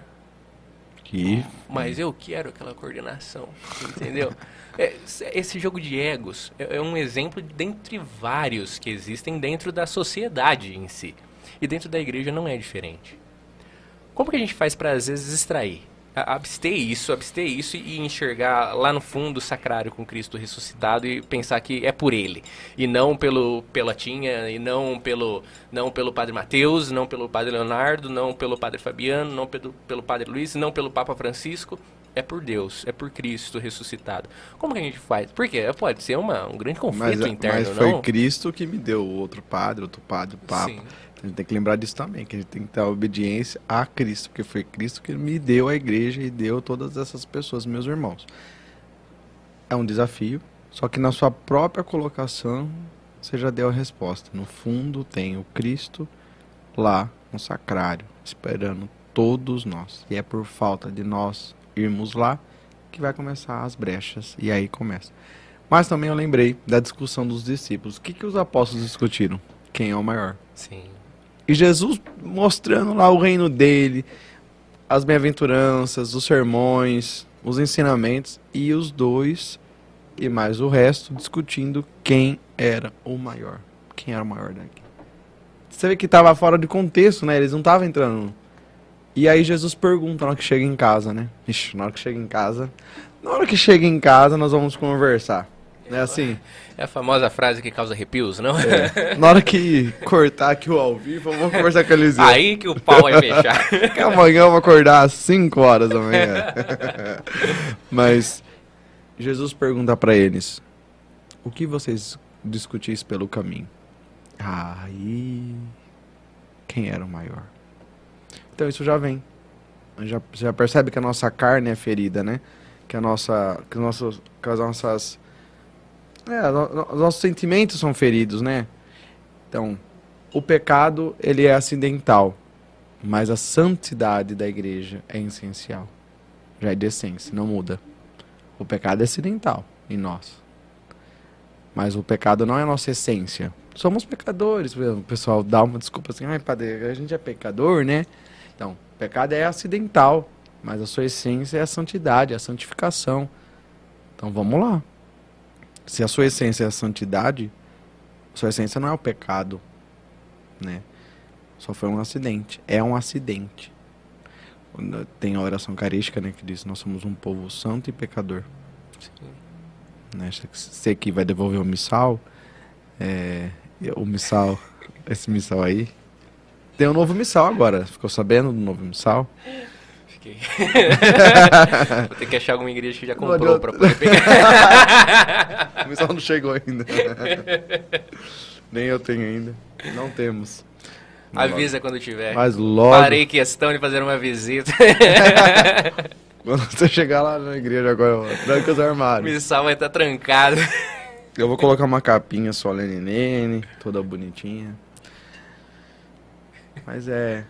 Que? Mas eu quero aquela coordenação, entendeu? é, esse jogo de egos é, é um exemplo dentre vários que existem dentro da sociedade em si. E dentro da igreja não é diferente. Como que a gente faz para às vezes extrair? Abster isso, abster isso e enxergar lá no fundo o sacrário com Cristo ressuscitado e pensar que é por ele e não pelo pela Tinha e não pelo não pelo Padre Mateus, não pelo Padre Leonardo, não pelo Padre Fabiano, não pelo, pelo Padre Luiz, não pelo Papa Francisco, é por Deus, é por Cristo ressuscitado. Como que a gente faz? Porque pode ser uma, um grande conflito mas, interno, mas foi não? Cristo que me deu o outro padre, outro padre, o Papa. Sim. A gente tem que lembrar disso também, que a gente tem que ter obediência a Cristo, porque foi Cristo que me deu a igreja e deu todas essas pessoas, meus irmãos. É um desafio, só que na sua própria colocação você já deu a resposta. No fundo tem o Cristo lá no sacrário, esperando todos nós. E é por falta de nós irmos lá que vai começar as brechas. E aí começa. Mas também eu lembrei da discussão dos discípulos. O que, que os apóstolos discutiram? Quem é o maior? Sim. E Jesus mostrando lá o reino dele, as bem-aventuranças, os sermões, os ensinamentos, e os dois e mais o resto discutindo quem era o maior. Quem era o maior daqui. Você vê que estava fora de contexto, né? Eles não estavam entrando. E aí Jesus pergunta na hora que chega em casa, né? Ixi, na hora que chega em casa. Na hora que chega em casa, nós vamos conversar. É assim. É a famosa frase que causa arrepios, não? É. Na hora que cortar aqui o ao vivo, eu vou conversar com eles. Aí que o pau vai fechar. que amanhã eu vou acordar às 5 horas da manhã. Mas Jesus pergunta para eles: O que vocês discutis pelo caminho? Aí. Quem era o maior? Então isso já vem. Já, já percebe que a nossa carne é ferida, né? Que a nossa. Que, nosso, que as nossas é, os nossos sentimentos são feridos, né? Então, o pecado, ele é acidental, mas a santidade da igreja é essencial. Já é de essência, não muda. O pecado é acidental em nós. Mas o pecado não é a nossa essência. Somos pecadores. O pessoal dá uma desculpa assim, ai, padre, a gente é pecador, né? Então, o pecado é acidental, mas a sua essência é a santidade, a santificação. Então, vamos lá. Se a sua essência é a santidade, sua essência não é o pecado, né? Só foi um acidente. É um acidente. Tem a oração carística, né, que diz: Nós somos um povo santo e pecador. Sim. Né? Você que vai devolver o missal, é, o missal, esse missal aí. Tem um novo missal agora. Ficou sabendo do novo missal? Fiquei. Vou ter que achar alguma igreja que já comprou para poder pegar. o missal não chegou ainda. Nem eu tenho ainda. Não temos. Avisa quando tiver. Mas logo, Farei questão de fazer uma visita. quando você chegar lá na igreja agora, tranca os armários. Missal vai estar trancado. Eu vou colocar uma capinha solene nene, toda bonitinha. Mas é,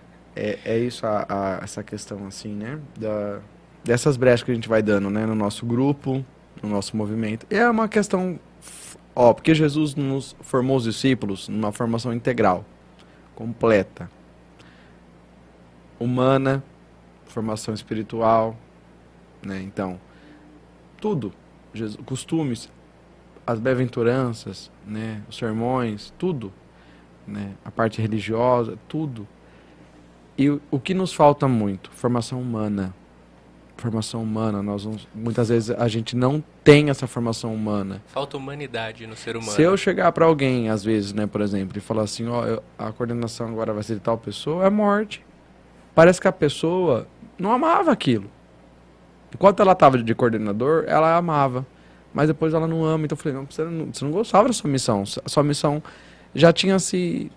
é, é isso, a, a- essa questão assim, né? Da, dessas brechas que a gente vai dando, né? No nosso grupo, no nosso movimento. E é uma questão, ó, porque Jesus nos formou os discípulos numa formação integral, completa. Humana, formação espiritual, né? Então, tudo. Jesus, costumes, as bem-aventuranças, né, os sermões, tudo, né, a parte religiosa, tudo. E o, o que nos falta muito? Formação humana. Formação humana, nós vamos, muitas vezes a gente não tem essa formação humana. Falta humanidade no ser humano. Se eu chegar para alguém, às vezes, né, por exemplo, e falar assim, ó, eu- a coordenação agora vai ser de tal pessoa, é morte. Parece que a pessoa não amava aquilo. Enquanto ela estava de coordenador, ela amava. Mas depois ela não ama. Então eu falei, não, você não, você não gostava da sua missão. A sua missão já tinha se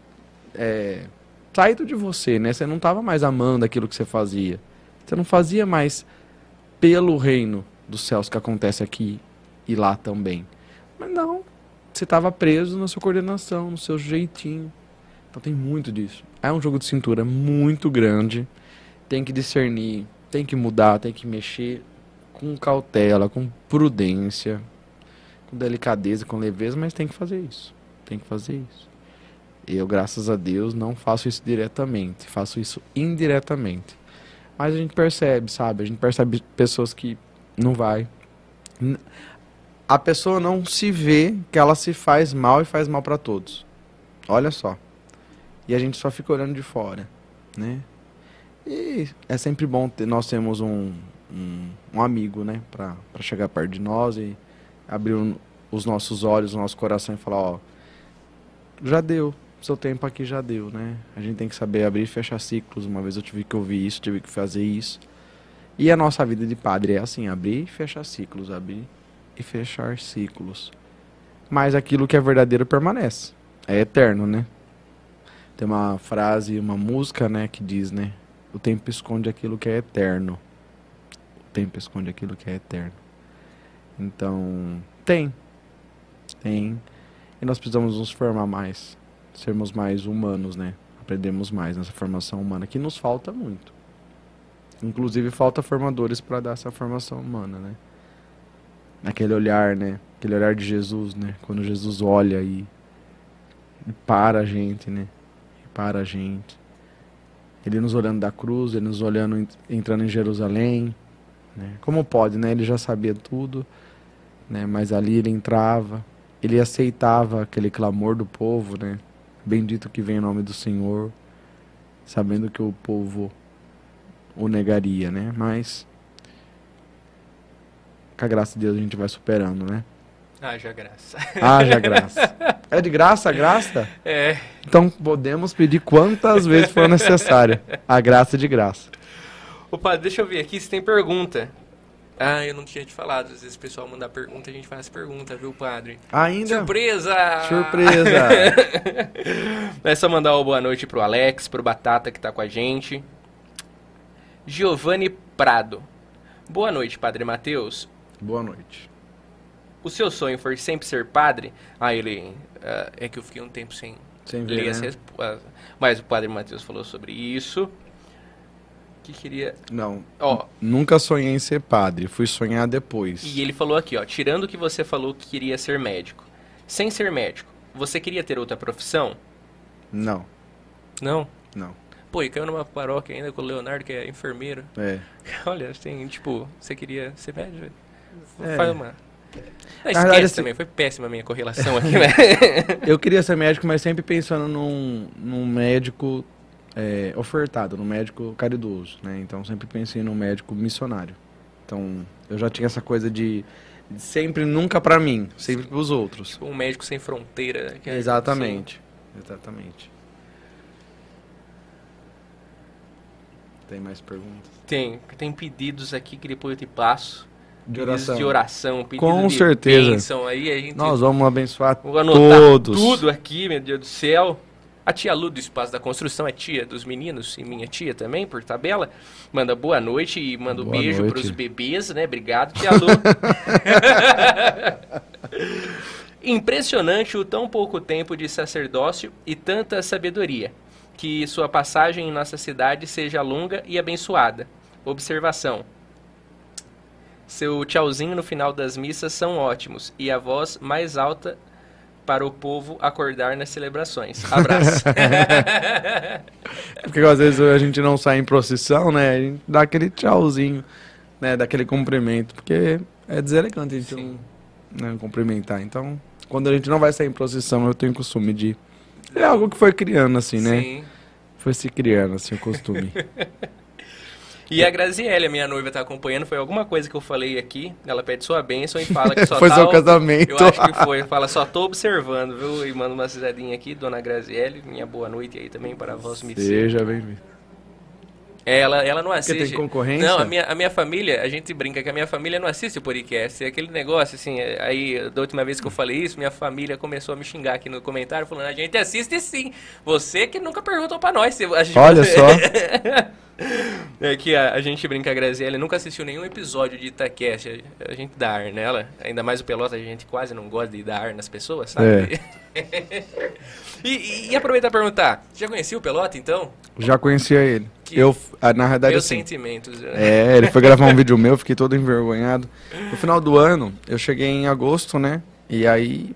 é, saído de você, né? Você não estava mais amando aquilo que você fazia. Você não fazia mais pelo reino dos céus que acontece aqui e lá também. Mas não, você estava preso na sua coordenação, no seu jeitinho. Então tem muito disso. É um jogo de cintura muito grande. Tem que discernir, tem que mudar, tem que mexer com cautela, com prudência, com delicadeza, com leveza, mas tem que fazer isso. Tem que fazer isso. Eu, graças a Deus, não faço isso diretamente, faço isso indiretamente. Mas a gente percebe, sabe? A gente percebe pessoas que não vai. A pessoa não se vê que ela se faz mal e faz mal para todos. Olha só. E a gente só fica olhando de fora, né? E é sempre bom ter, nós temos um, um, um amigo, né? Pra, pra chegar perto de nós e abrir um- os nossos olhos, o nosso coração e falar, ó, já deu, seu tempo aqui já deu, né? A gente tem que saber abrir e fechar ciclos. Uma vez eu tive que ouvir isso, tive que fazer isso. E a nossa vida de padre é assim, abrir e fechar ciclos, abrir e fechar ciclos. Mas aquilo que é verdadeiro permanece. É eterno, né? Tem uma frase, uma música, né, que diz, né? O tempo esconde aquilo que é eterno. O tempo esconde aquilo que é eterno. Então, tem. Tem. E nós precisamos nos formar mais. Sermos mais humanos, né? Aprendemos mais nessa formação humana, que nos falta muito. Inclusive, falta formadores para dar essa formação humana, né? Aquele olhar, né? Aquele olhar de Jesus, né? Quando Jesus olha e, e para a gente, né? E para a gente. Ele nos olhando da cruz, ele nos olhando en- entrando em Jerusalém, né? Como pode, né? Ele já sabia tudo, né? Mas ali ele entrava, ele aceitava aquele clamor do povo, né? Bendito que vem em nome do Senhor, sabendo que o povo o negaria, né? Mas com a graça de Deus a gente vai superando, né? Haja graça. Haja graça. É de graça a graça? É. Então podemos pedir quantas vezes for necessário. A graça é de graça. Padre, deixa eu ver aqui se tem pergunta. Ah, eu não tinha te falado. Às vezes o pessoal mandar pergunta, a gente faz pergunta, viu, padre? Ainda? Surpresa! Surpresa! É só mandar uma boa noite pro Alex, pro Batata que tá com a gente. Giovanni Prado. Boa noite, Padre Matheus. Boa noite. O seu sonho foi sempre ser padre? Ah, ele. ah, é que eu fiquei um tempo sem Sem ler ver, as né? Mas o Padre Matheus falou sobre isso. Que queria. Não, Ó, nunca sonhei em ser padre. Fui sonhar depois. e ele falou aqui, ó. Tirando que você falou que queria ser médico. Sem ser médico, você queria ter outra profissão? Não, Não. não. Pô, e caiu numa paróquia ainda com o Leonardo, que é enfermeiro. É. Olha, assim, tipo, você queria ser médico? É. Faz uma. Não, esquece verdade, assim- também, foi péssima a minha correlação aqui, né? Eu queria ser médico, mas sempre pensando num, num médico é, ofertado, num médico caridoso, né? Então sempre pensei num médico missionário. Então eu já tinha essa coisa de, sempre nunca pra mim, sempre pros outros. tipo, um médico sem fronteira. é- Exatamente. Exatamente. Tem mais perguntas? Tem, tem pedidos aqui que depois eu te passo. De oração. de oração, Com de certeza. bênção. Aí a gente Nós vamos abençoar todos. tudo aqui, meu Deus do céu. A tia Lu do Espaço da Construção é tia dos meninos e minha tia também, por tabela. Manda boa noite e manda um Boa beijo noite. pros bebês, né? Obrigado, tia Lu. Impressionante o tão pouco tempo de sacerdócio e tanta sabedoria. Que sua passagem em nossa cidade seja longa e abençoada. Observação. Seu tchauzinho no final das missas são ótimos e a voz mais alta para o povo acordar nas celebrações. Abraço. Porque às vezes a gente não sai em procissão, né? A gente dá aquele tchauzinho, né? Dá aquele cumprimento. Porque é deselegante a gente Sim. não né, cumprimentar. Então, quando a gente não vai sair em procissão, eu tenho costume de. É algo que foi criando, assim, né? Sim. Foi se criando, assim, o costume. E a Graziele, a minha noiva, tá acompanhando. Foi alguma coisa que eu falei aqui. Ela pede sua bênção e fala que só foi tá... seu casamento. Eu acho que foi. Fala, só tô observando, viu? E manda uma cisadinha aqui, dona Graziele. Minha boa noite aí também para vós, me Seja bem-vindo. É, Ela, ela não Porque assiste. tem concorrência? Não, a minha, a minha família, a gente brinca que a minha família não assiste o podcast. É aquele negócio, assim, é, aí, da última vez que eu falei isso, minha família começou a me xingar aqui no comentário, falando, a gente assiste sim. Você que nunca perguntou pra nós. Se a gente Olha só. é que a, a gente brinca, a Graziella nunca assistiu nenhum episódio de Itacast. A, a gente dá ar nela, ainda mais o Pelota, a gente quase não gosta de dar ar nas pessoas, sabe? e, e, e aproveitar pra perguntar, já conhecia o Pelota, então? Já conhecia ele. Que- Eu, ah, na verdade, Meus assim, sentimentos. né? É, ele foi gravar um vídeo meu, fiquei todo envergonhado. No final do ano, eu cheguei em agosto, né? E aí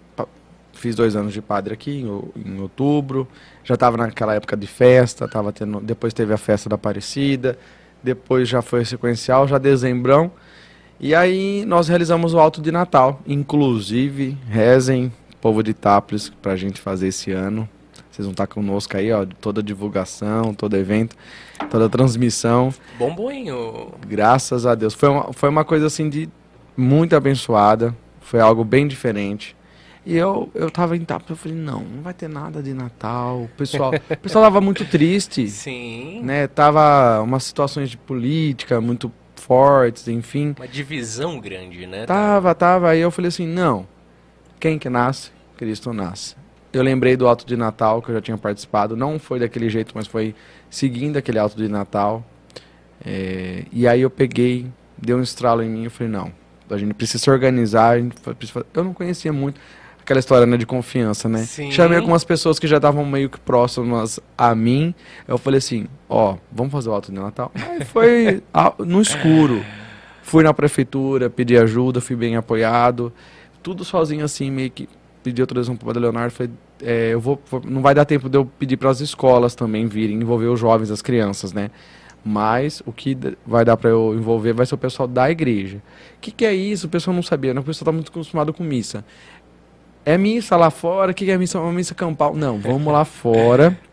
fiz dois anos de padre aqui, em, outubro. Já tava naquela época de festa, tava tendo, depois teve a festa da Aparecida, depois já foi sequencial, já dezembrão. E aí nós realizamos o alto de Natal. Inclusive, rezem, povo de Itápolis, pra gente fazer esse ano. Vocês vão estar conosco aí, ó, toda divulgação, todo evento, toda transmissão. Bombou, hein? o- Graças a Deus. Foi uma, foi uma coisa assim de muito abençoada. Foi algo bem diferente. E eu, eu tava em Itápolis, eu falei, não, não vai ter nada de Natal. O pessoal, o pessoal tava muito triste, Sim. né? Tava umas situações de política muito fortes, enfim. Uma divisão grande, né? Tava, tava. Aí eu falei assim, não. Quem que nasce? Cristo nasce. Eu lembrei do alto de Natal que eu já tinha participado. Não foi daquele jeito, mas foi seguindo aquele alto de Natal. É, e aí eu peguei, deu um estralo em mim. Eu falei, não, a gente precisa se organizar. Precisa Eu não conhecia muito aquela história né, de confiança, né? Sim. Chamei algumas pessoas que já estavam meio que próximas a mim. Eu falei assim, ó, vamos fazer o alto de Natal? Aí foi no escuro. Fui na prefeitura, pedi ajuda, fui bem apoiado. Tudo sozinho assim, meio que pedi autorização pro Padre Leonardo. Falei, é, eu vou, não vai dar tempo de eu pedir para as escolas também virem, envolver os jovens, as crianças, né? Mas o que vai dar para eu envolver vai ser o pessoal da igreja. O que, que é isso? O pessoal não sabia, né? O pessoal tá muito acostumado com missa. É missa lá fora? O que, que é missa? Uma missa campal? Não, vamos lá fora.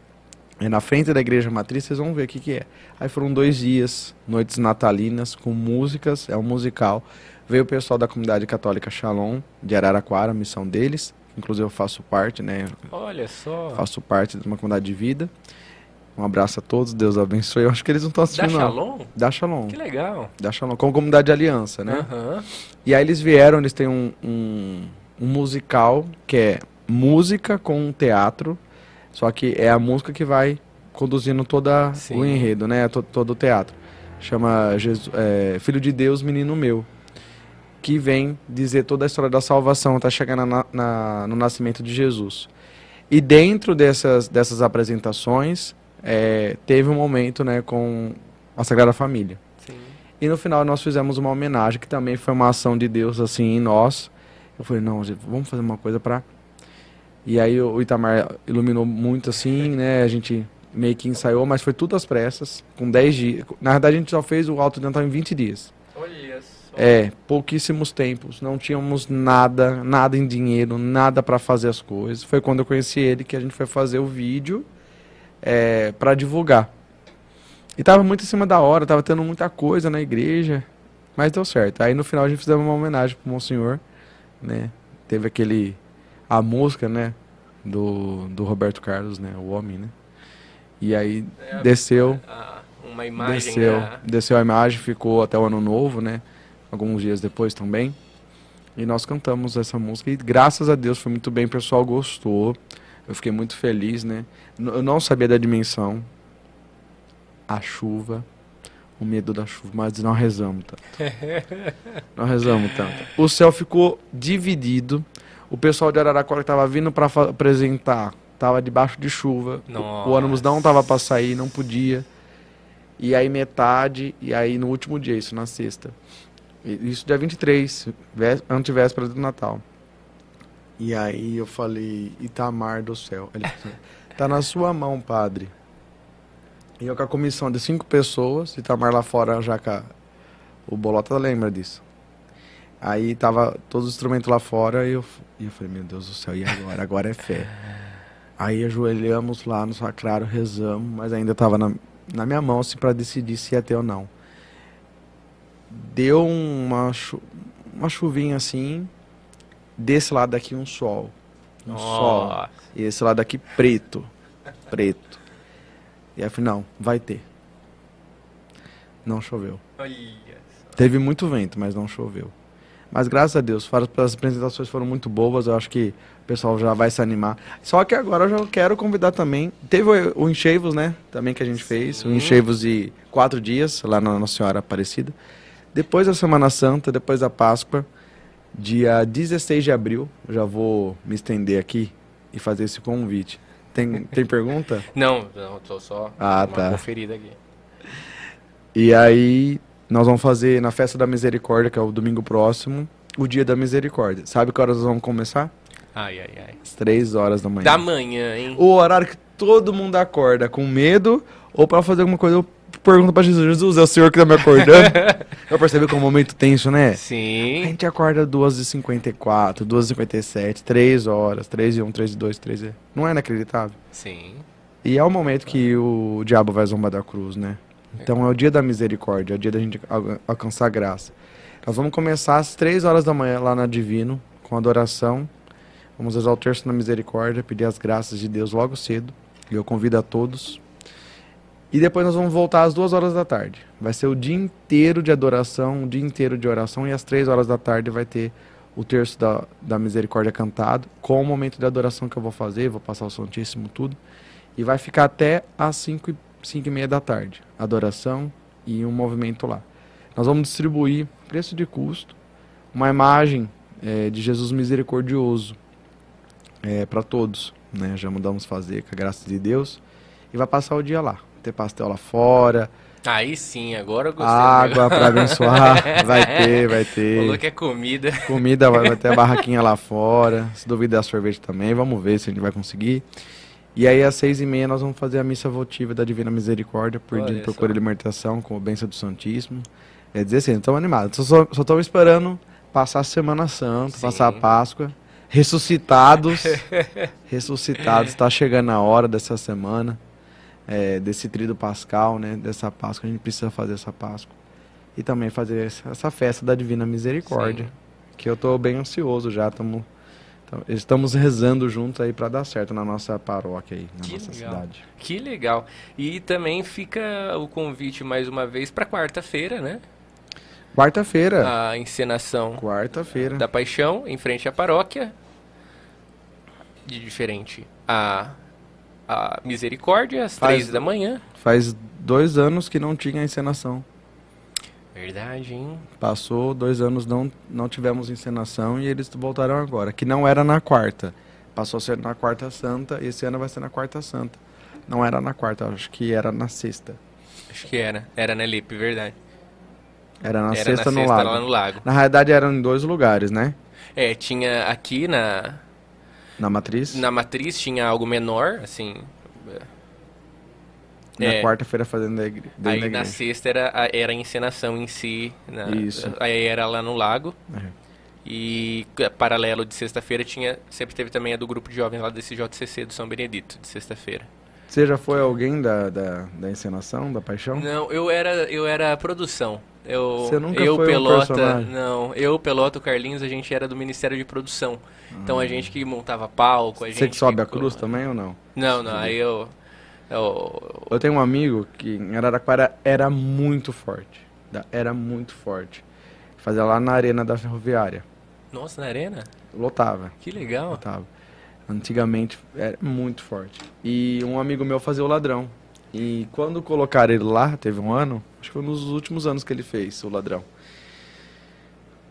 É na frente da igreja matriz, vocês vão ver o que, que é. Aí foram dois dias, noites natalinas, com músicas, é um musical. Veio o pessoal da comunidade católica Shalom, de Araraquara, a missão deles. Inclusive eu faço parte, né? Olha só. Faço parte de uma comunidade de vida. Um abraço a todos, Deus abençoe. Eu acho que eles não estão Da assistindo, não. Shalom? Da Shalom. Que legal. Da Shalom, como comunidade de aliança, né? Aham. E aí eles vieram, eles têm um, um, um musical que é música com um teatro, só que é a música que vai conduzindo toda Sim. o enredo, né? To- todo o teatro. Chama Jesus, é, Filho de Deus, Menino Meu. Que vem dizer toda a história da salvação, tá chegando na- na- no nascimento de Jesus. E dentro dessas, dessas apresentações, é, teve um momento né, com a Sagrada Família. Sim. E no final nós fizemos uma homenagem, que também foi uma ação de Deus, assim, em nós. Eu falei, não, vamos fazer uma coisa pra... E aí o Itamar iluminou muito, assim, né? A gente meio que ensaiou, mas foi tudo às pressas, com 10 dias. Na verdade, a gente só fez o Alto Dental em 20 dias. Olha só. É, pouquíssimos tempos. Não tínhamos nada, nada em dinheiro, nada pra fazer as coisas. Foi quando eu conheci ele que a gente foi fazer o vídeo é, para divulgar. E tava muito em cima da hora, tava tendo muita coisa na igreja, mas deu certo. Aí no final a gente fizemos uma homenagem pro Monsenhor, né? Teve aquele a música, né, do, do Roberto Carlos, né, o homem, né? E aí É, desceu, a- uma imagem. desceu, né? desceu a imagem, ficou até o ano novo, né? Alguns dias depois também. E nós cantamos essa música e graças a Deus foi muito bem, o pessoal gostou. Eu fiquei muito feliz, né? Eu não sabia da dimensão, a chuva, o medo da chuva, mas não rezamos tanto. não rezamos tanto. O céu ficou dividido. O pessoal de Araraquara que estava vindo para apresentar estava debaixo de chuva. O- O ônibus não tava para sair, não podia. E aí metade, e aí no último dia, isso na sexta. Isso dia 23, vé- antevéspera do Natal. E aí eu falei, Itamar do céu. Ele falou, tá na sua mão, padre. E eu com a comissão de cinco pessoas, Itamar lá fora, já a- o Bolota lembra disso. Aí tava todos os instrumentos lá fora e eu, e eu falei, meu Deus do céu, e agora? Agora é fé. Aí ajoelhamos lá no sacrário, rezamos, mas ainda tava na, na minha mão assim, para decidir se ia ter ou não. Deu uma, chu- uma chuvinha assim, desse lado daqui um sol. Um sol. Nossa. E esse lado aqui preto. Preto. E aí eu falei, não, vai ter. Não choveu. Teve muito vento, mas não choveu. Mas graças a Deus, as apresentações foram muito boas, eu acho que o pessoal já vai se animar. Só que agora eu já quero convidar também. Teve o, o Encheivos, né? Também que a gente fez. O Sim. Encheivos de quatro dias, lá na Nossa Senhora Aparecida. Depois da Semana Santa, depois da Páscoa, dia 16 de abril, eu já vou me estender aqui e fazer esse convite. Tem, tem pergunta? Não, não, tô só Ah, uma tá. conferida aqui. E aí, nós vamos fazer na Festa da Misericórdia, que é o domingo próximo, o Dia da Misericórdia. Sabe que horas nós vamos começar? Ai, ai, ai. Às três horas da manhã. Da manhã, hein? O horário que todo mundo acorda com medo ou para fazer alguma coisa, eu pergunto para Jesus, Jesus, é o Senhor que tá me acordando? eu percebi que é um momento tenso, né? A Sim. gente acorda 2h54, 2h57, 3 horas, 3 e 1, 3 e 2, 3 e... Não é inacreditável? Sim. E é o momento que o diabo vai zombar da cruz, né? Então é o dia da misericórdia, é o dia da gente al- alcançar graça. Nós vamos começar às 3 horas da manhã lá na Divino, com adoração. Vamos rezar o terço na misericórdia, pedir as graças de Deus logo cedo. E eu convido a todos. E depois nós vamos voltar às 2 horas da tarde. Vai ser o dia inteiro de adoração, o dia inteiro de oração. E às 3 horas da tarde vai ter o terço da, da misericórdia cantado, com o momento de adoração que eu vou fazer, vou passar o Santíssimo tudo. E vai ficar até às 5 e, 5 e meia da tarde. Adoração e um movimento lá. Nós vamos distribuir, preço de custo, uma imagem eh, de Jesus misericordioso para todos. Né? Já mandamos fazer, com a graça de Deus. E vai passar o dia lá. Ter pastel lá fora, Aí sim, agora eu gostei. água para abençoar. Vai ter, vai ter. Falou que é comida. Comida, vai, vai ter a barraquinha lá fora. Se duvidar, sorvete também. Vamos ver se a gente vai conseguir. E aí, às seis e meia, nós vamos fazer a missa votiva da Divina Misericórdia, Olha por só. cura e libertação, com a bênção do Santíssimo. É dizer assim, estamos animados. Só estamos esperando passar a Semana Santa, Sim. passar a Páscoa. Ressuscitados. ressuscitados. Está chegando a hora dessa semana, é, desse trido pascal, né? Dessa Páscoa. A gente precisa fazer essa Páscoa. E também fazer essa, festa da Divina Misericórdia. Sim. Que eu estou bem ansioso já. Tamo, tamo- estamos rezando juntos aí para dar certo na nossa paróquia aí, na Que nossa legal. cidade. Que legal. E também fica o convite mais uma vez para quarta-feira, né? Quarta-feira. A encenação Quarta-feira. da Paixão em frente à paróquia. De diferente. A, a Misericórdia às Faz- três da manhã. Faz dois anos que não tinha encenação. Verdade, hein? Passou dois anos, não, não tivemos encenação e eles voltaram agora. Que não era na quarta. Passou a ser na quarta santa e esse ano vai ser na quarta santa. Não era na quarta, acho que era na sexta. Acho que era. Era na Lipe, verdade. Era na era sexta na no sexta lago. lá no lago. Na realidade eram em dois lugares, né? É, tinha aqui na, Na matriz. na matriz tinha algo menor, assim. Na É. quarta-feira fazendo da igre... Aí da na sexta era, a- era a encenação em si. na- Isso. Aí era lá no lago. É. E c- paralelo de sexta-feira tinha. Sempre teve também a do grupo de jovens lá desse JCC do São Benedito, de sexta-feira. Você já foi alguém da, da, da encenação, da paixão? Não, eu era, eu era a produção. Eu, Você nunca eu foi um Pelota, personagem? não, eu Pelota, o Carlinhos, a gente era do Ministério de Produção. Então a gente que montava palco, a gente Você que sobe a que- cruz também ou não? Não, não, aí eu, eu Eu tenho um amigo que em Araraquara era muito forte. Era muito forte. Fazia lá na arena da ferroviária. Nossa, na arena? Lotava, Que legal. lotava. Antigamente era muito forte. E um amigo meu fazia o ladrão. E quando colocaram ele lá, teve um ano, acho que foi nos últimos anos que ele fez o ladrão.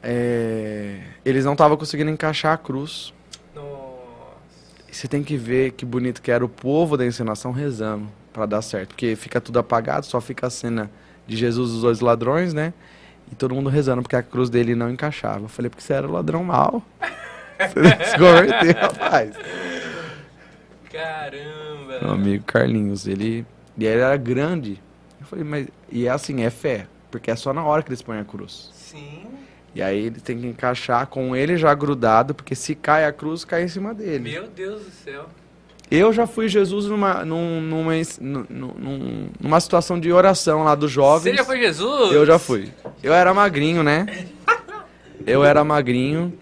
É, eles não estavam conseguindo encaixar a cruz. E você tem que ver que bonito que era o povo da encenação rezando para dar certo. Porque fica tudo apagado, só fica a cena de Jesus e os dois ladrões, né? E todo mundo rezando porque a cruz dele não encaixava. Eu falei, porque você era o ladrão mal. Você se converteu, rapaz. Caramba! Meu amigo Carlinhos, ele. E ele era grande. Eu falei, mas. E é assim, é fé. Porque é só na hora que eles põem a cruz. Sim. E aí ele tem que encaixar com ele já grudado, porque se cai a cruz, cai em cima dele. Meu Deus do céu. Eu já fui Jesus numa, num- numa, num- num- numa situação de oração lá dos jovens. Você já foi Jesus? Eu já fui. Eu era magrinho, né? Eu era magrinho.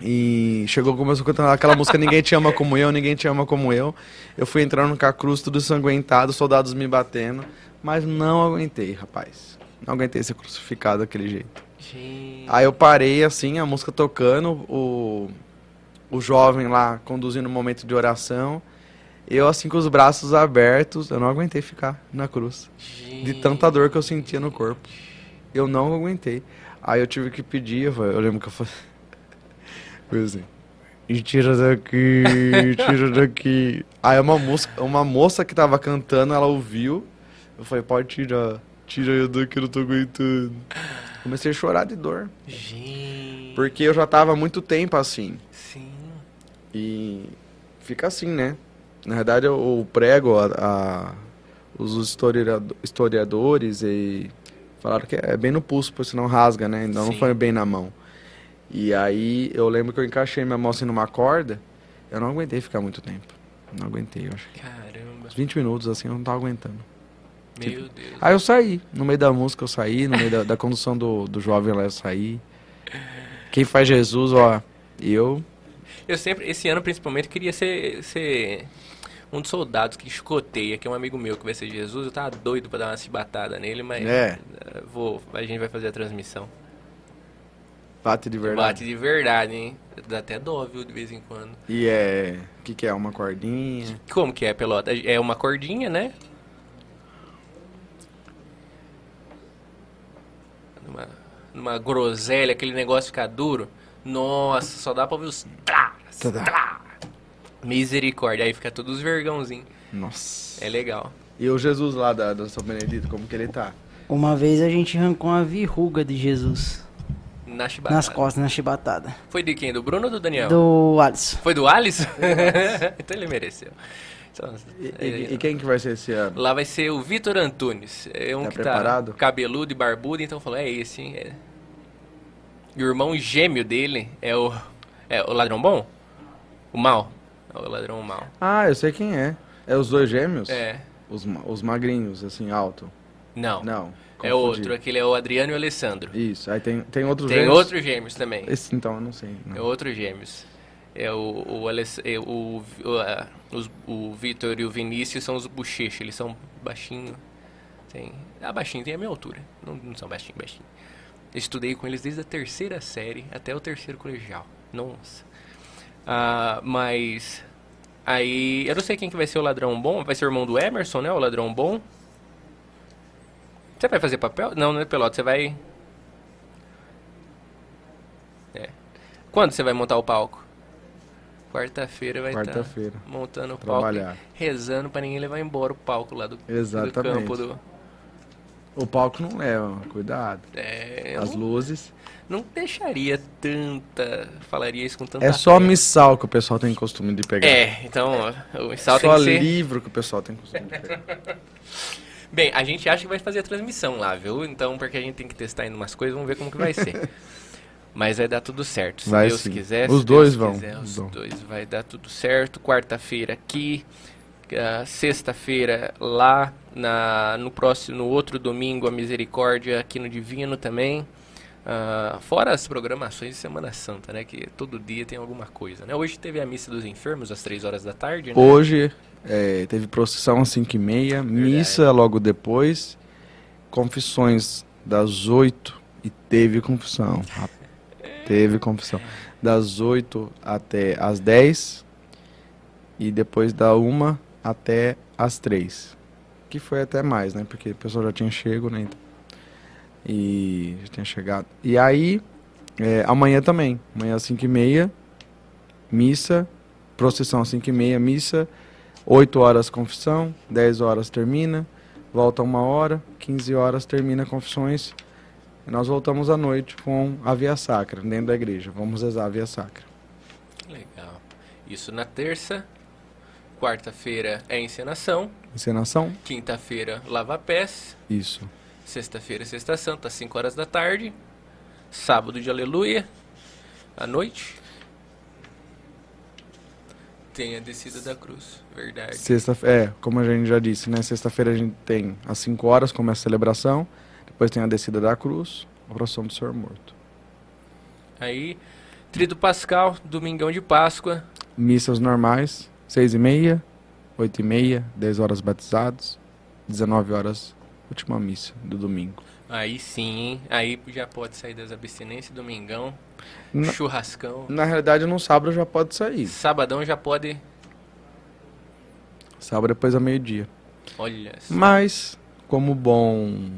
E chegou, começou cantando aquela música Ninguém te ama como eu, ninguém te ama como eu. Eu fui entrando com a cruz tudo ensanguentado, soldados me batendo. Mas não aguentei, rapaz. Não aguentei ser crucificado daquele jeito. Gente. Aí eu parei assim, a música tocando, o, o jovem lá conduzindo o momento de oração. Eu assim com os braços abertos, eu não aguentei ficar na cruz. De tanta dor que eu sentia no corpo. Eu não aguentei. Aí eu tive que pedir, eu lembro que eu falei. Foi assim. E tira daqui, tira daqui. Aí uma moça, uma moça que tava cantando, ela ouviu. Eu falei, pode tirar. Tira eu daqui, eu não tô aguentando. Comecei a chorar de dor. Gente. Porque eu já tava há muito tempo assim. Sim. E fica assim, né? Na verdade, eu, eu prego a, a- os historiado- historiadores e falaram que é bem no pulso, porque senão rasga, né? Então não Sim. foi bem na mão. E aí eu lembro que eu encaixei minha mão assim numa corda. Eu não aguentei ficar muito tempo. Não aguentei, eu acho. Caramba. Uns 20 minutos assim, eu não tava aguentando. Meu Deus. Aí eu saí. No meio da música eu saí, no meio da, da condução do, do jovem lá eu saí. Quem faz Jesus, ó, eu. Eu sempre, esse ano principalmente, queria ser, ser um dos soldados que escoteia, que é um amigo meu que vai ser Jesus. Eu tava doido pra dar uma cibatada nele, mas É. eh, vou, a gente vai fazer a transmissão. Bate de verdade. Bate de verdade, hein? Dá até dó, viu, de vez em quando. E é. O que, que é? Uma cordinha? Como que é, pelota? É uma cordinha, né? Numa, numa groselha, aquele negócio ficar duro. Nossa, só dá pra ouvir os... Trá, Tadá. trá. Misericórdia, aí fica todos os vergãozinhos. Nossa. É legal. E o Jesus lá da, da São Benedito, como que ele tá? Uma vez a gente arrancou uma verruga de Jesus Na chibatada. nas costas, na chibatada. Foi de quem? Do Bruno ou do Daniel? Do Alisson. Foi do Alisson? então ele mereceu. Então, E, é, e- e quem que vai ser esse ano? Lá vai ser o Vitor Antunes. É um Tá que preparado? tá cabeludo e barbudo, então falou, é esse, hein? É. E o irmão gêmeo dele é o. É o ladrão bom? O mal? É o ladrão mal. Ah, eu sei quem é. É os dois gêmeos? É. Os, os magrinhos, assim, alto. Não. Não. É outro, aquele é o Adriano e o Alessandro. Isso, aí tem, tem outros Tem gêmeos? outros gêmeos também. Esse então, eu não sei. É Não. outros gêmeos. É o, o, Aless- é o, o, os- o Vitor e o Vinícius são os bochechos, eles são baixinhos. Tem, ah, baixinho, tem a minha altura. Não, não são baixinho, baixinho. Estudei com eles desde a terceira série até o terceiro colegial. Nossa. Ah, mas. Aí. Eu não sei quem que vai ser o ladrão bom. Vai ser o irmão do Emerson, né? O ladrão bom. Você vai fazer papel? Não, não é pelota. Você vai. É. Quando você vai montar o palco? Quarta-feira vai estar Quarta-feira. montando o palco. Trabalhar. Rezando pra ninguém levar embora o palco lá do, do Exatamente. campo do. O palco não leva, cuidado. É, As luzes. não deixaria tanta. Falaria isso com tanta. É só fé. missal que o pessoal tem costume de pegar. É, então o missal tem só que ser. livro que o pessoal tem costume de pegar. Bem, a gente acha que vai fazer a transmissão lá, viu? Então, porque a gente tem que testar ainda umas coisas, vamos ver como que vai ser. Mas vai dar tudo certo, se Vai Deus sim. quiser. Os se dois Deus vão, quiser, os vão. dois vai dar tudo certo. Quarta-feira aqui, ah, sexta-feira lá, na, no próximo, no outro domingo, a Misericórdia aqui no Divino também. Ah, fora as programações de Semana Santa, né? Que todo dia tem alguma coisa, né? Hoje teve a missa dos enfermos às três horas da tarde, né? Hoje é, teve procissão às 5 e meia, missa logo depois, confissões das 8 e teve confissão. Teve confissão. Das 8 até as 10 e depois da uma até as três. Que foi até mais, né? Porque o pessoal já tinha chego, né? E já tinha chegado. E aí, é, amanhã também. Amanhã às 5 e meia, missa. Procissão às 5 e meia, missa. 8 horas confissão, 10 horas termina. Volta uma hora, 15 horas termina confissões. E nós voltamos à noite com a Via Sacra, dentro da igreja. Vamos rezar a Via Sacra. Legal. Isso na terça. Quarta-feira é encenação. Encenação? Quinta-feira, lava-pés. Isso. Sexta-feira, Sexta Santa, às 5 horas da tarde. Sábado de Aleluia, à noite. Tem a descida da cruz, verdade. Sexta, é, como a gente já disse, né? Sexta-feira a gente tem às 5 horas, começa a celebração. Depois tem a descida da cruz, a procissão do Senhor morto. Aí, Trido Pascal, Domingão de Páscoa. Missas normais, 6 e meia, 8 e meia, 10 horas batizados, 19 horas, última missa do domingo. Aí sim, hein? Aí já pode sair das abstinências, domingão, Na, churrascão. na realidade, no sábado já pode sair. Sabadão já pode. Sábado depois da meio-dia. Olha só. Mas, como bom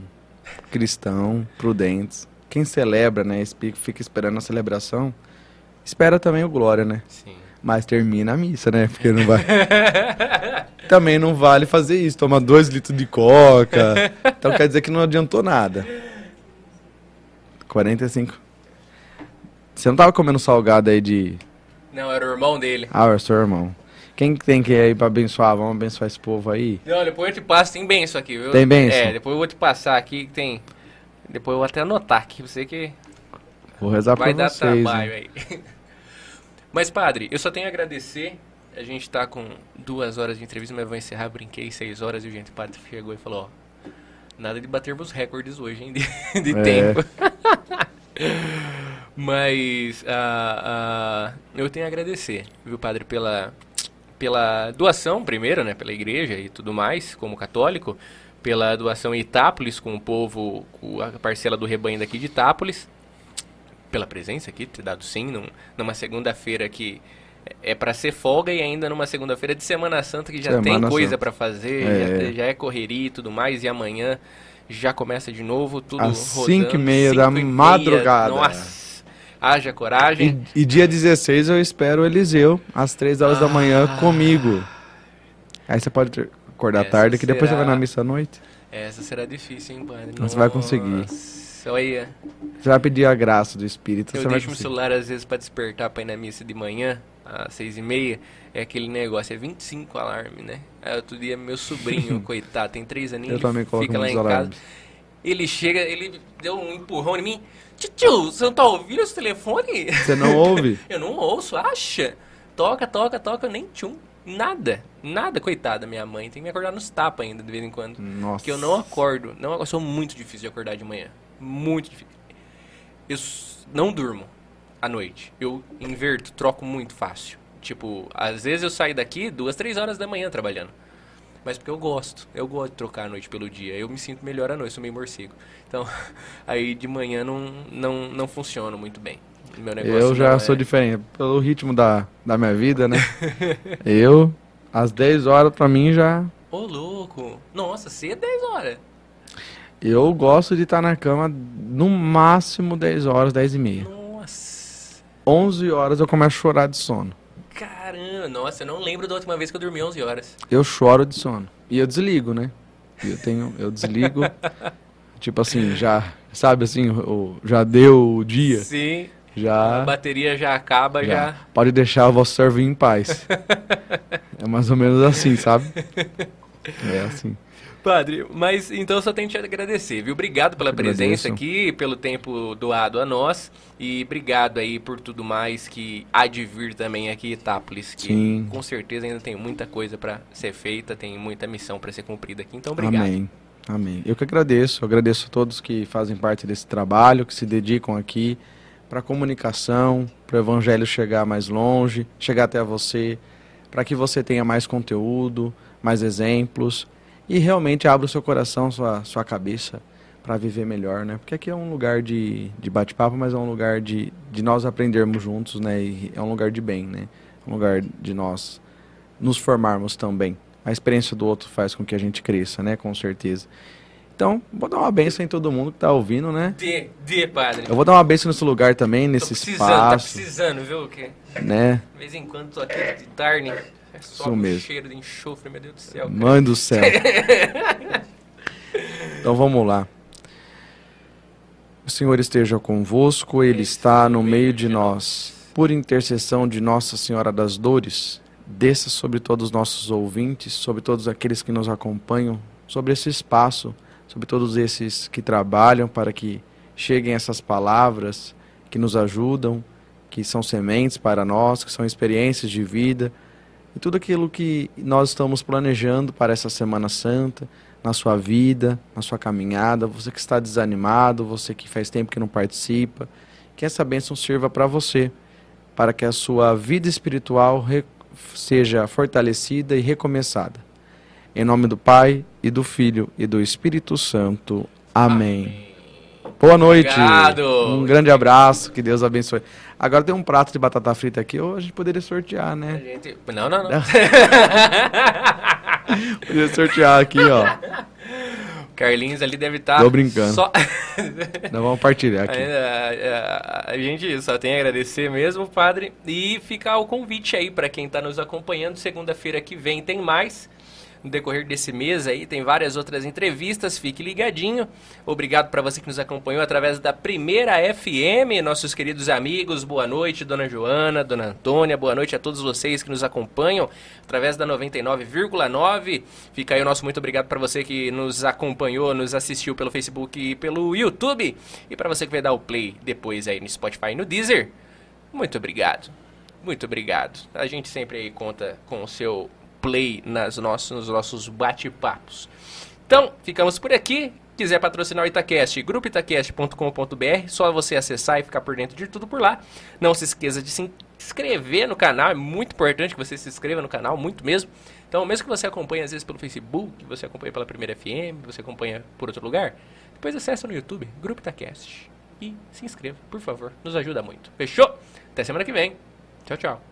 cristão, prudentes, quem celebra, né, fica esperando a celebração, espera também o glória, né? Sim. Mas termina a missa, né? Porque não vai. também não vale fazer isso, tomar dois litros de coca. Então quer dizer que não adiantou nada. 45. Você não tava comendo salgado aí de. Não, era o irmão dele. Ah, é seu irmão. Quem que tem que ir aí pra abençoar? Vamos abençoar esse povo aí? Não, depois eu te passo, tem benção aqui, viu? Tem bênção? É, depois eu vou te passar aqui, que tem... Depois eu vou até anotar aqui, você que Vou rezar vai pra dar vocês. trabalho hein? aí. Mas, padre, eu só tenho a agradecer. A gente tá com duas horas de entrevista, mas vou encerrar. Brinquei seis horas e o gente padre chegou e falou: ó, nada de batermos recordes hoje, hein, de, de É. tempo. mas ah, ah, eu tenho a agradecer, viu, padre, pela, pela doação, primeiro, né, pela igreja e tudo mais, como católico, pela doação em Itápolis com o povo, com a parcela do rebanho daqui de Itápolis pela presença aqui, ter dado sim, num, numa segunda-feira que é para ser folga e ainda numa segunda-feira de Semana Santa que já tem Semana coisa Santa. para fazer, É. já, te- já é correria e tudo mais, e amanhã já começa de novo, tudo Às rodando. cinco e meia da e meia, madrugada. Nossa, haja coragem. E, e dia 16 eu espero o Eliseu, às 3 horas da manhã, Ah. comigo. Aí você pode acordar Essa tarde, que depois você será- vai na missa à noite. Essa será difícil, hein, padre? Você vai conseguir. Nossa, Olha, Você vai pedir a graça do Espírito, eu deixo meu celular às vezes para despertar para ir na missa de manhã, às seis e meia. É aquele negócio, é 25 alarme, né? Aí outro dia meu sobrinho, coitado, tem três aninhos, Eu também coloco fica lá em casa. alarmes. Ele chega, ele deu um empurrão em mim. Tio, você não tá ouvindo esse telefone? Você não ouve? Eu não ouço, acha? Toca, toca, toca, nem tchum. Nada, nada, coitada minha mãe. Tem que me acordar nos tapas ainda, de vez em quando. Nossa. Que eu não acordo. Não, eu sou muito difícil de acordar de manhã. Muito difícil. Eu não durmo à noite. Eu inverto, troco muito fácil. Tipo, às vezes eu saio daqui duas, três horas da manhã trabalhando. Mas porque eu gosto. Eu gosto de trocar a noite pelo dia. Eu me sinto melhor à noite, sou meio morcego. Então, aí de manhã não, não, não funciona muito bem. Meu negócio Eu já não sou é- diferente. Pelo ritmo da, da minha vida, né? eu, às 10 horas pra mim já. Ô, louco. Nossa, você é 10 horas. Eu gosto de estar na cama no máximo 10 horas, 10 e meia. Nossa. 11 horas eu começo a chorar de sono. Caramba, nossa, eu não lembro da última vez que eu dormi 11 horas. Eu choro de sono. E eu desligo, né? Eu tenho, eu desligo. tipo assim, já, sabe assim, já deu o dia, Sim. A já, bateria já acaba, já. já. Pode deixar o vosso servo em paz. é mais ou menos assim, sabe? É assim. Padre, mas então eu só tenho que te agradecer, viu? Obrigado pela presença aqui, pelo tempo doado a nós e obrigado aí por tudo mais que há de vir também aqui em Itápolis, que Sim. com certeza ainda tem muita coisa pra ser feita, tem muita missão pra ser cumprida aqui. Então, obrigado. Amém. Amém. Eu que agradeço. Eu agradeço a todos que fazem parte desse trabalho, que se dedicam aqui para a comunicação, para o evangelho chegar mais longe, chegar até você, para que você tenha mais conteúdo, mais exemplos e realmente abra o seu coração, sua, sua cabeça para viver melhor, né? Porque aqui é um lugar de, de bate-papo, mas é um lugar de, de nós aprendermos juntos, né? E é um lugar de bem, né? Um lugar de nós nos formarmos também. A experiência do outro faz com que a gente cresça, né? Com certeza. Então, vou dar uma benção em todo mundo que tá ouvindo, né? Dê, dê, padre. Eu vou dar uma benção nesse lugar também, Tô nesse precisando, tá espaço, precisando, viu? Que né? de vez em quando tô aqui de tarde, é só Isso um mesmo. cheiro de enxofre, meu Deus do céu. cara. Mãe do céu. então vamos lá. O Senhor esteja convosco, Ele está no meio de nós. Por intercessão de Nossa Senhora das Dores, desça sobre todos os nossos ouvintes, sobre todos aqueles que nos acompanham, sobre esse espaço, sobre todos esses que trabalham para que cheguem essas palavras que nos ajudam, que são sementes para nós, que são experiências de vida e tudo aquilo que nós estamos planejando para essa Semana Santa, na sua vida, na sua caminhada, você que está desanimado, você que faz tempo que não participa, que essa bênção sirva para você, para que a sua vida espiritual seja fortalecida e recomeçada. Em nome do Pai, e do Filho, e do Espírito Santo. Amém. Boa noite. Obrigado. Um grande abraço, que Deus abençoe. Agora tem um prato de batata frita aqui, ou a gente poderia sortear, A né? gente- Não, não, não. Poderia sortear aqui, ó. Carlinhos ali deve estar. Tô brincando. Só... Nós vamos partilhar aqui. A, a- a gente só tem a agradecer mesmo, padre. E ficar o convite aí para quem está nos acompanhando. Segunda-feira que vem tem mais. No decorrer desse mês aí tem várias outras entrevistas. Fique ligadinho. Obrigado para você que nos acompanhou através da Primeira FM, nossos queridos amigos. Boa noite, dona Joana, dona Antônia. Boa noite a todos vocês que nos acompanham através da 99,9. Fica aí o nosso muito obrigado para você que nos acompanhou, nos assistiu pelo Facebook e pelo YouTube. E para você que vai dar o play depois aí no Spotify e no Deezer. Muito obrigado. Muito obrigado. A gente sempre aí conta com o seu play nas nossos, nos nossos bate-papos. Então, ficamos por aqui. Quiser patrocinar o Itacast, grupoitacast.com.br, só você acessar e ficar por dentro de tudo por lá. Não se esqueça de se inscrever no canal, é muito importante que você se inscreva no canal, muito mesmo. Então, mesmo que você acompanhe às vezes pelo Facebook, você acompanha pela Primeira FM, você acompanha por outro lugar, depois acessa no YouTube, Grupo Itacast. E se inscreva, por favor, nos ajuda muito. Fechou? Até semana que vem. Tchau, tchau.